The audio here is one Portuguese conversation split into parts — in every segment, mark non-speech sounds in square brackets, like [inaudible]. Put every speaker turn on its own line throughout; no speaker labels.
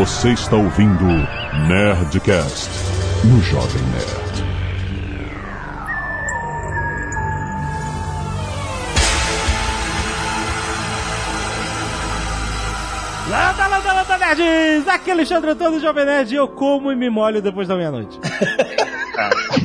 Você está ouvindo Nerdcast no Jovem Nerd.
Landa, landa, landa, nerds! Aqui é Alexandre Antônio do Jovem Nerd e eu como e me molho depois da meia-noite. [laughs]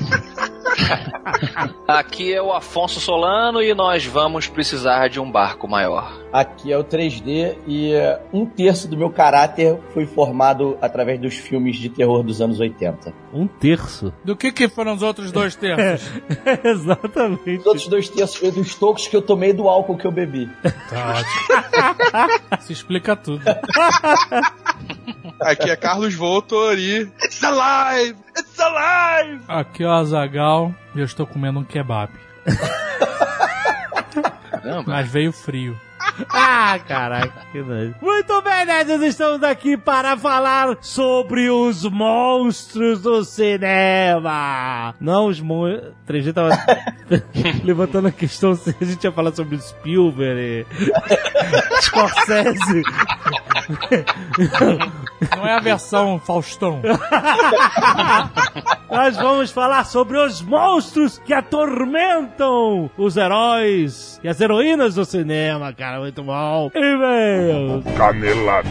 [laughs]
Aqui é o Afonso Solano e nós vamos precisar de um barco maior.
Aqui é o 3D e uh, um terço do meu caráter foi formado através dos filmes de terror dos anos 80.
Um terço?
Do que que foram os outros dois [laughs] terços?
Exatamente.
Os outros dois terços foi dos tocos que eu tomei do álcool que eu bebi.
Tá ótimo. [laughs] Se explica tudo.
Aqui é Carlos Voltor e It's alive! It's alive!
Aqui é o Azagal e eu estou comendo um kebab.
Caramba.
Mas veio frio.
Ah, caraca, que nojo. Muito bem, nerds, estamos aqui para falar sobre os monstros do cinema. Não os monstros... 3G tava [laughs] levantando a questão se a gente ia falar sobre Spielberg, e [laughs] Scorsese.
Não é a versão Faustão. [laughs]
Nós vamos falar sobre os monstros que atormentam os heróis e as heroínas do cinema, cara. Muito bom. E-mails.
Canelada.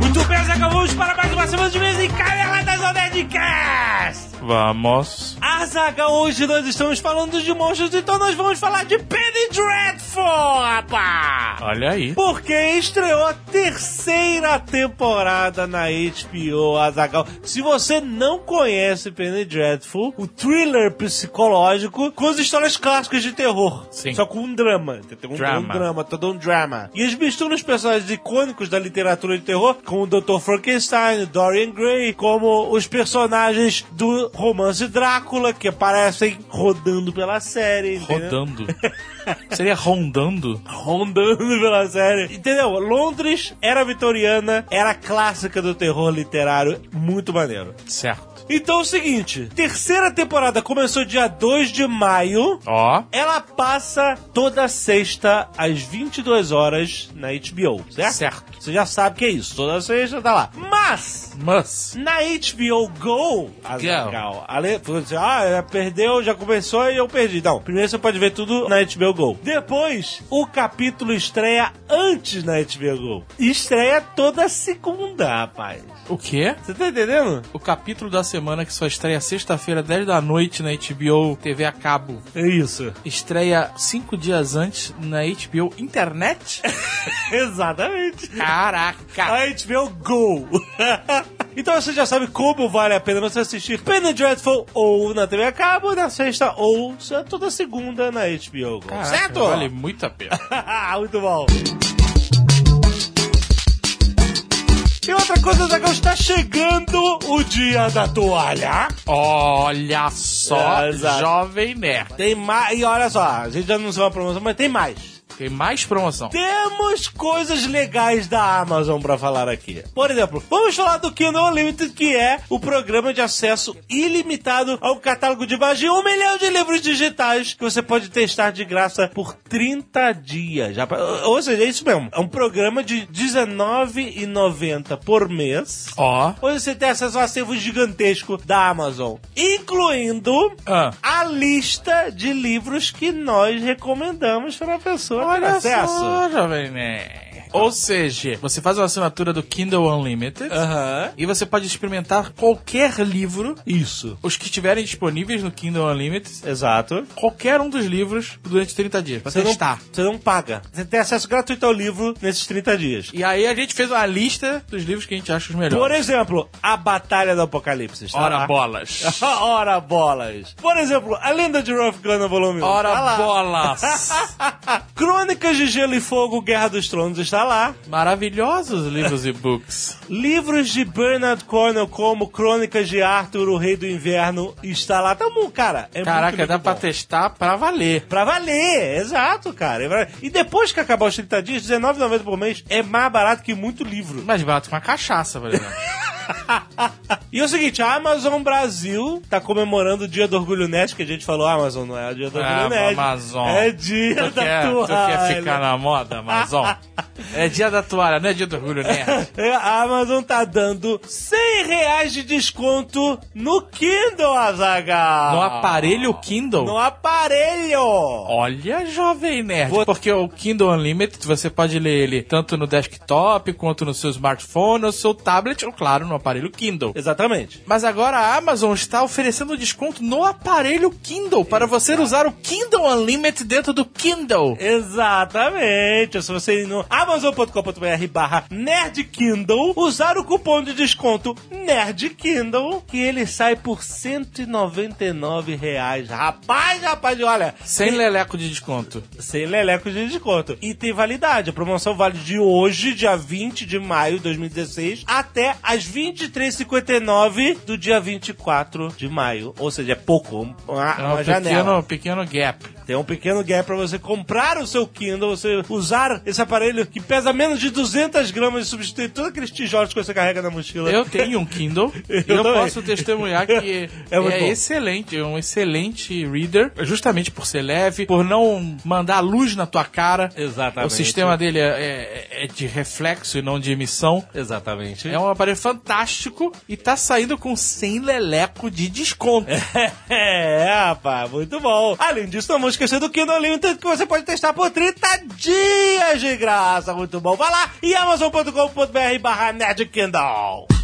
Muito bem, acabamos para mais uma semana de mês em Caneladas ao Nerdcast.
Vamos.
Azaga, hoje nós estamos falando de monstros, então nós vamos falar de Penny Dreadful, rapá!
Olha aí.
Porque estreou a terceira temporada na HBO, Azagal. Se você não conhece Penny Dreadful, o thriller psicológico com as histórias clássicas de terror.
Sim.
Só com um drama. Tem um
Drama.
um drama, todo um drama. E eles misturam os personagens icônicos da literatura de terror, como o Dr. Frankenstein, Dorian Gray, como os personagens do romance Drácula, que aparecem rodando pela série. entendeu?
Rodando. Seria rondando?
rondando pela série. Entendeu? Londres era vitoriana, era clássica do terror literário, muito maneiro.
Certo.
Então é o seguinte, terceira temporada começou dia 2 de maio.
Ó.
Ela passa toda sexta às 22 horas na HBO, certo?
Certo.
Você já sabe que é isso, toda sexta tá lá. Mas
Mas.
na HBO Go, Azaghal, ale- você, ah, já perdeu, já começou e eu perdi. Não, primeiro você pode ver tudo na HBO Go. Depois, o capítulo estreia antes na HBO Go. Estreia toda segunda, rapaz.
O quê?
Você tá entendendo?
O capítulo da semana que só estreia sexta-feira, 10 da noite na HBO TV a cabo.
É isso.
Estreia cinco dias antes na HBO Internet? [laughs]
Exatamente.
Caraca!
A HBO Go. [laughs] então você já sabe como vale a pena você assistir Penny Dreadful ou na TV a cabo, na sexta ou toda segunda na HBO Go.
Caraca,
certo?
Vale muito a pena. [laughs]
Muito bom. E outra coisa, Zagão, está chegando o dia da toalha.
Olha só,
É, exato.
Jovem Nerd.
Tem mais. E olha só, a gente já anunciou uma promoção, mas tem mais.
Tem mais promoção.
Temos coisas legais da Amazon pra falar aqui. Por exemplo, vamos falar do Kindle Unlimited, que é o programa de acesso ilimitado ao catálogo de mais de um milhão de livros digitais que você pode testar de graça por 30 dias. Já, ou seja, é isso mesmo. É um programa de R$19,90 por mês.
Ó.
Onde você tem acesso a um acervo gigantesco da Amazon, incluindo
Ah.
a lista de livros que nós recomendamos para a pessoa
Olha
acesso.
só, Jovem Nerd. Ou seja, você faz uma assinatura do Kindle Unlimited
Aham.
e você pode experimentar qualquer livro,
Isso.
os que estiverem disponíveis no Kindle Unlimited,
Exato.
qualquer um dos livros durante 30 dias. Pra
Você não,
testar.
você não paga. Você tem acesso gratuito ao livro nesses 30 dias.
E aí a gente fez uma lista dos livros que a gente acha os melhores.
Por exemplo, A Batalha do Apocalipse. está
Ora
lá.
bolas. [laughs]
Ora bolas. Por exemplo, A Lenda de Rolf Gunnar Volume 1.
Ora
lá.
bolas. [laughs]
Crônicas de Gelo e Fogo, Guerra dos Tronos está lá.
Maravilhosos livros e books.
Livros de Bernard Cornell, como Crônicas de Arthur, o Rei do Inverno, está lá. Tá bom, cara. É
Caraca,
muito, muito
dá pra
bom.
testar pra valer.
Pra valer, exato, cara. E depois que acabar os 30 dias, R$19,90 por mês é mais barato que muito livro.
Mais barato que uma cachaça, por exemplo. [laughs]
e é o seguinte, a Amazon Brasil tá comemorando o Dia do Orgulho Nerd, que a gente falou, Amazon não é o Dia do Orgulho
Ah,
Nerd.
Amazon.
É dia
Tu
da
quer, tu
toalha.
quer ficar na moda, Amazon? É dia da toalha, não é dia do orgulho nerd. [laughs]
É, A Amazon tá dando 100 reais de desconto no Kindle, Azaghal.
No aparelho Kindle?
No aparelho.
Olha, jovem nerd. Porque o Kindle Unlimited, você pode ler ele tanto no desktop, quanto no seu smartphone, no seu tablet, ou claro, no aparelho Kindle.
Exatamente.
Mas agora a Amazon está oferecendo desconto no aparelho Kindle para você usar o Kindle Unlimited dentro do Kindle.
Exatamente. Se você ir no amazon.com.br barra nerdkindle, usar o cupom de desconto nerdkindle, que ele sai por 199 reais. Rapaz, rapaz, olha...
Sem leleco de desconto.
Sem leleco de desconto. E tem validade. A promoção vale de hoje, dia 20 de maio de 2016, até as 23h59 do dia 24 de maio. Ou seja, é pouco. Uma,
É um
janela.
pequeno, pequeno gap.
Tem um pequeno gap pra você comprar o seu Kindle, você usar esse aparelho que pesa menos de 200 gramas e substituir todos aqueles tijolos que você carrega na mochila.
Eu tenho um Kindle [laughs] e
Eu
eu posso testemunhar que [laughs]
É
é, excelente, é um excelente reader, justamente por ser leve, por não mandar luz na tua cara.
Exatamente.
O sistema dele é, é- é de reflexo e não de emissão.
Exatamente.
É um aparelho fantástico e tá saindo com 100 leleco de desconto. [laughs]
É, rapaz, muito bom. Além disso, não vamos esquecer do Kindle Unlimited que você pode testar por 30 dias de graça. Muito bom. Vai lá e amazon.com.br barra nerdkindle.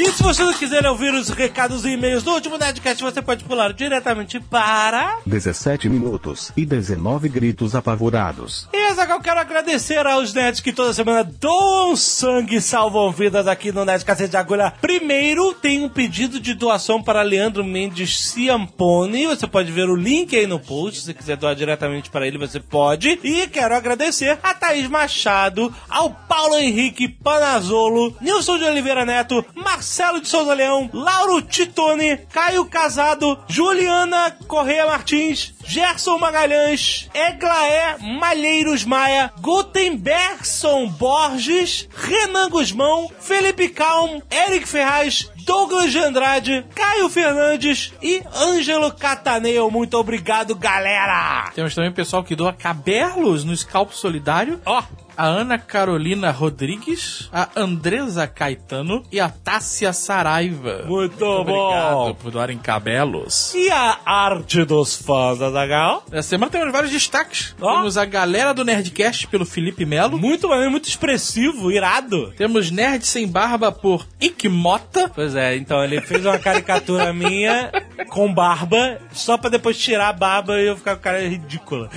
E se você não quiser ouvir os recados e e-mails do último Nerdcast, você pode pular diretamente para...
17 minutos e 19 gritos apavorados.
Azaghal, quero agradecer aos nerds que toda semana doam sangue e salvam vidas aqui no Nerd Cacete de Agulha. Primeiro, tem um pedido de doação para Leandro Mendes Ciampone. Você pode ver o link aí no post. Se quiser doar diretamente para ele, você pode. E quero agradecer a Thaís Machado, ao Paulo Henrique Panazolo, Nilson de Oliveira Neto, Marcelo de Souza Leão, Lauro Titone, Caio Casado, Juliana Correia Martins, Gerson Magalhães, Eglaé Malheiros Maia, Gutenbergson Borges, Renan Guzmão, Felipe Calm, Eric Ferraz, Douglas de Andrade, Caio Fernandes e Ângelo Cataneu. Muito obrigado, galera!
Temos também o pessoal que doa cabelos no Scalpo Solidário. Ó! A Ana Carolina Rodrigues, a Andresa Caetano e a Tássia Saraiva.
Muito
Obrigado
bom!
por doarem cabelos.
E a arte dos fãs, Azaghal?
Essa semana temos vários destaques.
Ó.
Temos a galera do Nerdcast pelo Felipe Melo.
Muito maneiro, muito expressivo, irado.
Temos Nerd Sem Barba por Ike Mota.
Pois é, então ele fez uma caricatura [laughs] minha com barba, só pra depois tirar a barba e eu ficar com cara ridícula.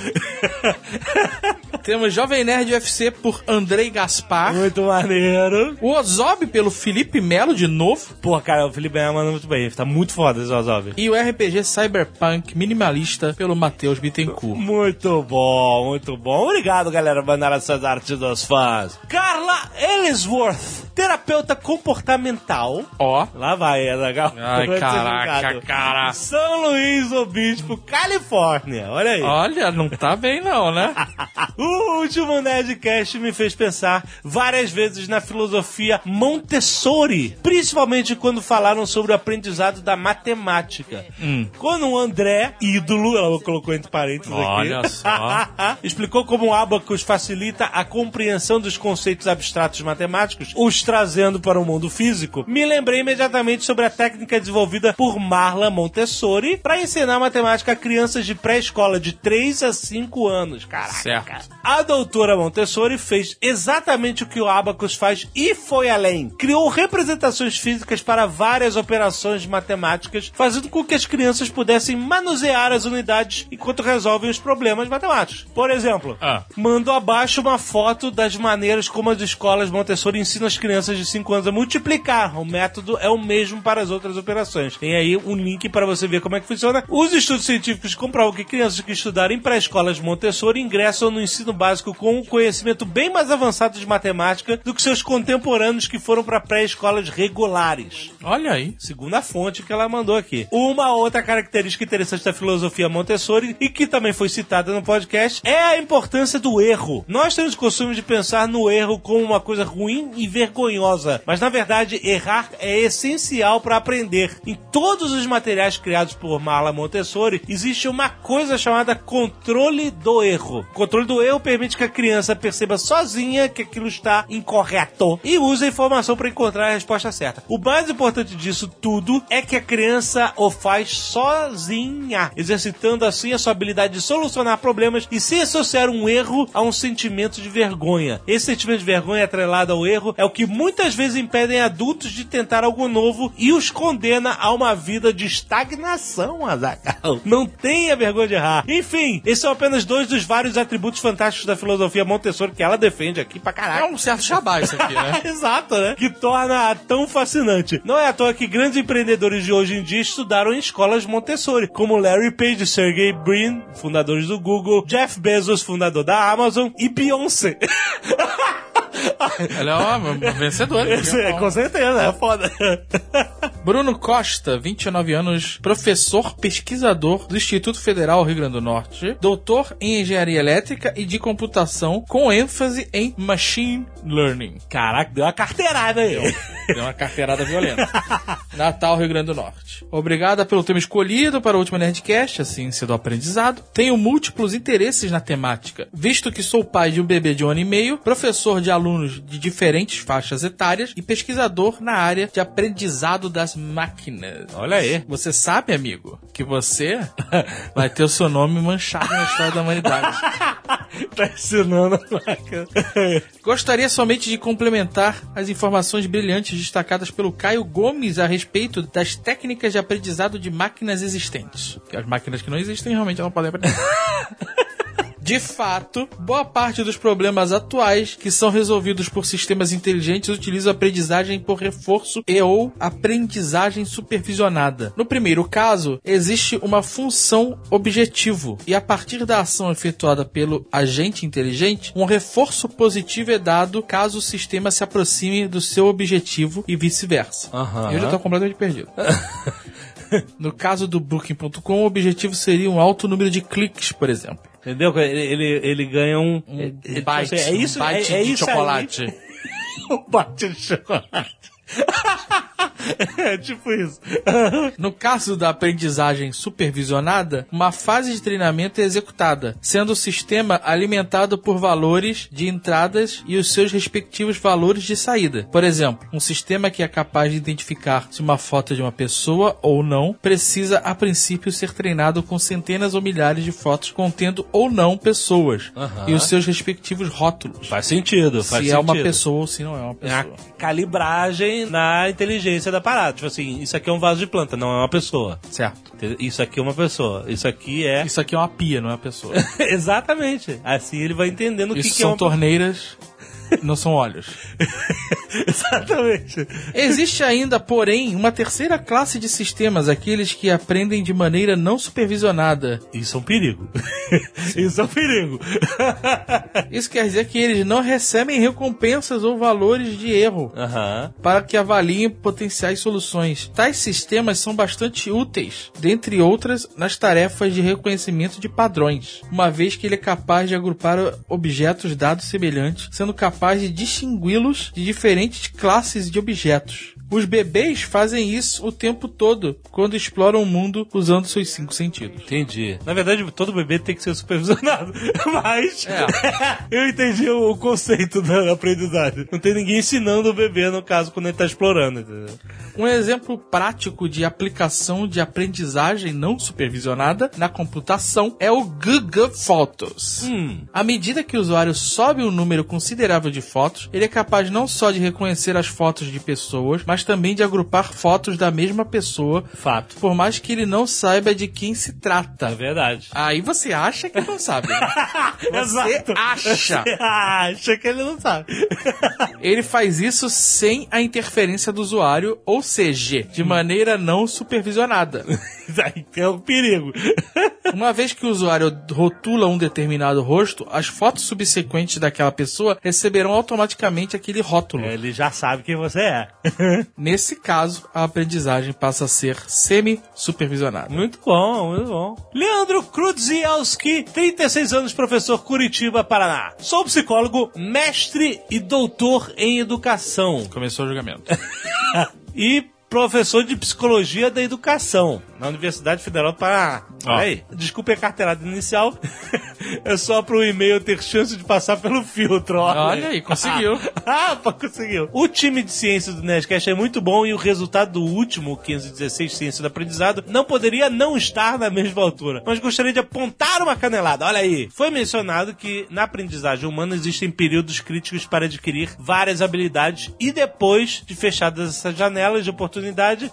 Temos Jovem Nerd UFC por Andrei Gaspar.
Muito maneiro.
O Ozob pelo Felipe Melo de novo.
Pô, cara, o Felipe Melo manda muito bem. Tá muito foda esse Ozob.
E o RPG Cyberpunk Minimalista pelo Matheus Bittencourt.
Muito bom, muito bom. Obrigado, galera, mandar essas artes dos fãs. Carla Ellsworth, terapeuta comportamental.
Ó.
Lá vai, Azaghal.
Ai,
Vai ser
caraca, cara.
São Luís Obispo, Califórnia. Olha aí.
Olha, não tá bem não, né? [laughs]
O último Nerdcast me fez pensar várias vezes na filosofia Montessori, principalmente quando falaram sobre o aprendizado da matemática.
Hum.
Quando o André, ídolo, ela colocou entre parênteses
Olha
aqui,
só. [laughs]
explicou como o Abacus facilita a compreensão dos conceitos abstratos matemáticos, os trazendo para o mundo físico, me lembrei imediatamente sobre a técnica desenvolvida por Marla Montessori para ensinar matemática a crianças de pré-escola de 3 a 5 anos. Caraca.
Certo.
A doutora Montessori fez exatamente o que o Abacus faz e foi além. Criou representações físicas para várias operações matemáticas, fazendo com que as crianças pudessem manusear as unidades enquanto resolvem os problemas matemáticos. Por exemplo,
Ah.
mando abaixo uma foto das maneiras como as escolas Montessori ensinam as crianças de 5 anos a multiplicar. O método é o mesmo para as outras operações. Tem aí um link para você ver como é que funciona. Os estudos científicos comprovam que crianças que estudaram em pré-escolas Montessori ingressam no ensino básico com um conhecimento bem mais avançado de matemática do que seus contemporâneos que foram para pré-escolas regulares.
Olha aí.
Segundo a fonte que ela mandou aqui. Uma outra característica interessante da filosofia Montessori e que também foi citada no podcast é a importância do erro. Nós temos o costume de pensar no erro como uma coisa ruim e vergonhosa, mas na verdade errar é essencial para aprender. Em todos os materiais criados por Marla Montessori existe uma coisa chamada controle do erro. O controle do erro permite que a criança perceba sozinha que aquilo está incorreto e use a informação para encontrar a resposta certa. O mais importante disso tudo é que a criança o faz sozinha, exercitando assim a sua habilidade de solucionar problemas e sem associar um erro a um sentimento de vergonha. Esse sentimento de vergonha atrelado ao erro é o que muitas vezes impedem adultos de tentar algo novo e os condena a uma vida de estagnação, Azaghal. [laughs] Não tenha vergonha de errar. Enfim, esses são apenas dois dos vários atributos fantásticos da filosofia Montessori que ela defende aqui pra
É
caralho.
um certo jabá isso aqui, né? [laughs]
Exato, né? Que torna tão fascinante. Não é à toa que grandes empreendedores de hoje em dia estudaram em escolas Montessori, como Larry Page, Sergey Brin, fundadores do Google, Jeff Bezos, fundador da Amazon, e Beyoncé. [laughs]
Ela é uma, vencedora.
Esse é, com certeza, é foda. [laughs]
Bruno Costa, 29 anos, professor pesquisador do Instituto Federal Rio Grande do Norte, doutor em engenharia elétrica e de computação, com ênfase em machine learning.
Caraca, deu uma carteirada aí.
Deu uma carteirada violenta. [laughs] Natal, Rio Grande do Norte. Obrigada pelo tema escolhido para o último Nerdcast, assim cedo aprendizado. Tenho múltiplos interesses na temática, visto que sou pai de um bebê de um ano e meio, professor de alunos de diferentes faixas etárias e pesquisador na área de aprendizado das máquinas.
Olha aí.
Você sabe, amigo, que você [laughs] vai ter o seu nome manchado na história da humanidade. [laughs]
tá ensinando a placa. [laughs]
Gostaria somente de complementar as informações brilhantes destacadas pelo Caio Gomes a respeito das técnicas de aprendizado de máquinas existentes. Que as máquinas que não existem realmente não podem aprender. De fato, boa parte dos problemas atuais que são resolvidos por sistemas inteligentes utilizam aprendizagem por reforço e ou aprendizagem supervisionada. No primeiro caso, existe uma função objetivo e a partir da ação efetuada pelo agente inteligente, um reforço positivo é dado caso o sistema se aproxime do seu objetivo e vice-versa.
Aham.
Eu já estou completamente perdido. [laughs] No caso do Booking.com, o objetivo seria um alto número de cliques, por exemplo.
Entendeu? Ele, ele, ele ganha um...
Um bite,
é isso,
um bite
é, é
de
isso
chocolate. [laughs]
um bite de chocolate. [laughs] é tipo isso. [laughs]
No caso da aprendizagem supervisionada, uma fase de treinamento é executada, sendo o sistema alimentado por valores de entradas e os seus respectivos valores de saída. Por exemplo, um sistema que é capaz de identificar se uma foto é de uma pessoa ou não precisa, a princípio, ser treinado com centenas ou milhares de fotos contendo ou não pessoas
Aham.
e os seus respectivos rótulos.
Faz sentido, faz
se é
sentido.
uma pessoa ou se não é uma
É a
pessoa.
calibragem na inteligência da parada. Tipo assim, isso aqui é um vaso de planta, não é uma pessoa.
Certo.
Isso aqui é uma pessoa. Isso aqui é.
Isso aqui é uma pia, não é uma pessoa. [laughs]
Exatamente. Assim ele vai entendendo o que,
Isso
que é
são
uma
torneiras, não são olhos. [laughs]
Exatamente.
Existe ainda, porém, uma terceira classe de sistemas, aqueles que aprendem de maneira não supervisionada.
Isso é um perigo. [laughs] Isso é um perigo. [laughs]
Isso quer dizer que eles não recebem recompensas ou valores de erro para que avaliem potenciais soluções. Tais sistemas são bastante úteis, dentre outras, nas tarefas de reconhecimento de padrões, uma vez que ele é capaz de agrupar objetos dados semelhantes, sendo capaz de distingui-los de diferentes classes de objetos. Os bebês fazem isso o tempo todo quando exploram o mundo usando seus cinco sentidos.
Entendi. Na verdade, todo bebê tem que ser supervisionado. [laughs] Mas
É. [laughs]
eu entendi o conceito da aprendizagem. Não tem ninguém ensinando o bebê, no caso, quando ele tá explorando. Entendeu?
Um exemplo prático de aplicação de aprendizagem não supervisionada na computação é o Google Photos.
Hum.
À medida que o usuário sobe um número considerável de fotos, ele é capaz não só de reconhecer as fotos de pessoas, mas mas também de agrupar fotos da mesma pessoa,
Fato.
por mais que ele não saiba de quem se
É
trata.
verdade.
Aí você acha que não sabe. né? [laughs] Você acha.
Você acha que ele não sabe. [laughs]
Ele faz isso sem a interferência do usuário, ou seja, de maneira não supervisionada. [laughs]
É um perigo.
Uma vez que o usuário rotula um determinado rosto, as fotos subsequentes daquela pessoa receberão automaticamente aquele rótulo.
Ele já sabe quem você é.
Nesse caso, a aprendizagem passa a ser semi-supervisionada.
Muito bom, muito bom. Leandro Krudzielski, 36 anos, professor Curitiba, Paraná. Sou psicólogo, mestre e doutor em educação.
Começou o julgamento. [laughs]
e professor de psicologia da educação na Universidade Federal do Paraná. Olha aí. Desculpe a carteirada inicial. [laughs] é só para o e-mail ter chance de passar pelo filtro.
Olha aí, conseguiu. [laughs]
ah, conseguiu. O time de ciências do Nerdcast é muito bom e o resultado do último 1516 Ciência do Aprendizado não poderia não estar na mesma altura. Mas gostaria de apontar uma canelada. Olha aí. Foi mencionado que na aprendizagem humana existem períodos críticos para adquirir várias habilidades e depois de fechadas essas janelas de oportunidade,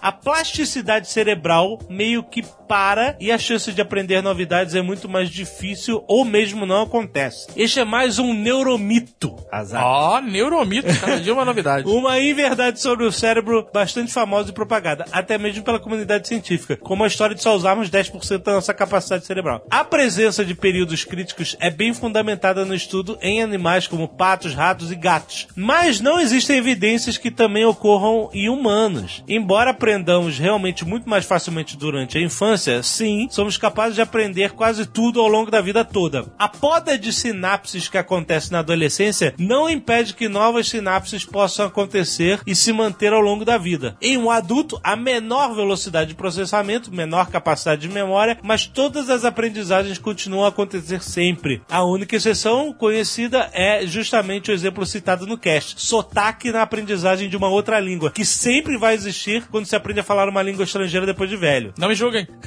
a plasticidade cerebral meio que para e a chance de aprender novidades é muito mais difícil ou mesmo não acontece. Este é mais um neuromito. Azar.
Ó, neuromito, cada dia uma novidade. [laughs]
Uma inverdade sobre o cérebro bastante famosa e propagada, até mesmo pela comunidade científica, como a história de só usarmos 10% da nossa capacidade cerebral. A presença de períodos críticos é bem fundamentada no estudo em animais como patos, ratos e gatos, mas não existem evidências que também ocorram em humanos. Embora aprendamos realmente muito mais facilmente durante a infância, sim, somos capazes de aprender quase tudo ao longo da vida toda. A poda de sinapses que acontece na adolescência não impede que novas sinapses possam acontecer e se manter ao longo da vida. Em um adulto, há menor velocidade de processamento, menor capacidade de memória, mas todas as aprendizagens continuam a acontecer sempre. A única exceção conhecida é justamente o exemplo citado no cast: sotaque na aprendizagem de uma outra língua, que sempre vai existir quando se aprende a falar uma língua estrangeira depois de velho.
Não me julguem. [laughs]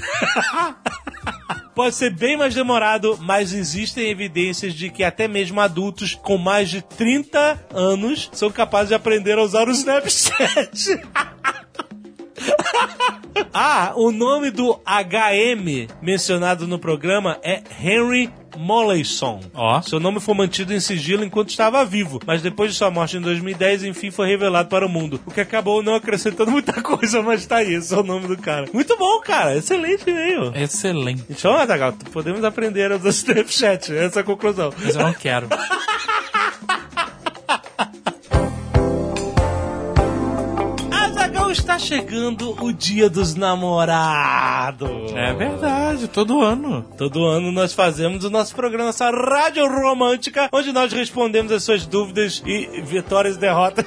Pode ser bem mais demorado, mas existem evidências de que até mesmo adultos com mais de 30 anos são capazes de aprender a usar o Snapchat. [laughs] [laughs] ah, o nome do HM mencionado no programa é Henry Mollison.
Ó.
Seu nome foi mantido em sigilo enquanto estava vivo, mas depois de sua morte em 2010, enfim, foi revelado para o mundo. O que acabou não acrescentando muita [laughs] coisa, mas tá aí, esse é o nome do cara. Muito bom, cara. Excelente e-mail.
Excelente.
Então, Azaghal, podemos aprender a usar Snapchat. Essa é a conclusão.
Mas eu não quero. [laughs]
está chegando o dia dos namorados.
É verdade, todo ano.
Todo ano nós fazemos o nosso programa, essa rádio romântica, onde nós respondemos as suas dúvidas e vitórias e derrotas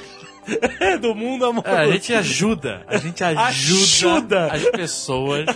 do mundo amoroso.
É, a gente ajuda. A gente ajuda,
Ajuda.
as pessoas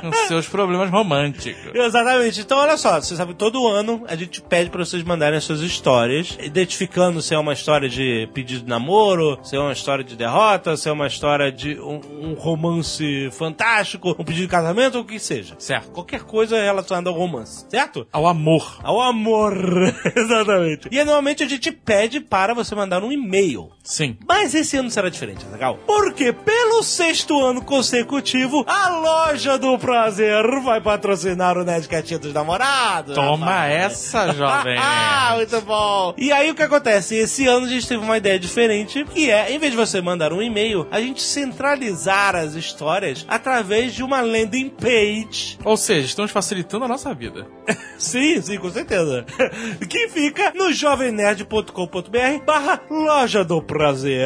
com seus problemas românticos.
Exatamente. Então, olha só, você sabe, todo ano a gente pede pra vocês mandarem as suas histórias, identificando se é uma história de pedido de namoro, se é uma história de derrota, se é uma história de um, um romance fantástico, um pedido de casamento, ou o que seja.
Certo.
Qualquer coisa relacionada ao romance, certo?
Ao amor.
Ao amor. [laughs] Exatamente. E normalmente a gente pede para você mandar um e-mail.
Sim.
Mas esse ano será diferente, legal? Porque pelo sexto ano consecutivo, a loja do prazer vai patrocinar o Nerdcast dos namorados.
Toma
rapaz.
essa, jovem. [laughs]
Ah, muito bom. E aí o que acontece? Esse ano a gente teve uma ideia diferente, que é, em vez de você mandar um e-mail, a gente centralizar as histórias através de uma landing page.
Ou seja, estamos facilitando a nossa vida. [laughs]
Sim, sim, com certeza. [laughs] que fica no jovemnerd.com.br barra loja do prazer.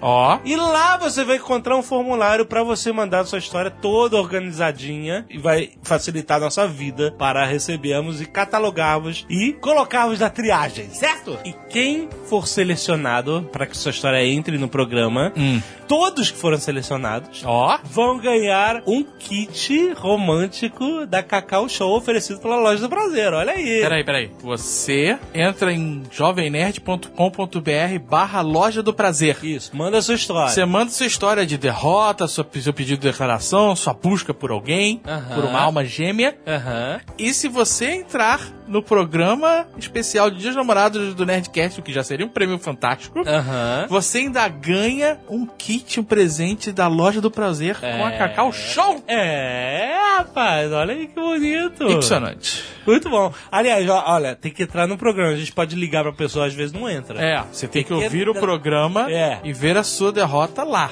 Ó.
E lá você vai encontrar um formulário para você mandar sua história toda organizadinha e vai facilitar a nossa vida para recebermos e catalogarmos e colocarmos na triagem, certo? E quem for selecionado para que sua história entre no programa,
Hum.
todos que foram selecionados
Ó.
vão ganhar um kit romântico da Cacau Show oferecido pela Loja do Prazer. Olha aí.
Peraí, peraí. Você entra em jovemnerd.com.br barra loja do prazer.
Isso, manda sua história.
Você manda sua história de derrota, sua, seu pedido de declaração, sua busca por alguém, por uma alma gêmea.
Aham.
E se você entrar no programa especial de Dias Namorados do Nerdcast, o que já seria um prêmio fantástico,
Aham.
você ainda ganha um kit, um presente da Loja do Prazer com a Cacau Show!
É, rapaz, olha aí que bonito.
Impressionante.
Muito bom. Aliás, olha, tem que entrar no programa. A gente pode ligar pra pessoa, às vezes não entra.
É, você tem que
Tem que
ouvir o
entrar-
programa
É.
e ver a sua derrota lá.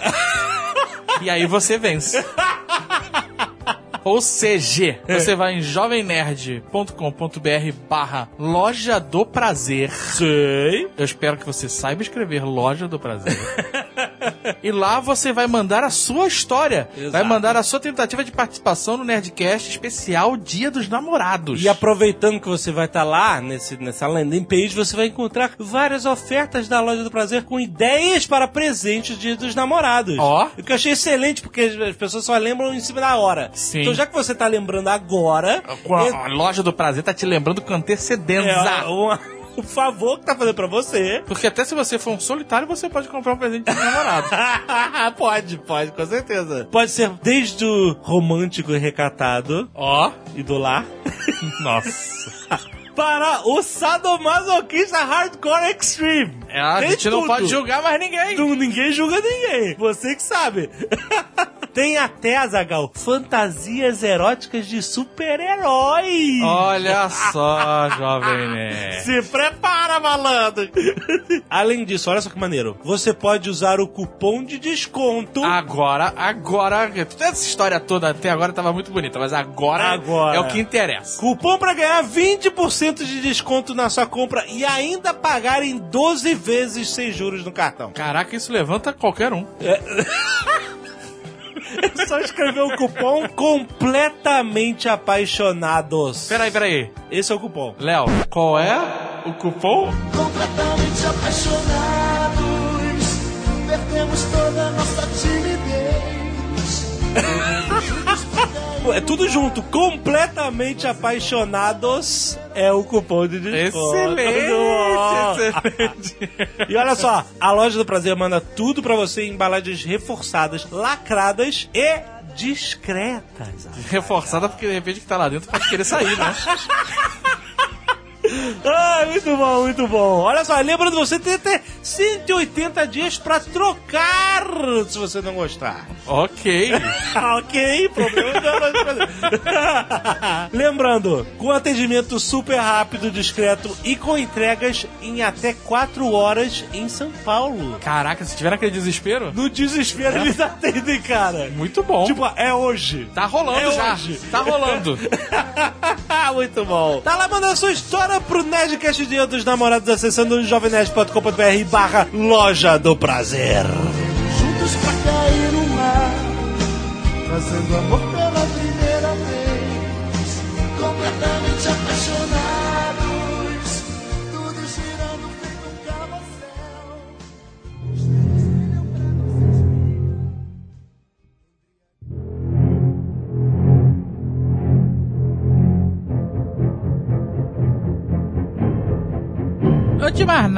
[laughs] e aí você vence. Ou CG. Você vai em jovemnerd.com.br barra loja do prazer.
Sei.
Eu espero que você saiba escrever loja do prazer. [laughs] e lá você vai mandar a sua história.
Exato.
Vai mandar a sua tentativa de participação no Nerdcast especial Dia dos Namorados.
E aproveitando que você vai estar lá, nesse, nessa landing page, você vai encontrar várias ofertas da Loja do Prazer com ideias para presentes Dia dos Namorados.
Ó.
O que eu achei excelente, porque as- as pessoas só lembram em cima da hora.
Sim.
Então, já que você tá lembrando agora...
Com a, a loja do prazer tá te lembrando com antecedência.
É uma- um favor que tá fazendo pra você.
Porque até se você for um solitário, você pode comprar um presente de namorado. [laughs]
pode, pode, com certeza. Pode ser desde o romântico e recatado
Ó,
e do lar, [laughs]
nossa. [laughs]
para o sadomasoquista hardcore extreme.
É, a
Tem
gente não
tudo.
pode julgar mais ninguém.
Não- ninguém julga ninguém. Você que sabe. [laughs] Tem até, Azagal, fantasias eróticas de super-heróis.
Olha [laughs] só, jovem né?
Se prepara, malandro! [laughs] Além disso, olha só que maneiro. Você pode usar o cupom de desconto.
Agora, agora, toda essa história toda até agora tava muito bonita, mas agora,
Agora.
é o que interessa.
Cupom pra ganhar 20% de desconto na sua compra e ainda pagar em 12 vezes sem juros no cartão.
Caraca, isso levanta qualquer um.
É [laughs] só escrever o cupom completamente apaixonados.
Peraí, peraí.
Esse é o cupom.
Léo, qual é o cupom?
completamente apaixonados. Perdemos toda a nossa timidez. [laughs]
É tudo junto. Completamente apaixonados é o cupom de desconto.
Excelente, excelente.
E olha só, a loja do prazer manda tudo pra você em embalagens reforçadas, lacradas e discretas.
Reforçada porque de repente que tá lá dentro pode querer sair, né? [laughs] [laughs]
Ah, muito bom, muito bom. Olha só, lembrando, você tem até 180 dias pra trocar se você não gostar.
ok. [laughs]
ok, problema prazer. [laughs] Lembrando, com atendimento super rápido, discreto e com entregas em até 4 horas em São Paulo.
Caraca, se tiver naquele desespero,
No desespero eles atendem, cara.
muito bom.
Tipo, é hoje.
tá rolando
é
já.
hoje.
Tá rolando.
Muito bom. Tá lá mandando a sua história pro Nerdcast Dia dos Namorados acessando jovemnerd.com.br barra loja do prazer.
Juntos pra cair no mar. Fazendo amor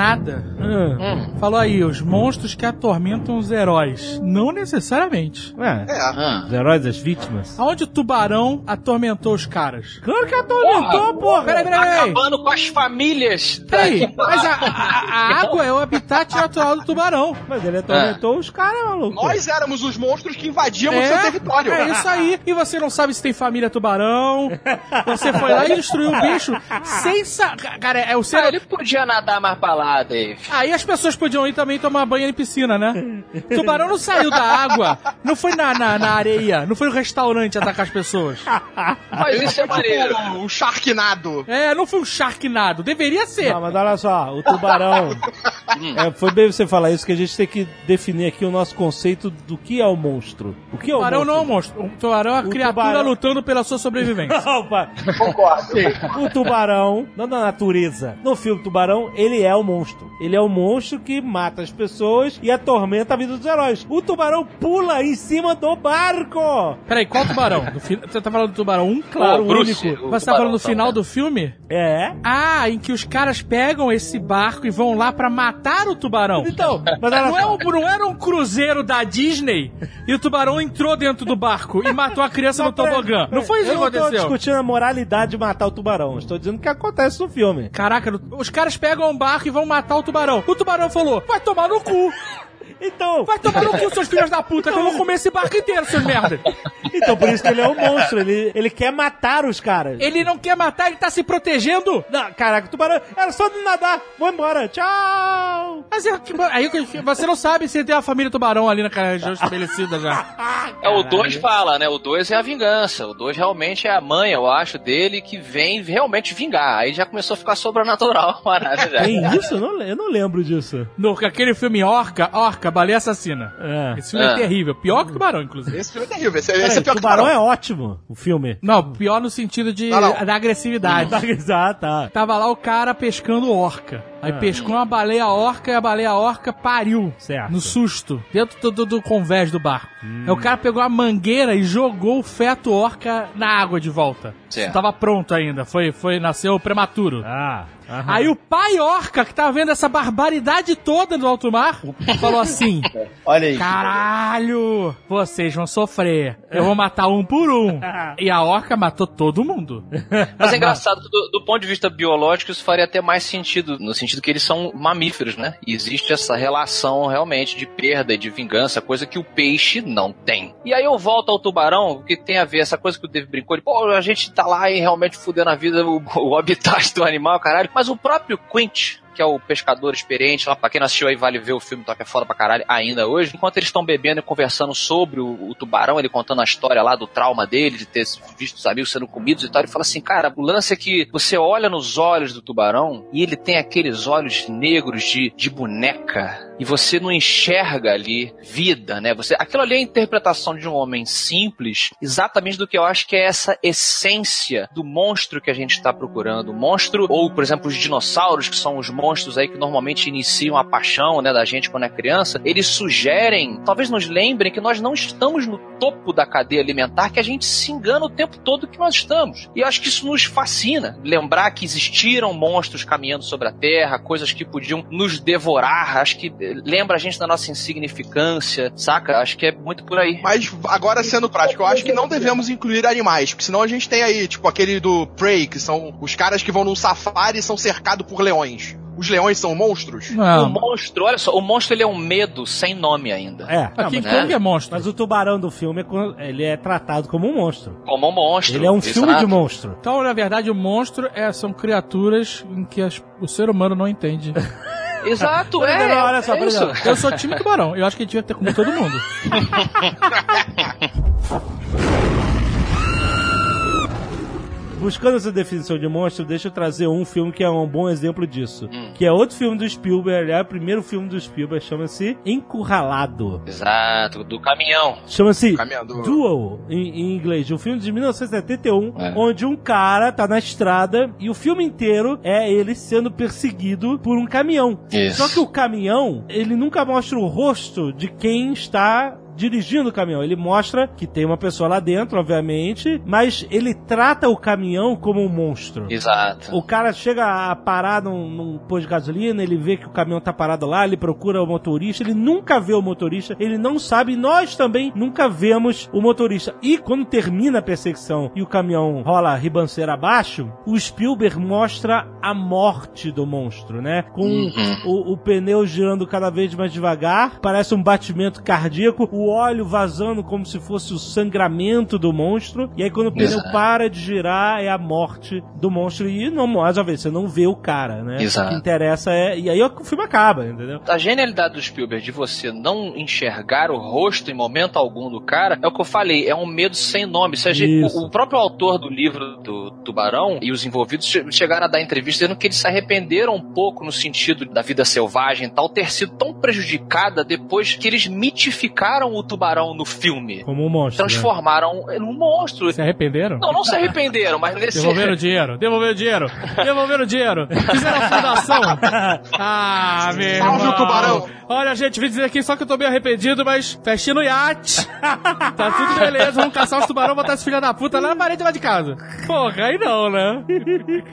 Antes mais nada, falou aí, os monstros que atormentam os heróis. Não necessariamente.
É,
Ah.
os heróis das vítimas.
Aonde o tubarão atormentou os caras?
Claro que atormentou, porra.
Peraí, peraí, peraí.
Acabando com as famílias.
Peraí, mas a, a- a [laughs] água é o habitat natural do tubarão.
Mas ele atormentou os caras, maluco.
Nós éramos os monstros que invadíamos seu território.
é isso aí. E você não sabe se tem família tubarão. Você foi lá e destruiu o bicho sem sa... Cara, é o ser...
Ah, ele podia nadar mais pra lá, Dave.
Aí as pessoas podiam ir também tomar banho em piscina, né? [laughs] Tubarão não saiu da água, não foi na, na, na areia, não foi no restaurante atacar as pessoas. [laughs]
Mas isso é maneiro.
Tipo, o Sharknado.
É, não foi um sharknado, deveria ser.
Não, mas olha só, o tubarão. [laughs] é, foi bem você falar isso que a gente tem que definir aqui o nosso conceito do que é o monstro. O que é o
Tubarão não é um
monstro?
monstro. O tubarão é uma
O
criatura
tubarão-
lutando pela sua sobrevivência.
Opa,
Concordo.
o tubarão, não da natureza. No filme Tubarão, ele é o monstro. Ele é o monstro que mata as pessoas e atormenta a vida dos heróis. O tubarão pula em cima do barco.
Peraí, qual tubarão? Do fi- Você tá falando do tubarão 1?
Claro,
O
o
Bruce,
único.
o
Você tá falando do
tá
final
vendo?
do filme?
É.
Ah, em que os caras pegam esse barco e vão lá pra matar o tubarão.
Então, mas olha
Não, é um- não era um cruzeiro da Disney e o tubarão entrou dentro do barco e matou a criança no tobogã. Não foi isso
eu
que
não tô
aconteceu.
discutindo a moralidade de matar o tubarão. Estou dizendo o que acontece no filme.
Caraca, os caras pegam um barco e vão matar o tubarão. O tubarão falou: vai tomar no cu. [laughs]
Então,
Vai tomar no cu, seus [laughs] filhos da puta, que eu vou comer esse barco inteiro, seus merda.
então por isso que ele é um monstro. Ele, ele quer matar os caras.
Ele não quer matar, ele tá se protegendo.
Não, caraca, o tubarão era só de nadar. Vou embora. Tchau.
Mas é que- aí você não sabe se tem uma família tubarão ali naquela região estabelecida já. [laughs]
É, o 2 fala, né? O 2 é a vingança. O 2 realmente é a mãe, eu acho, dele que vem realmente vingar. Aí já começou a ficar sobrenatural a parada já.
Tem isso? Eu não, eu não lembro disso.
No, aquele filme Orca, Orca, Baleia Assassina.
É.
Esse filme é
Ah.
terrível. Pior que Tubarão, inclusive.
Esse filme é terrível. Esse, esse é pior que
tubarão
Tubarão.
é ótimo, o filme.
Não, pior no sentido de
Não, não.
da agressividade. [laughs]
Ah, tá.
Tava lá o cara pescando orca. Aí
Ah.
pescou uma baleia orca e a baleia orca pariu.
Certo.
No susto. Dentro do, do, do convés do barco.
Hum.
Aí o cara pegou a mangueira e jogou o feto orca na água de volta.
Certo.
Não tava pronto ainda. Foi, foi, nasceu prematuro.
Ah, aham.
Aí o pai orca, que tava vendo essa barbaridade toda no alto mar, falou assim: [laughs]
Olha aí.
Caralho, vocês vão sofrer. Eu vou matar um por um. [laughs] E a orca matou todo mundo.
Mas é engraçado, que do, do ponto de vista biológico, isso faria até mais sentido, no sentido que eles são mamíferos, né? E existe essa relação realmente de perda e de vingança, coisa que o peixe não tem. E aí eu volto ao tubarão, que tem a ver essa coisa que o Dave brincou, de, pô, a gente tá lá e realmente fudendo a vida, o, o habitat do animal, caralho. Mas o próprio Quint, que é o pescador experiente, lá pra quem não assistiu aí vale ver o filme, toca é foda pra caralho ainda hoje. Enquanto eles estão bebendo e conversando sobre o, o tubarão, ele contando a história lá do trauma dele, de ter visto os amigos sendo comidos e tal, ele fala assim, cara, o lance é que você olha nos olhos do tubarão e ele tem aqueles olhos negros de, de boneca e você não enxerga ali vida, né? Você, aquilo ali é a interpretação de um homem simples, exatamente do que eu acho que é essa essência do monstro que a gente está procurando. O monstro, ou por exemplo, os dinossauros, que são os monstros aí que normalmente iniciam a paixão, né, da gente quando é criança, eles sugerem, talvez nos lembrem que nós não estamos no topo da cadeia alimentar, que a gente se engana o tempo todo que nós estamos. E eu acho que isso nos fascina. Lembrar que existiram monstros caminhando sobre a Terra, coisas que podiam nos devorar, acho que lembra a gente da nossa insignificância, saca? Acho que é muito por aí.
Mas agora sendo prático, eu acho que não devemos incluir animais, porque senão a gente tem aí, tipo, aquele do Prey, que são os caras que vão num safari e são cercados por leões. Os leões são monstros?
O
Não.
monstro, olha só, o monstro ele é um medo sem nome ainda.
É.
A King Kong é monstro.
Mas o tubarão do filme, é ele é tratado como um monstro.
Como um monstro.
Ele é um
exato.
filme de monstro.
Então, na verdade, o monstro é, são criaturas em que as- o ser humano não entende. [laughs]
Exato,
Não,
é.
não, não, olha só,
é
por
isso.
exemplo.
Eu sou time tubarão. Eu acho que ele devia ter comido todo mundo. [laughs]
Buscando essa definição de monstro, deixa eu trazer um filme que é um bom exemplo disso.
Hum.
Que é outro filme do Spielberg, é o primeiro filme do Spielberg, chama-se Encurralado.
Exato, do caminhão.
Chama-se. Duel, em, em inglês. Um filme de 1971,
É.
onde um cara tá na estrada e o filme inteiro é ele sendo perseguido por um caminhão.
Isso.
Só que o caminhão, ele nunca mostra o rosto de quem está dirigindo o caminhão. Ele mostra que tem uma pessoa lá dentro, obviamente, mas ele trata o caminhão como um monstro.
Exato.
O cara chega a parar num, num posto de gasolina, ele vê que o caminhão tá parado lá, ele procura o motorista, ele nunca vê o motorista, ele não sabe, e nós também nunca vemos o motorista. E quando termina a perseguição e o caminhão rola ribanceira abaixo, o Spielberg mostra a morte do monstro, né? Com
Uhum.
o, o pneu girando cada vez mais devagar, parece um batimento cardíaco, o óleo vazando como se fosse o sangramento do monstro, e aí quando o pneu
Exato.
para de girar, é a morte do monstro, e não, mais uma vez, você não vê o cara, né?
Exato.
O que interessa é, e aí o filme acaba, entendeu?
A genialidade do Spielberg de você não enxergar o rosto em momento algum do cara é o que eu falei, é um medo sem nome. Se gente- o, o próprio autor do livro do Tubarão e os envolvidos che- chegaram a dar entrevista dizendo que eles se arrependeram um pouco no sentido da vida selvagem e tal, ter sido tão prejudicada depois que eles mitificaram o tubarão no filme?
Como um monstro. né?
Transformaram num monstro.
Se arrependeram?
Não, não se arrependeram, mas nesse.
Devolveram o dinheiro, devolveram o dinheiro, devolveram o dinheiro. Fizeram a fundação. [laughs] Ah, meu
Salve
irmão.
o tubarão.
Olha, gente, vim dizer aqui só que eu tô meio arrependido, mas festinha no iate. tá tudo beleza, vamos caçar os tubarão, botar esse filho da puta lá na parede lá de casa. Porra, aí não, né?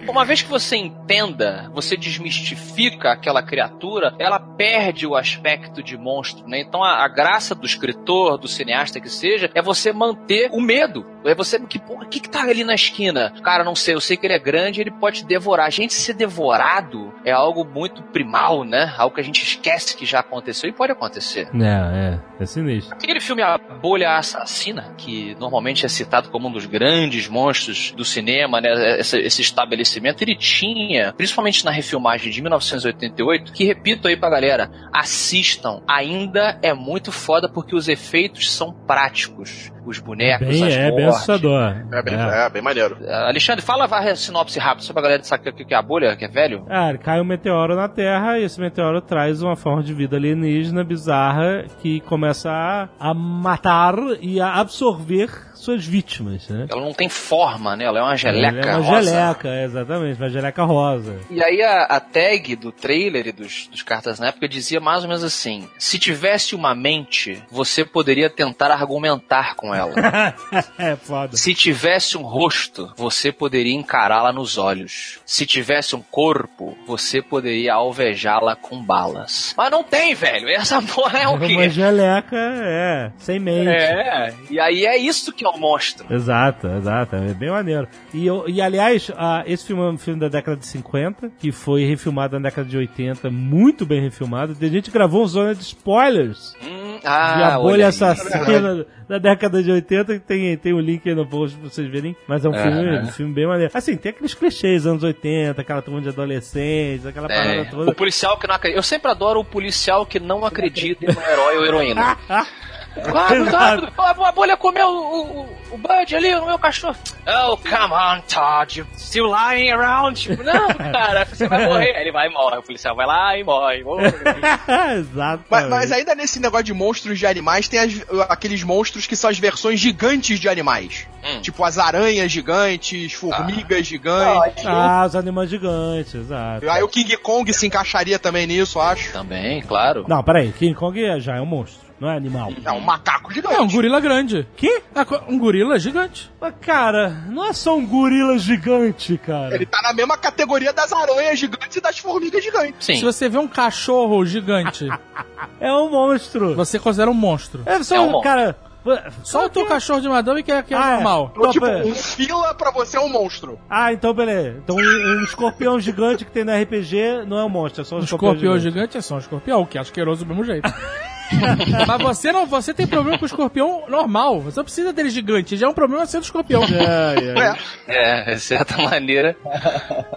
Uma vez que você entenda, você desmistifica aquela criatura, ela perde o aspecto de monstro, né? Então a, a graça do escritor, do cineasta que seja, é você manter o medo. É você que, porra, o que que tá ali na esquina? Cara, não sei, eu sei que ele é grande, ele pode te devorar. A gente ser devorado é algo muito primal, né? Algo que a gente esquece que já aconteceu e pode acontecer.
É, é, é sinistro.
Aquele filme A Bolha Assassina, que normalmente é citado como um dos grandes monstros do cinema, né? Esse, esse estabelecimento, ele tinha, principalmente na refilmagem de 1988, que repito aí pra galera, assistam. Ainda é muito foda porque os efeitos são práticos. Os bonecos,
Bem,
as
é bem assustador.
É bem, é, bem maneiro.
Ah, Alexandre, fala a sinopse rápida só pra galera saber o que é a bolha, que é velho.
Ah, cai um meteoro na Terra e esse meteoro traz uma forma de vida alienígena bizarra que começa a, a matar e a absorver suas vítimas, né?
Ela não tem forma, né? Ela é uma geleca
Ela é uma
rosa.
geleca, é, exatamente, uma geleca rosa.
E aí a, a tag do trailer e dos, dos cartas na época dizia mais ou menos assim: se tivesse uma mente, você poderia tentar argumentar com ela. [laughs]
é foda.
Se tivesse um rosto, você poderia encará-la nos olhos. Se tivesse um corpo, você poderia alvejá-la com balas. Mas não tem, velho. Essa [laughs] porra é o
Uma
quê?
geleca, é, sem mente.
É, e aí é isso que é o monstro.
Exato, exato, é bem maneiro. E, eu- e aliás, ah, esse filme é um filme da década de 50, que foi refilmado na década de 80, muito bem refilmado. A gente gravou um zona de spoilers
Hum,
de
ah,
A
olha
Bolha. Assassina da década de 80, que tem, tem um link aí no post pra vocês verem, mas é um,
É,
filme,
é.
um filme bem maneiro. Assim, tem aqueles clichês anos 80, aquela turma de adolescentes, aquela
É,
parada toda.
o policial que não acredita. Eu sempre adoro o policial que não acredita no herói ou heroína. [laughs] Claro, claro. A bolha comeu o, o, o Bud ali, o meu cachorro. Oh, come on, Todd. You still lying around? Tipo, não, cara, você vai morrer. Ele vai e morre. O policial vai lá e morre. morre. [laughs]
Exato.
Mas, mas ainda nesse negócio de monstros de animais, tem as- aqueles monstros que são as versões gigantes de animais.
Hum.
Tipo as aranhas gigantes, formigas gigantes.
Ah, os animais gigantes, exato.
Aí o King Kong se encaixaria também nisso, acho.
Também, claro.
Não, peraí, King Kong é- já é um monstro, não é animal.
É um macaco gigante.
É um gorila grande.
Que?
Co- Um gorila gigante.
Mas, cara, não é só um gorila gigante, cara.
Ele tá na mesma categoria das aranhas gigantes e das formigas gigantes.
Sim.
Se você vê um cachorro gigante, [laughs]
É um monstro.
você considera um monstro.
É só,
É um monstro.
cara...
Só o teu cachorro de madame que é, que é
Ah, é.
normal.
Então, tipo, um fila pra você é um monstro.
Ah, então beleza. Então um, um escorpião gigante que tem no RPG não é um monstro, é só um
Um
escorpião,
escorpião
gigante.
gigante é só um escorpião, que é asqueroso do mesmo jeito. [laughs] [laughs] Mas você não, você tem problema com o escorpião normal. Você não precisa dele gigante, já é um problema sendo escorpião. [laughs]
É.
É, de certa maneira,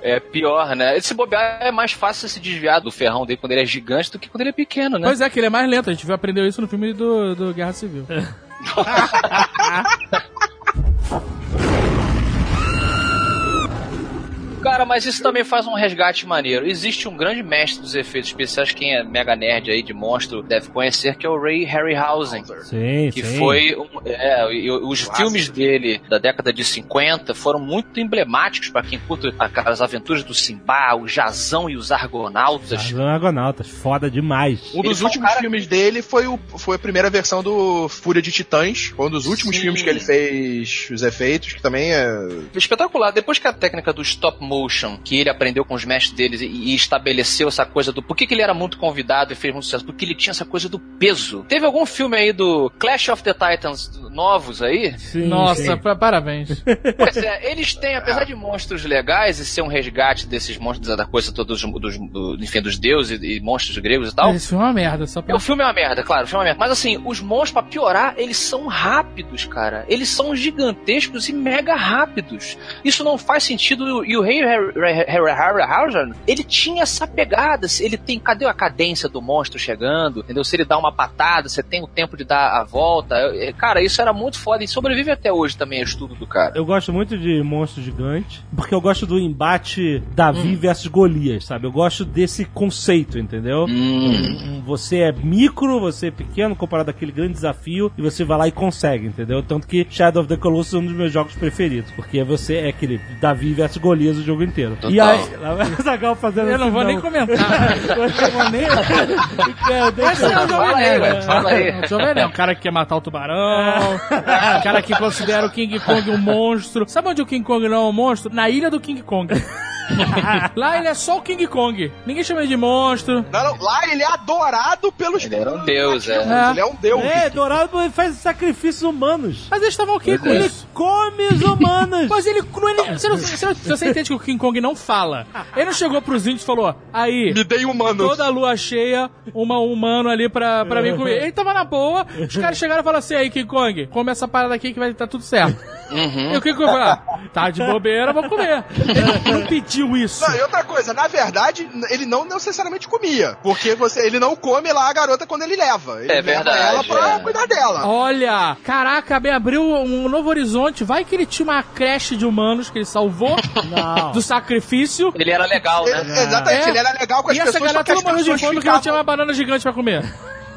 é pior, né? Esse bobear é mais fácil se desviar do ferrão dele quando ele é gigante do que quando ele é pequeno, né?
Pois é, que ele é mais lento. A gente viu aprendeu isso no filme do, do Guerra Civil. [laughs]
Cara, mas isso também faz um resgate maneiro. Existe um grande mestre dos efeitos especiais, quem é mega nerd aí de monstro deve conhecer, que é o Ray Harryhausen.
Sim,
Que
sim.
foi. Um, é, e os filmes dele da década de 50 foram muito emblemáticos pra quem curte aquelas aventuras do Simba, o Jazão e os Argonautas.
Os Argonautas, foda demais.
Um dos
foi um
últimos
cara-
filmes dele foi, o, foi a primeira versão do Fúria de Titãs. Foi um dos últimos
Sim.
filmes que ele fez os efeitos, que também é.
Espetacular. Depois que a técnica do stop motion, que ele aprendeu com os mestres deles e, e estabeleceu essa coisa do por que, que ele era muito convidado e fez muito sucesso, porque ele tinha essa coisa do peso. Teve algum filme aí do Clash of the Titans novos aí?
Sim,
Nossa,
sim.
pa- parabéns. [laughs]
Pois é, eles têm, apesar de monstros legais e ser um resgate desses monstros da coisa toda dos, dos, do, enfim, dos deuses e, e monstros gregos e tal.
Esse filme é uma merda, só pra...
O filme é uma merda, claro, o filme é uma merda. Mas assim, os monstros, pra piorar, eles são rápidos, cara. Eles são gigantescos e mega rápidos. Isso não faz sentido. E o Ray Ray Harryhausen, ele tinha essa pegada. Ele tem, cadê a cadência do monstro chegando? Entendeu? Se ele dá uma patada, você tem o tempo de dar a volta. Eu- Cara, isso era muito foda e sobrevive até hoje também, o estudo do cara.
Eu gosto muito de monstro gigante, porque eu gosto do embate Davi versus Golias, sabe? Eu gosto desse conceito, entendeu? Um- Você é micro, você é pequeno comparado àquele grande desafio, e você vai lá e consegue, entendeu? Tanto que Shadow of the Colossus é um dos meus jogos preferidos, porque você é aquele Davi versus Golias jogo inteiro.
Total.
E aí, lá vai o Zagal fazendo
Eu não vou nem comentar. [laughs]
Eu não vou nem... É, [laughs] deixa-
Esse é o
Fala aí,
é um cara que quer matar o tubarão, o cara que considera o King Kong um monstro. Sabe onde o King Kong não é um monstro? Na ilha do King Kong. [laughs] Lá ele é só o King Kong. Ninguém chama ele de monstro.
Não, não, lá ele é adorado pelos.
Ele era um deus, é.
nativos, Ele é um deus.
É, Dourado ele faz sacrifícios humanos.
Mas eles estavam ok com
Ele
isso.
come os humanos. [laughs]
Mas ele, não- ele você, não- você não- você entende que o King Kong não fala. Ele não chegou pros índios e falou: aí,
Me dei humanos.
toda lua cheia, uma humano ali pra, pra mim comer. Ele tava na boa, os caras chegaram e falaram assim: aí, King Kong, come essa parada aqui que vai estar tudo certo.
Uhum.
E o King Kong falou: ah, tá de bobeira, vou comer. Ele [laughs] não pediu isso.
Não, e outra coisa, na verdade, ele não necessariamente comia. Porque você, ele não come lá a garota quando ele leva. Ele
É
leva
verdade,
ela pra
é.
cuidar dela.
Olha, caraca, me abriu um novo horizonte. Vai que ele tinha uma creche de humanos que ele salvou [laughs]
Não.
do sacrifício.
Ele era legal, né?
Ele- exatamente,
É.
ele era legal com as
E essa
pessoas, só
galera
que as
todo morreu de fome porque ela tinha uma banana gigante pra comer.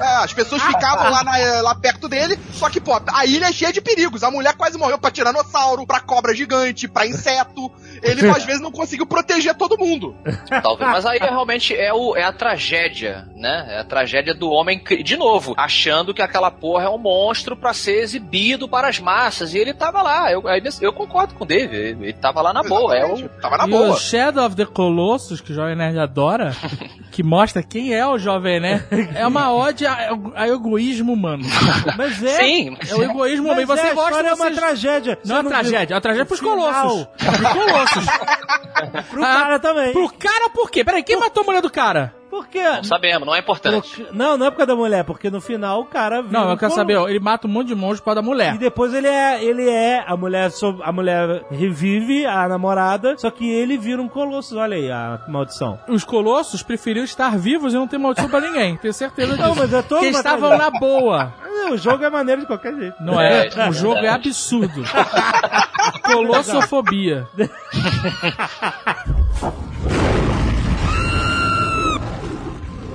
É, as pessoas ficavam lá, na- lá perto dele, só que, pô, a ilha é cheia de perigos. A mulher quase morreu pra tiranossauro, pra cobra gigante, pra inseto. Ele, às vezes, não conseguiu proteger todo mundo.
Talvez. Mas aí realmente é, o, é a tragédia, né? É a tragédia do homem, de novo, achando que aquela porra é um monstro pra ser exibido para as massas. E ele tava lá. Eu, eu concordo com o David. Ele, tava lá na boa. É
Exatamente.
o,
Tava na
e
boa.
o Shadow of the Colossus, que o Jovem Nerd adora, [laughs] que mostra quem é o Jovem Nerd, [laughs] é uma ode a, a egoísmo humano.
Mas é.
Sim,
É o egoísmo humano. E você
é,
gosta
é uma
vocês-
tragédia.
Não é
Você
tragédia, é uma tragédia pros
Final.
colossos. Pros colossos. [laughs]
Pro
Ah,
cara também.
Pro cara por quê? Peraí, quem matou a mulher do cara?
Por quê?
não sabemos, não é importante.
Porque- Não, não é por causa da mulher, porque no final o cara vira
Não,
um
eu quero
colo-
saber, ó, ele mata um monte de monstros por causa da mulher.
E depois ele é, ele é a mulher, a mulher revive a namorada, só que ele vira um colosso. Olha aí a maldição.
Os colossos preferiam estar vivos e não ter maldição pra ninguém. Tenho certeza disso.
Não, mas é
Porque
uma
estavam na boa.
O jogo é maneiro de qualquer jeito.
Não é?
É,
o jogo é absurdo. [laughs] Colossofobia. [laughs]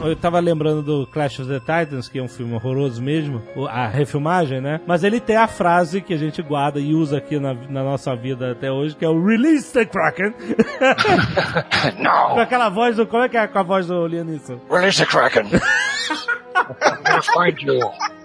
Eu tava lembrando do Clash of the Titans, que é um filme horroroso mesmo, a refilmagem, né? Mas ele tem a frase que a gente guarda e usa aqui na, na nossa vida até hoje, que é o Release the Kraken. [laughs] com
Não!
aquela voz do. Como é que é com a voz do Liam Neeson?
Release the Kraken! [laughs] I'm gonna find you!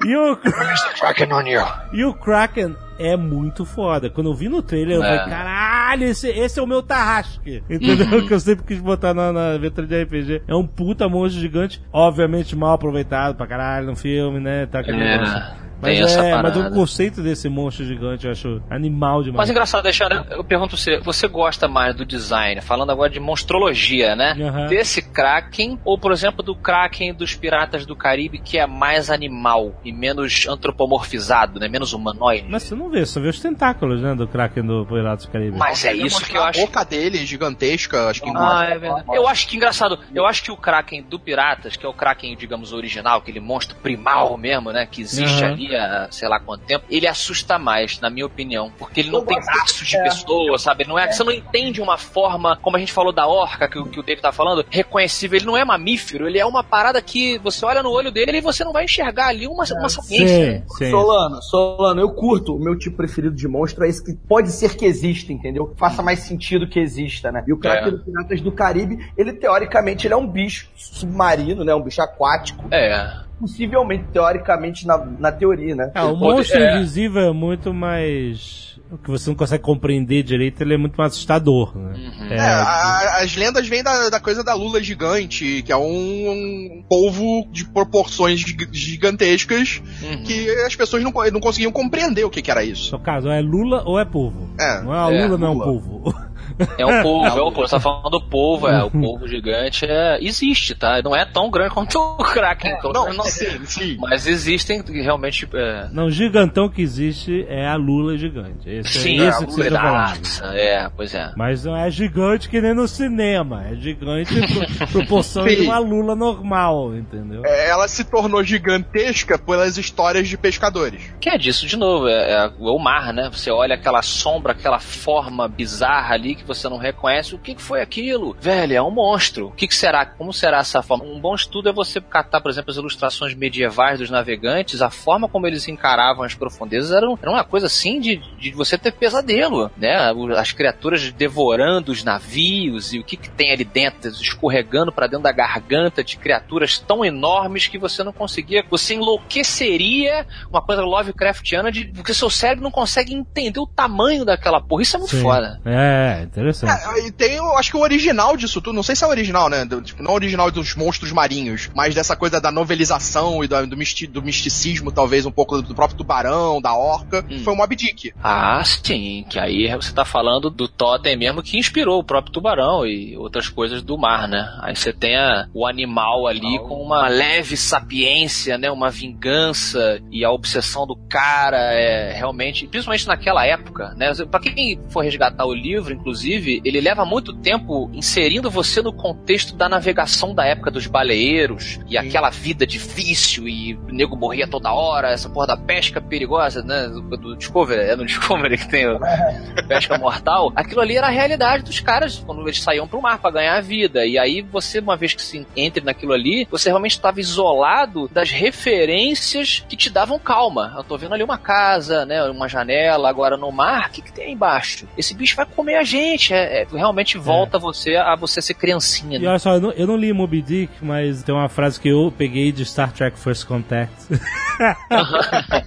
E o,
Release the Kraken on you!
e o Kraken é muito foda. Quando eu vi no trailer, eu
É.
falei, caralho, esse, esse é o meu Tarrasque. [laughs] Entendeu? Que eu sempre quis botar na, na aventura de RPG. É um puta monstro gigante, obviamente mal aproveitado pra caralho no filme, né? Tá aquele
É,
negócio.
Tem
Mas,
essa
é, mas
parada.
o conceito desse monstro gigante eu acho animal demais.
Mas engraçado, Alexandre, eu pergunto você, você gosta mais do design, falando agora de monstrologia, né?
Aham.
Desse Kraken, ou por exemplo do Kraken dos Piratas do Caribe, que é mais animal e menos antropomorfizado, né? Menos humanoide.
Mas você não vê, só vê os tentáculos, né? Do Kraken do Piratas do Caribe.
Mas é isso que eu acho.
A boca dele gigantesca, acho que
Ah, é verdade. Eu acho que engraçado, eu acho que o Kraken do Piratas, que é o Kraken, digamos, original, aquele monstro primal mesmo, né? Que existe
Aham.
ali sei lá quanto tempo, ele assusta mais, na minha opinião. Porque ele não
Eu
tem braços de
é.
pessoa, sabe? Não é, Você não entende uma forma, como a gente falou da orca, que, o- que o David tá falando, reconhecível. Ele não é mamífero, ele é uma parada que você olha no olho dele e você não vai enxergar ali uma, uma sapiência.
Sim, sim.
Solano, Solano, eu curto. O meu tipo preferido de monstro é esse que pode ser que exista, entendeu? Faça mais sentido que exista, né? E o Kraken
É.
do Piratas do Caribe, ele teoricamente ele é um bicho submarino, né? Um bicho aquático.
É.
Possivelmente, teoricamente, na, na teoria, né?
É, o
pode-
monstro
é.
invisível é muito mais. O que você não consegue compreender direito, ele é muito mais assustador. Né?
Uhum.
É,
É, a- as lendas vêm da, da coisa da lula gigante, que é um, um polvo de proporções gig- gigantescas
Uhum.
que as pessoas não, não conseguiam compreender o que, que era isso.
no caso, é Lula ou é polvo.
É.
Não é a
É,
Lula, não é um
Lula. [laughs]
É o polvo, [laughs] é o polvo. Você tá falando do polvo, é. O polvo gigante é, existe, tá? Não é tão grande quanto o Kraken. então,
Não,
não-
sim, sim.
Mas existem realmente. É,
Não, o gigantão que existe é a Lula gigante. Esse
sim,
é
é,
isso que você tá falando.
Nossa, é, pois é.
Mas não é gigante que nem no cinema. É gigante pro, [laughs] proporção de uma lula normal, entendeu?
É, Ela se tornou gigantesca pelas histórias de pescadores.
Que é disso de novo, é, é o mar, né? Você olha aquela sombra, aquela forma bizarra ali que você não reconhece. O que, que foi aquilo? Velho, é um monstro. O que, que será? Como será essa forma? Um bom estudo é você catar, por exemplo, as ilustrações medievais dos navegantes, a forma como eles encaravam as profundezas era, um- uma coisa assim de, de você ter pesadelo, né? As criaturas devorando os navios e o que, que tem ali dentro, escorregando para dentro da garganta de criaturas tão enormes que você não conseguia, você enlouqueceria uma coisa Lovecraftiana de porque seu cérebro não consegue entender o tamanho daquela porra. Isso é muito
Sim.
foda.
É, interessante.
É, e tem, eu acho que o original disso tudo, não sei se é o original, né? do- tipo, não o original dos monstros marinhos, mas dessa coisa da novelização e da- do, misti- do misticismo, talvez, um pouco do próprio tubarão, da orca,
Hum.
foi o Mob Dick.
Ah, sim, que aí você tá falando do totem mesmo que inspirou o próprio tubarão e outras coisas do mar, né? Aí você tem a- o animal ali com uma leve sapiência, né? Uma vingança e a obsessão do cara é realmente, principalmente naquela época, né? Pra quem for resgatar o livro, inclusive, ele leva muito tempo inserindo você no contexto da navegação da época dos baleeiros e aquela vida de vício e o nego morria toda hora, essa porra da pesca perigosa, né? Do, do Discovery, é no Discovery que tem o [laughs] pesca mortal. Aquilo ali era a realidade dos caras quando eles saíam pro mar pra ganhar a vida. E aí você, uma vez que se entre naquilo ali, você realmente estava isolado das referências que te davam calma. Eu tô vendo ali uma casa, né? Uma janela, agora no mar, o que, que tem aí embaixo? Esse bicho vai comer a gente. É, é, realmente volta você a você ser criancinha.
E
Né?
olha só, eu não, eu não li Moby Dick, mas tem uma frase que eu peguei de Star Trek First Contact.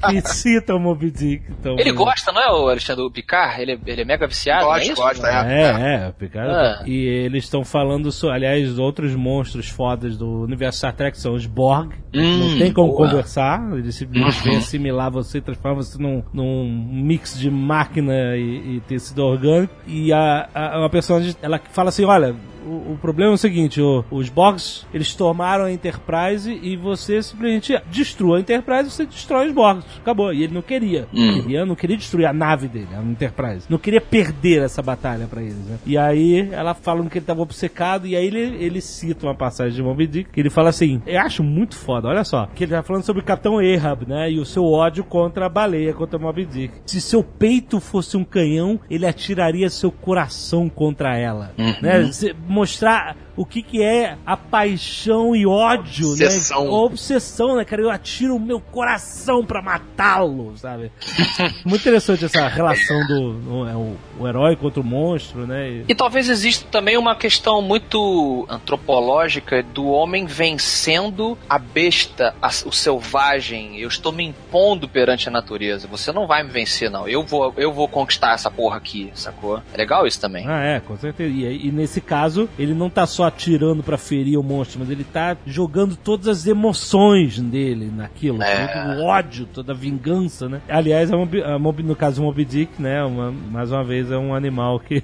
que [laughs] cita o Moby Dick. Então,
Ele gosta, não é, o Alexandre Picard? Ele, ele é mega viciado, não é
Gosta,
isso?
gosta, é.
É, é, Picard.
Ah.
E eles estão falando, so- aliás, outros monstros fodas do universo Star Trek são os Borg.
Hum,
não tem como
boa.
conversar, eles simplesmente vêm [laughs] assimilar você, transformar você num, num mix de máquina e, e tecido orgânico. E a, a, uma personagem, ela fala assim: olha. O, o problema é o seguinte, o- os Borgs, eles tomaram a Enterprise e você simplesmente destrua a Enterprise, você destrói os Borgs. Acabou. E ele não queria.
Hum.
queria não queria destruir a nave dele, a Enterprise. Não queria perder essa batalha pra eles, né? E aí ela falando que ele tava obcecado, e aí ele, ele cita uma passagem de Moby Dick, que ele fala assim, eu acho muito foda, olha só, que ele tá falando sobre o Capitão Ahab, né? E o seu ódio contra a baleia, contra Moby Dick. Se seu peito fosse um canhão, ele atiraria seu coração contra ela,
Uhum.
né? Mostrar o que que é a paixão e ódio,
Obsessão.
né? A obsessão, né, cara? Eu atiro o meu coração pra matá-lo, sabe? [laughs] Muito interessante essa relação do, é, o, o herói contra o monstro, né? E-
E talvez exista também uma questão muito antropológica do homem vencendo a besta, a- o selvagem. Eu estou me impondo perante a natureza. Você não vai me vencer, não. Eu vou, eu vou conquistar essa porra aqui, sacou? É legal isso também.
Ah, é, com certeza. E, e nesse caso, ele não tá só atirando pra ferir o monstro, mas ele tá jogando todas as emoções dele naquilo.
É.
Todo o ódio, toda a vingança, né? Aliás, a Moby- a no caso do Moby Dick, né? uma- mais uma vez, é um animal que.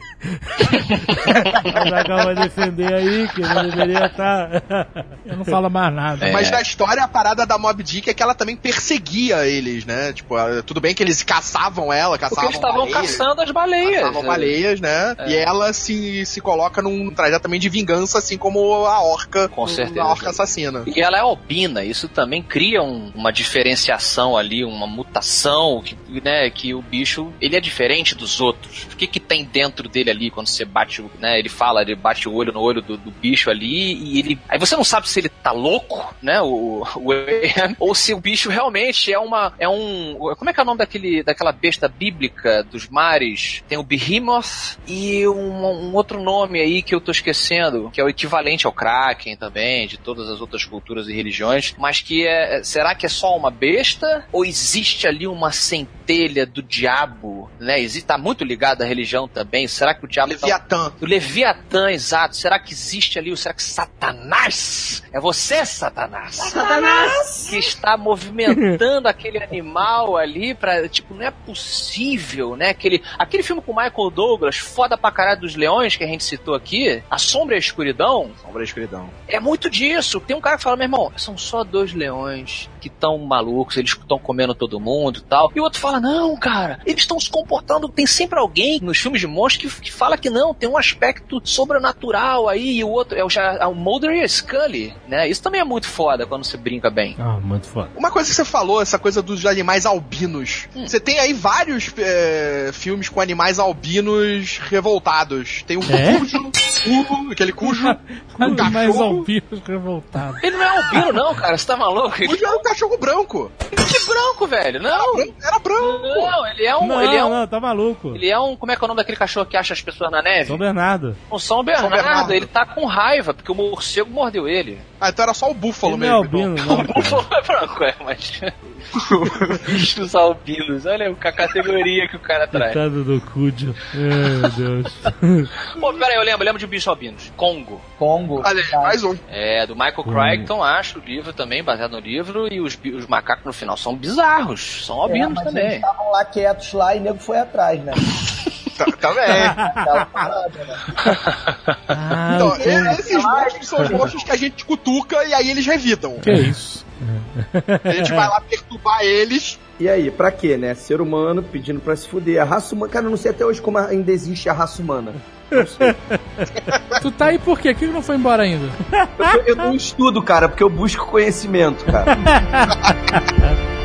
Zagal [laughs] vai defender aí, que não deveria tá. estar. [laughs]
Eu não falo mais nada.
É.
Mas na história, a parada da Mob Dick é que ela também perseguia eles, né? Tipo, tudo bem que eles caçavam ela,
Porque
caçavam
eles estavam
baleias,
caçando as baleias.
caçavam baleias, né?
É.
E ela se, se coloca num trajeto também de vingança, assim como a orca.
Com certeza.
A orca assassina.
E ela é albina, isso também cria um- uma diferenciação ali, uma mutação, que, né, que o bicho, ele é diferente dos outros. O que que tem dentro dele ali quando você bate, o- né, ele fala, ele bate o olho no olho do, do bicho ali e ele... Aí você não sabe se ele tá louco, né, o, o ou se o bicho realmente é uma, é um... Como é que é o nome daquele, daquela besta bíblica dos mares? Tem o Behemoth e um, um outro nome aí que eu tô esquecendo, que que é o equivalente ao Kraken também, de todas as outras culturas e religiões, mas que é. Será que é só uma besta? Ou existe ali uma centelha do diabo, né? Existe, tá muito ligado à religião também. Será que o diabo. tá-
Leviatã.
o Leviatã, exato. Será que existe ali? Será que Satanás? É você, Satanás? Satanás! Que está movimentando [laughs] aquele animal ali pra. Tipo, não é possível, né? Aquele, aquele filme com o Michael Douglas, foda pra caralho dos leões que a gente citou aqui, A Sombra e a Escuridão,
Sombra da escuridão.
é muito disso. Tem um cara que fala, meu irmão, são só dois leões que estão malucos, eles estão comendo todo mundo e tal. E o outro fala, não, cara, eles estão se comportando. Tem sempre alguém nos filmes de monstros que, que fala que não, tem um aspecto sobrenatural aí. E o outro é o, já- é o Mulder e a Scully, né? Isso também é muito foda quando você brinca bem.
Ah, muito foda.
Uma coisa que você falou, essa coisa dos animais albinos.
Hum.
Você tem aí vários é, filmes com animais albinos revoltados. Tem o
É?
Cujo, o- aquele Cujo. [laughs]
Quanto
cachorro.
mais albinos revoltados.
Ele não é albino, não, cara. Você tá maluco?
O Cujo era um cachorro branco.
Que branco, velho. Não.
Era branco.
Não, ele é um.
Não,
ele é um.
não, tá maluco.
Ele é um. Como é que é o nome daquele cachorro que acha as pessoas na neve?
São Bernardo.
O São Bernardo,
Bernardo.
ele tá com raiva, porque o morcego mordeu ele.
Ah, então era só o búfalo
Ele não é
mesmo.
albino,
então.
não, [laughs]
O búfalo é branco, é, mas. Bichos albinos, olha a categoria que o cara traz.
Coitado do Cujo. Ai, meu Deus.
Pô, pera aí, eu lembro, eu lembro de bichos albinos. Congo.
Congo.
Olha mais um.
É, do Michael Crichton, acho, o livro também, baseado no livro, e os, os macacos no final são bizarros, são
É,
albinos
eles
também.
estavam lá quietos lá e o nego foi atrás, né? [laughs]
Tá- Também.
Aquela parada, né?
Ah,
Então, esses monstros são os monstros que a gente cutuca e aí eles revidam.
Que isso?
A gente vai lá perturbar eles.
E aí, pra quê, né? Ser humano pedindo pra se fuder. A raça humana. Cara, eu não sei até hoje como ainda existe a raça humana. [laughs]
Tu tá aí por quê? Por que não foi embora ainda?
Eu, eu não estudo, cara, porque eu busco conhecimento, cara. [laughs]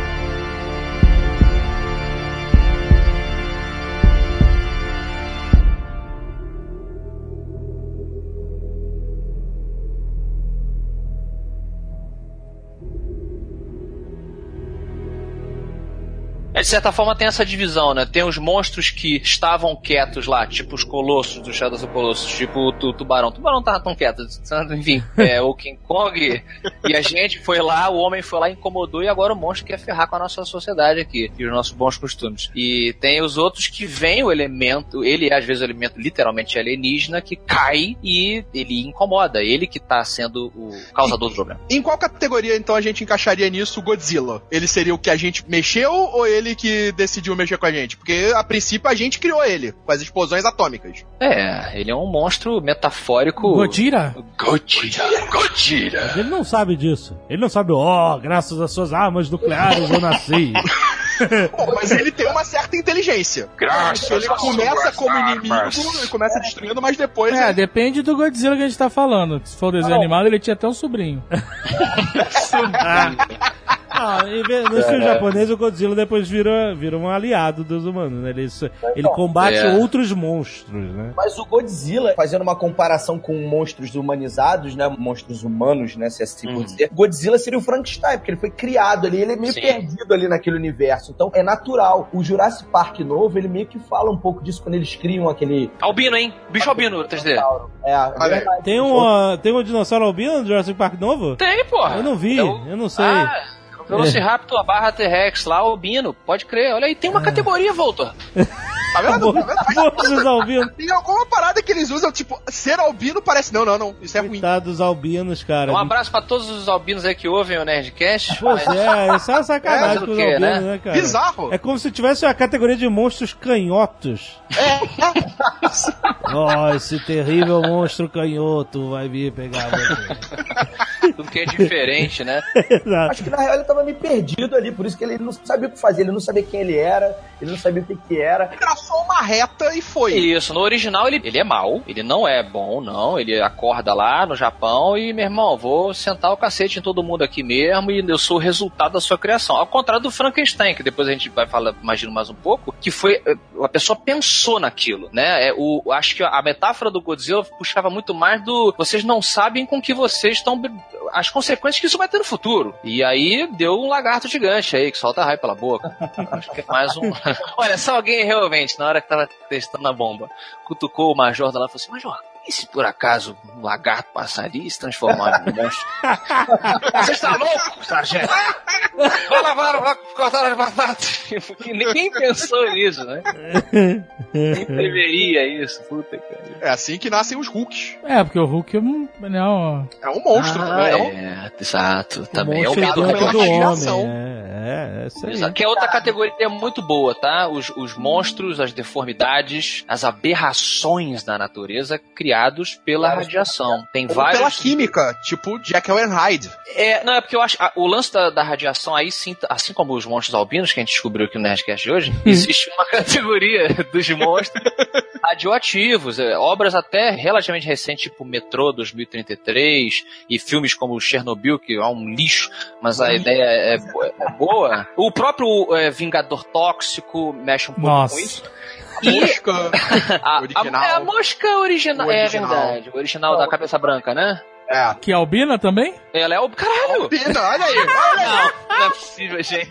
De certa forma tem essa divisão, né? Tem os monstros que estavam quietos lá, tipo os colossos do Shadow of Colossus, tipo o tu- tubarão. O tubarão tava tão quieto, enfim, é, o King Kong. E a gente foi lá, o homem foi lá, incomodou, e agora o monstro quer ferrar com a nossa sociedade aqui, e os nossos bons costumes. E tem os outros que vem o elemento, ele é às vezes o elemento literalmente alienígena, que cai e ele incomoda, ele que tá sendo o causador do problema.
Em qual categoria, então, a gente encaixaria nisso o Godzilla? Ele seria o que a gente mexeu ou ele que decidiu mexer com a gente? Porque, a princípio, a gente criou ele, com as explosões atômicas.
É, ele é um monstro metafórico.
Godira?
Godira, Godira.
Ele não sabe disso. Ele não sabe, ó, graças às suas armas nucleares eu nasci. [laughs]
Bom, mas ele tem uma certa inteligência.
Graças
Ele começa como
armas.
inimigo, ele começa destruindo, mas depois.
É,
ele-
depende do Godzilla que a gente tá falando. Se for desenho animado, ele tinha até um sobrinho. [laughs] [laughs]
Ah, e no filme japonês, o Godzilla depois vira, vira um aliado dos humanos, né? Ele, ele combate
É.
outros monstros, né?
Mas o Godzilla, fazendo uma comparação com monstros humanizados, né? Monstros humanos, né? Se assim por
Uhum.
dizer. Godzilla seria o Frankenstein, porque ele foi criado ali, ele é meio
Sim.
perdido ali naquele universo. Então é natural. O Jurassic Park novo, ele meio que fala um pouco disso quando eles criam aquele.
Albino, hein? Bicho albino, 3D.
É, é verdade.
Tem um, ah, tem um dinossauro albino no Jurassic Park novo?
Tem, porra.
Eu não vi,
É o-
eu não sei.
Ah, Velociraptor barra T-Rex lá, albino. Pode crer. Olha aí, tem uma categoria, Voltor. [laughs]
Tá vendo? Tá vendo? Faz-
Monstros albinos.
Tem alguma parada que eles usam, tipo, ser albino parece. Não, não, não. Isso é ruim.
Coitados albinos, cara.
Um abraço pra todos os albinos aí que ouvem o Nerdcast.
Pois é, isso é uma sacanagem
É,
com os albinos,
né?
né, cara?
Bizarro.
É como se tivesse a categoria de monstros canhotos. [laughs] Ó, esse terrível monstro canhoto vai vir pegar você. [laughs]
Tudo que é diferente, né?
Exato.
Acho que na real ele tava meio perdido ali, por isso que ele não sabia o que fazer, ele não sabia quem ele era, ele não sabia o que que era.
Traçou uma reta e foi.
Isso, no original ele, ele é mau, ele não é bom, não. Ele acorda lá no Japão e, meu irmão, vou sentar o cacete em todo mundo aqui mesmo e eu sou o resultado da sua criação. Ao contrário do Frankenstein, que depois a gente vai falar, imagino mais um pouco, que foi. A pessoa pensou naquilo, né? É, o, acho que a metáfora do Godzilla puxava muito mais do. Vocês não sabem com que vocês estão. As consequências que isso vai ter no futuro. E aí deu um lagarto gigante aí, que solta raio pela boca. Acho que é mais um. Olha, só alguém realmente, na hora que tava testando a bomba, cutucou o Major lá e falou assim: Major, E se por acaso um lagarto passar ali e se transformar num monstro? [laughs] Você está louco, sargento? Vai lavar, vai cortar as batatas. Porque ninguém pensou nisso, né? Quem preveria isso? Puta, cara.
É assim que nascem os Hulks.
É, porque o Hulk é um. Não,
É um monstro,
Ah,
né? É um-
é, exato. Também é o medo
pela
do homem. É, é, é isso aí.
Exato, Que é outra categoria muito boa, tá? Os, os monstros, as deformidades, as aberrações da natureza criados pela radiação. Tem vários.
pela química, tipo Jekyll and Hyde.
É, não, é porque eu acho. a- o lance da, da radiação aí, sim, assim como os monstros albinos que a gente descobriu aqui no Nerdcast de hoje, existe uma [laughs] categoria dos monstros [laughs] radioativos. é, obras até relativamente recentes, tipo Metrô 2033 e filmes como Chernobyl, que é um lixo, mas a ideia é, é boa. O próprio é, Vingador Tóxico mexe um pouco
Nossa.
com isso.
Mosca. [laughs]
A,
Original.
a- é a mosca original. É verdade. O original da cabeça branca, né?
É.
Que é albina também?
Ela é o. Caralho!
Pina, olha aí. [laughs] Olha aí.
Não, não é possível, gente.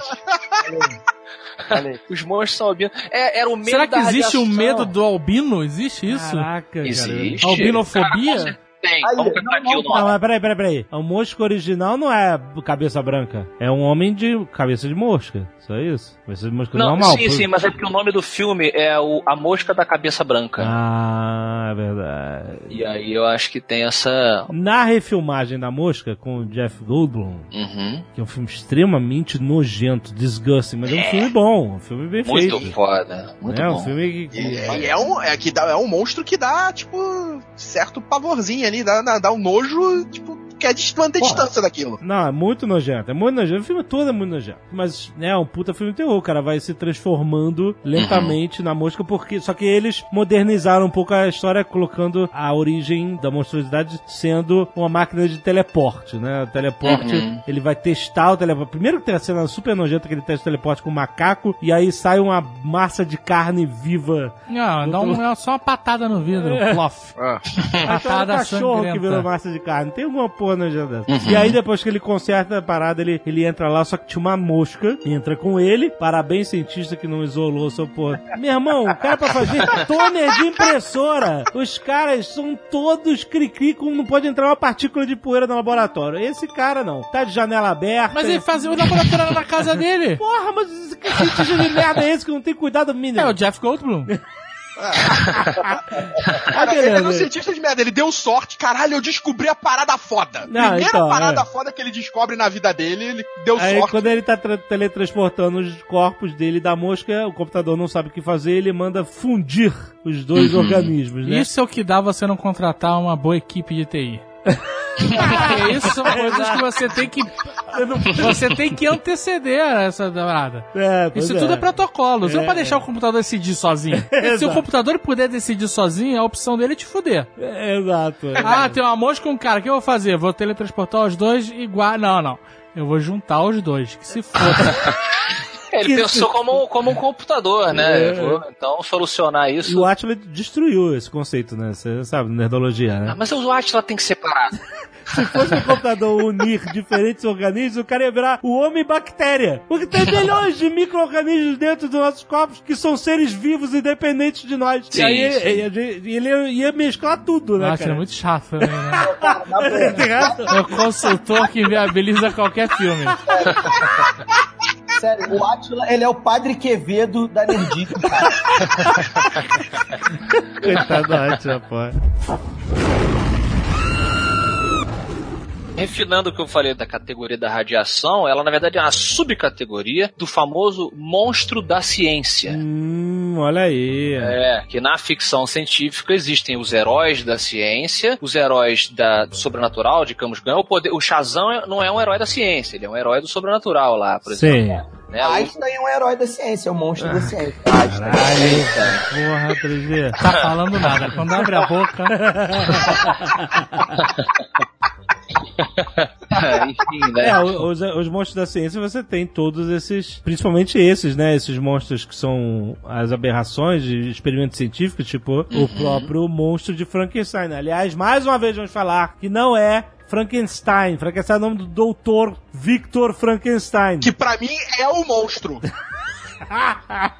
Os monstros são albinos. É, era o medo
Será que
da
existe o medo do albino? Existe isso?
Caraca, cara.
Existe.
Albinofobia?
Cara, tem.
Aí,
Vamos cantar
não,
aqui o
Não,
nome.
mas peraí, peraí, peraí. O mosca original não é cabeça branca. É um homem de cabeça de mosca. Só isso? Cabeça de mosca
Não,
normal.
sim, sim, mas é porque o nome do filme é o A Mosca da Cabeça Branca.
Ah, é verdade.
E aí eu acho que tem essa.
Na refilmagem da mosca com o Jeff Goldblum,
Uhum.
que é um filme extremamente nojento, disgusting, mas é um filme bom, um filme bem
Muito
feito.
foda. Muito
é
bom.
um filme que.
E, e é, um, é, que dá, é um monstro que dá, tipo, certo pavorzinho ali, dá, dá, dá um nojo, tipo, que é de manter
Porra.
distância daquilo.
Não, é muito nojento, é muito nojento. O filme todo é muito nojento. Mas, né, é um puta filme de terror. O cara vai se transformando lentamente na mosca, porque. Só que eles modernizaram um pouco a história, colocando a origem da monstruosidade sendo uma máquina de teleporte, né? O teleporte,
Uhum.
ele vai testar o teleporte. Primeiro que tem a cena super nojenta que ele testa o teleporte com um macaco, e aí sai uma massa de carne viva.
Não, dá um, é só uma patada no vidro. Plof.
Até um
Patada
cachorro que virou
sangrenta.
massa de carne. Tem alguma porra dessa. E aí, depois que ele conserta a parada, ele, ele entra lá, só que tinha uma mosca, entra com ele. Parabéns, cientista que não isolou sua porra. Meu irmão, o cara pra fazer toner de impressora. Os caras são todos cri-cri, com não pode entrar uma partícula de poeira no laboratório. Esse cara não. Tá de janela aberta.
Mas ele fazia o laboratório na casa dele.
Porra, mas esse que cientista de merda é esse que não tem cuidado mínimo?
É o Jeff Goldblum. [laughs] [laughs]
Ah,
Cara, ele é um cientista de merda, ele deu sorte, caralho, eu descobri a parada foda.
Não,
Primeira
então,
parada
é.
foda que ele descobre na vida dele, ele deu
Aí
sorte.
quando ele tá tra- teletransportando os corpos dele da mosca, o computador não sabe o que fazer, ele manda fundir os dois organismos, né?
Isso é o que dá você não contratar uma boa equipe de TI. Porque [laughs] isso são coisas que você tem que. Você tem que anteceder essa parada.
É,
Isso
é.
tudo é protocolo. Você não
É.
pode deixar o computador decidir sozinho. [laughs] Se o computador puder decidir sozinho, a opção dele é te fuder.
É, exato. é.
Ah, tem uma mosca com um cara, o que eu vou fazer? Vou teletransportar os dois igual. Não, não. Eu vou juntar os dois, que se foda. [laughs]
Ele pensou como, como um computador, né?
É.
Vou, então solucionar
E
isso.
o Atlas destruiu esse conceito, né? Você sabe, nerdologia,
Ah,
né?
mas o Atila tem que separar. [laughs]
Se fosse um computador unir diferentes organismos, o cara ia virar o homem bactéria. Porque tem [laughs] milhões de micro-organismos dentro dos nossos corpos que são seres vivos independentes de nós.
Sim,
e aí
sim.
ele, ele- ele ia mesclar tudo, né,
Nossa,
cara?
é muito chato também, né? [laughs]
Boa.
É o consultor que inviabiliza qualquer filme.
Sério, o Atila, ele é o padre Quevedo da Nerdice, [laughs] cara.
Coitado do Atlas, pô.
Refinando o que eu falei da categoria da radiação, ela na verdade é uma subcategoria do famoso monstro da ciência.
Hum, olha aí.
É, que na ficção científica existem os heróis da ciência, os heróis da, do sobrenatural, digamos, ganham o poder. O Shazam não é um herói da ciência, ele é um herói do sobrenatural lá, por
Sim.
Né? O-
Einstein é um herói da ciência, é um monstro da ciência.
Caralho. Porra, 3D.
Tá falando nada. Quando abre a boca. [laughs]
Enfim, né?
É, o- os, os monstros da ciência você tem todos esses, principalmente esses, né? Esses monstros que são as aberrações de experimentos científicos, tipo o próprio monstro de Frankenstein. Aliás, mais uma vez vamos falar que não é Frankenstein. Frankenstein é o nome do doutor Victor Frankenstein.
Que pra mim é o monstro. [laughs]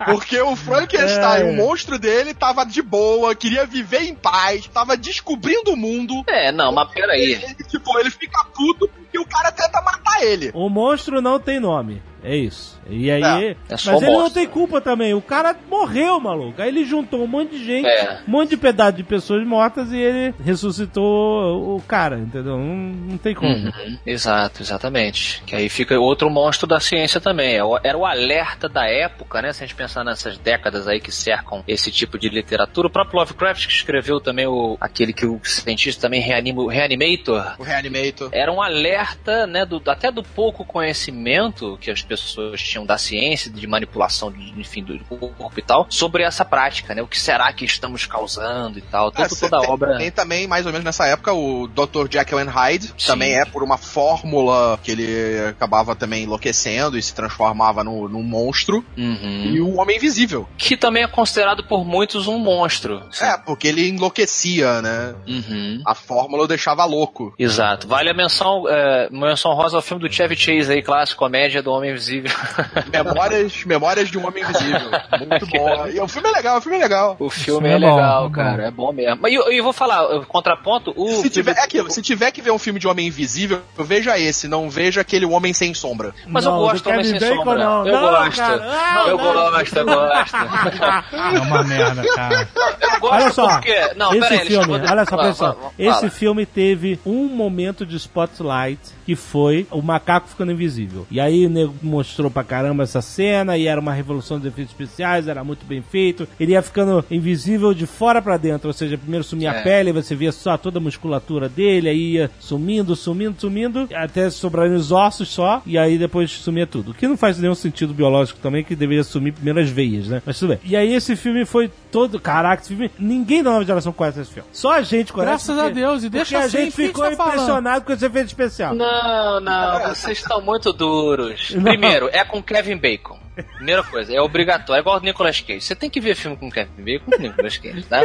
Porque o Frankenstein,
É.
o monstro dele, tava de boa, queria viver em paz, tava descobrindo o mundo.
É, não, mas peraí.
Ele, tipo, ele fica puto porque o cara tenta matar ele.
O monstro não tem nome. É isso. E aí.
É, é
mas ele não tem culpa também. O cara morreu, maluco. Aí ele juntou um monte de gente,
É.
um monte de pedaço de pessoas mortas e ele ressuscitou o cara, entendeu? Não, não tem como.
Uhum, exato, exatamente. Que aí fica outro monstro da ciência também. É Era o alerta da época, né? Se a gente pensar nessas décadas aí que cercam esse tipo de literatura. O próprio Lovecraft que escreveu também o aquele que o cientista também reanima, o Reanimator.
O Reanimator.
Era um alerta, né, do, até do pouco conhecimento que as pessoas tinham da ciência, de manipulação, de, enfim, do corpo e tal, sobre essa prática, né? O que será que estamos causando e tal. Toda,
É,
toda a
tem,
obra.
Tem também, mais ou menos nessa época, o Dr. Jekyll and Hyde.
Sim.
Também é por uma fórmula que ele acabava também enlouquecendo e se transformava no, num monstro.
Uhum.
E o Homem Invisível.
Que também é considerado por muitos um monstro.
É, porque ele enlouquecia, né?
Uhum.
A fórmula o deixava louco.
Exato. Vale a menção, é, menção rosa ao filme do Chevy Chase aí, clássico, comédia do Homem Invisível. [laughs] [laughs]
Memórias, memórias de um Homem Invisível. Muito bom. [laughs] E o filme é legal, o filme é legal.
O filme é,
é bom,
legal,
é bom.
cara. É bom mesmo. Mas eu, eu vou falar, eu- contraponto, o.
Se tiver, é aquilo, se tiver que ver um filme de Homem Invisível, veja esse, não veja aquele Homem Sem Sombra.
Mas
Não,
eu gosto
do
Homem Sem
Bacon,
Sombra.
não.
Eu
Não,
gosto.
cara. Não,
eu
não.
gosto, eu gosto. [laughs]
É uma merda, cara.
Eu gosto
Olha só,
porque. Não,
esse
peraí,
filme,
deixa eu-
olha só, só.
fala,
Esse
fala.
filme teve um momento de spotlight que foi o macaco ficando invisível. E aí o nego mostrou pra caramba essa cena e era uma revolução dos efeitos especiais, era muito bem feito. Ele ia ficando invisível de fora pra dentro, ou seja, primeiro sumia a
É.
pele, você via só toda a musculatura dele, aí ia sumindo, sumindo, sumindo, até sobrarem os ossos só, e aí depois sumia tudo. O que não faz nenhum sentido biológico também, que deveria sumir primeiro as veias, né? Mas tudo bem. E aí esse filme foi todo. Caraca, esse filme. Ninguém da nova geração conhece esse filme. Só a gente conhece.
Graças
porque-
a Deus, e deixa
porque
assim,
a gente ficou
tá falando?
impressionado com esse efeito especial.
Não, não, vocês estão muito duros. Primeiro, é com Kevin Bacon. Primeira coisa, é obrigatório, é igual o Nicolas Cage. Você tem que ver filme com Kevin Bacon com Nicolas Cage, tá?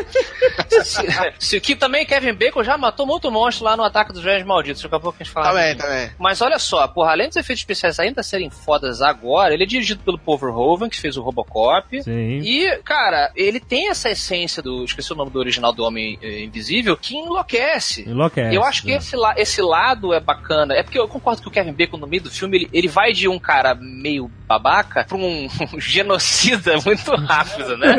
Se, se- que também Kevin Bacon já matou muito monstro lá no Ataque dos Velhos Malditos. Daqui a pouco a gente fala.
Também, também.
Mas olha só, porra, além dos efeitos especiais ainda serem fodas agora, ele é dirigido pelo Paul Verhoeven, que fez o Robocop.
Sim.
E, cara, ele tem essa essência do. Esqueci o nome do original do Homem eh, Invisível, que enlouquece.
Enlouquece.
Eu acho que esse, la- esse lado é bacana. É porque eu concordo que o Kevin Bacon, no meio do filme, ele, ele vai de um cara meio babaca pra um, [laughs] genocida muito rápido, né?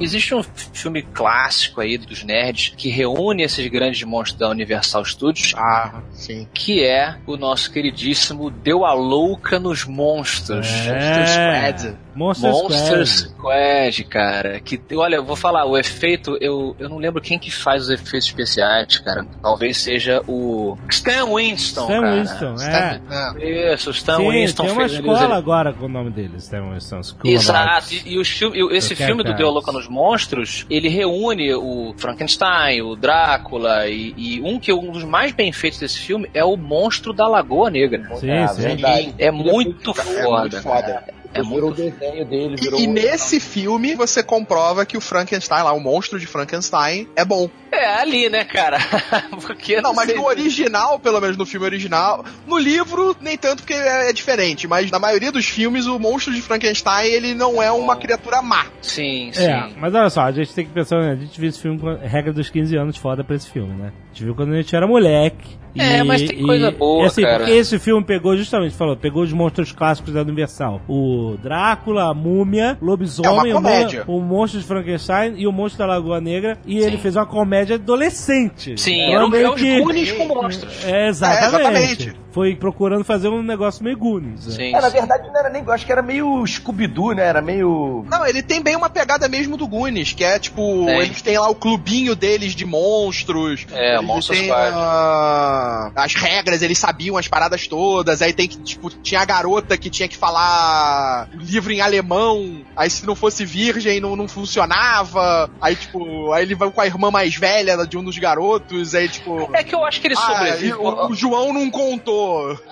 Existe um filme clássico aí dos nerds que reúne esses grandes monstros da Universal Studios,
Ah, sim.
que é o nosso queridíssimo Deu a Louca nos Monstros. Monster Squad.
Monster,
Monster
Squad.
Squad, cara. Que, olha, eu vou falar, o efeito, eu, eu não lembro quem que faz os efeitos especiais, cara. Talvez seja o Stan Winston,
Stan
cara.
Winston, é.
É.
Isso, o Stan
Sim,
Winston
tem uma
fez
escola
ele-
agora com o nome dele, Stan Winston School
Exato, e, e filme- e esse
Eu
filme do. Deu a Louca nos Monstros, ele reúne o Frankenstein, o Drácula, e, e um que é um dos mais bem feitos desse filme é o Monstro da Lagoa Negra.
Sim,
É,
sim.
verdade.
É muito
É
foda.
muito foda.
É muito
desenho dele,
E, e nesse filme você comprova que o Frankenstein lá, o monstro de Frankenstein, é bom.
É ali, né, cara? [laughs] Porque
Não, mas
sei-
no original, pelo menos no filme original, no livro, nem tanto porque é, é diferente, mas na maioria dos filmes, o monstro de Frankenstein, ele não é uma criatura má.
Sim, sim.
É, mas olha só, a gente tem que pensar, né? a gente viu esse filme com a regra dos 15 anos foda pra esse filme, né? A gente viu quando a gente era moleque.
É, mas tem coisa boa,
e assim,
cara.
porque esse filme pegou justamente, falou, pegou os monstros clássicos da Universal. O Drácula, a Múmia, Lobisomem,
É uma
o, o monstro de Frankenstein e o monstro da Lagoa Negra. E ele fez uma comédia adolescente.
Sim,
Então,
era o-
meio
os
que-
Goonies com monstros.
É, exatamente.
É, exatamente.
Foi procurando fazer um negócio meio Goonies. né?
Sim,
É, na
sim.
verdade não era nem... Eu acho que era meio Scooby-Doo, né? Era meio...
Não, ele tem bem uma pegada mesmo do Goonies, que é tipo,
Tem.
eles têm lá o clubinho deles de monstros.
É, Monster
têm a- as regras, eles sabiam as paradas todas, aí tem que, tipo, tinha a garota que tinha que falar a- livro em alemão, aí se não fosse virgem não, não funcionava, aí tipo, aí ele vai com a irmã mais velha de um dos garotos, aí tipo...
É que eu acho que ele
Ah,
sobrevive.
o, o João não contou. [laughs]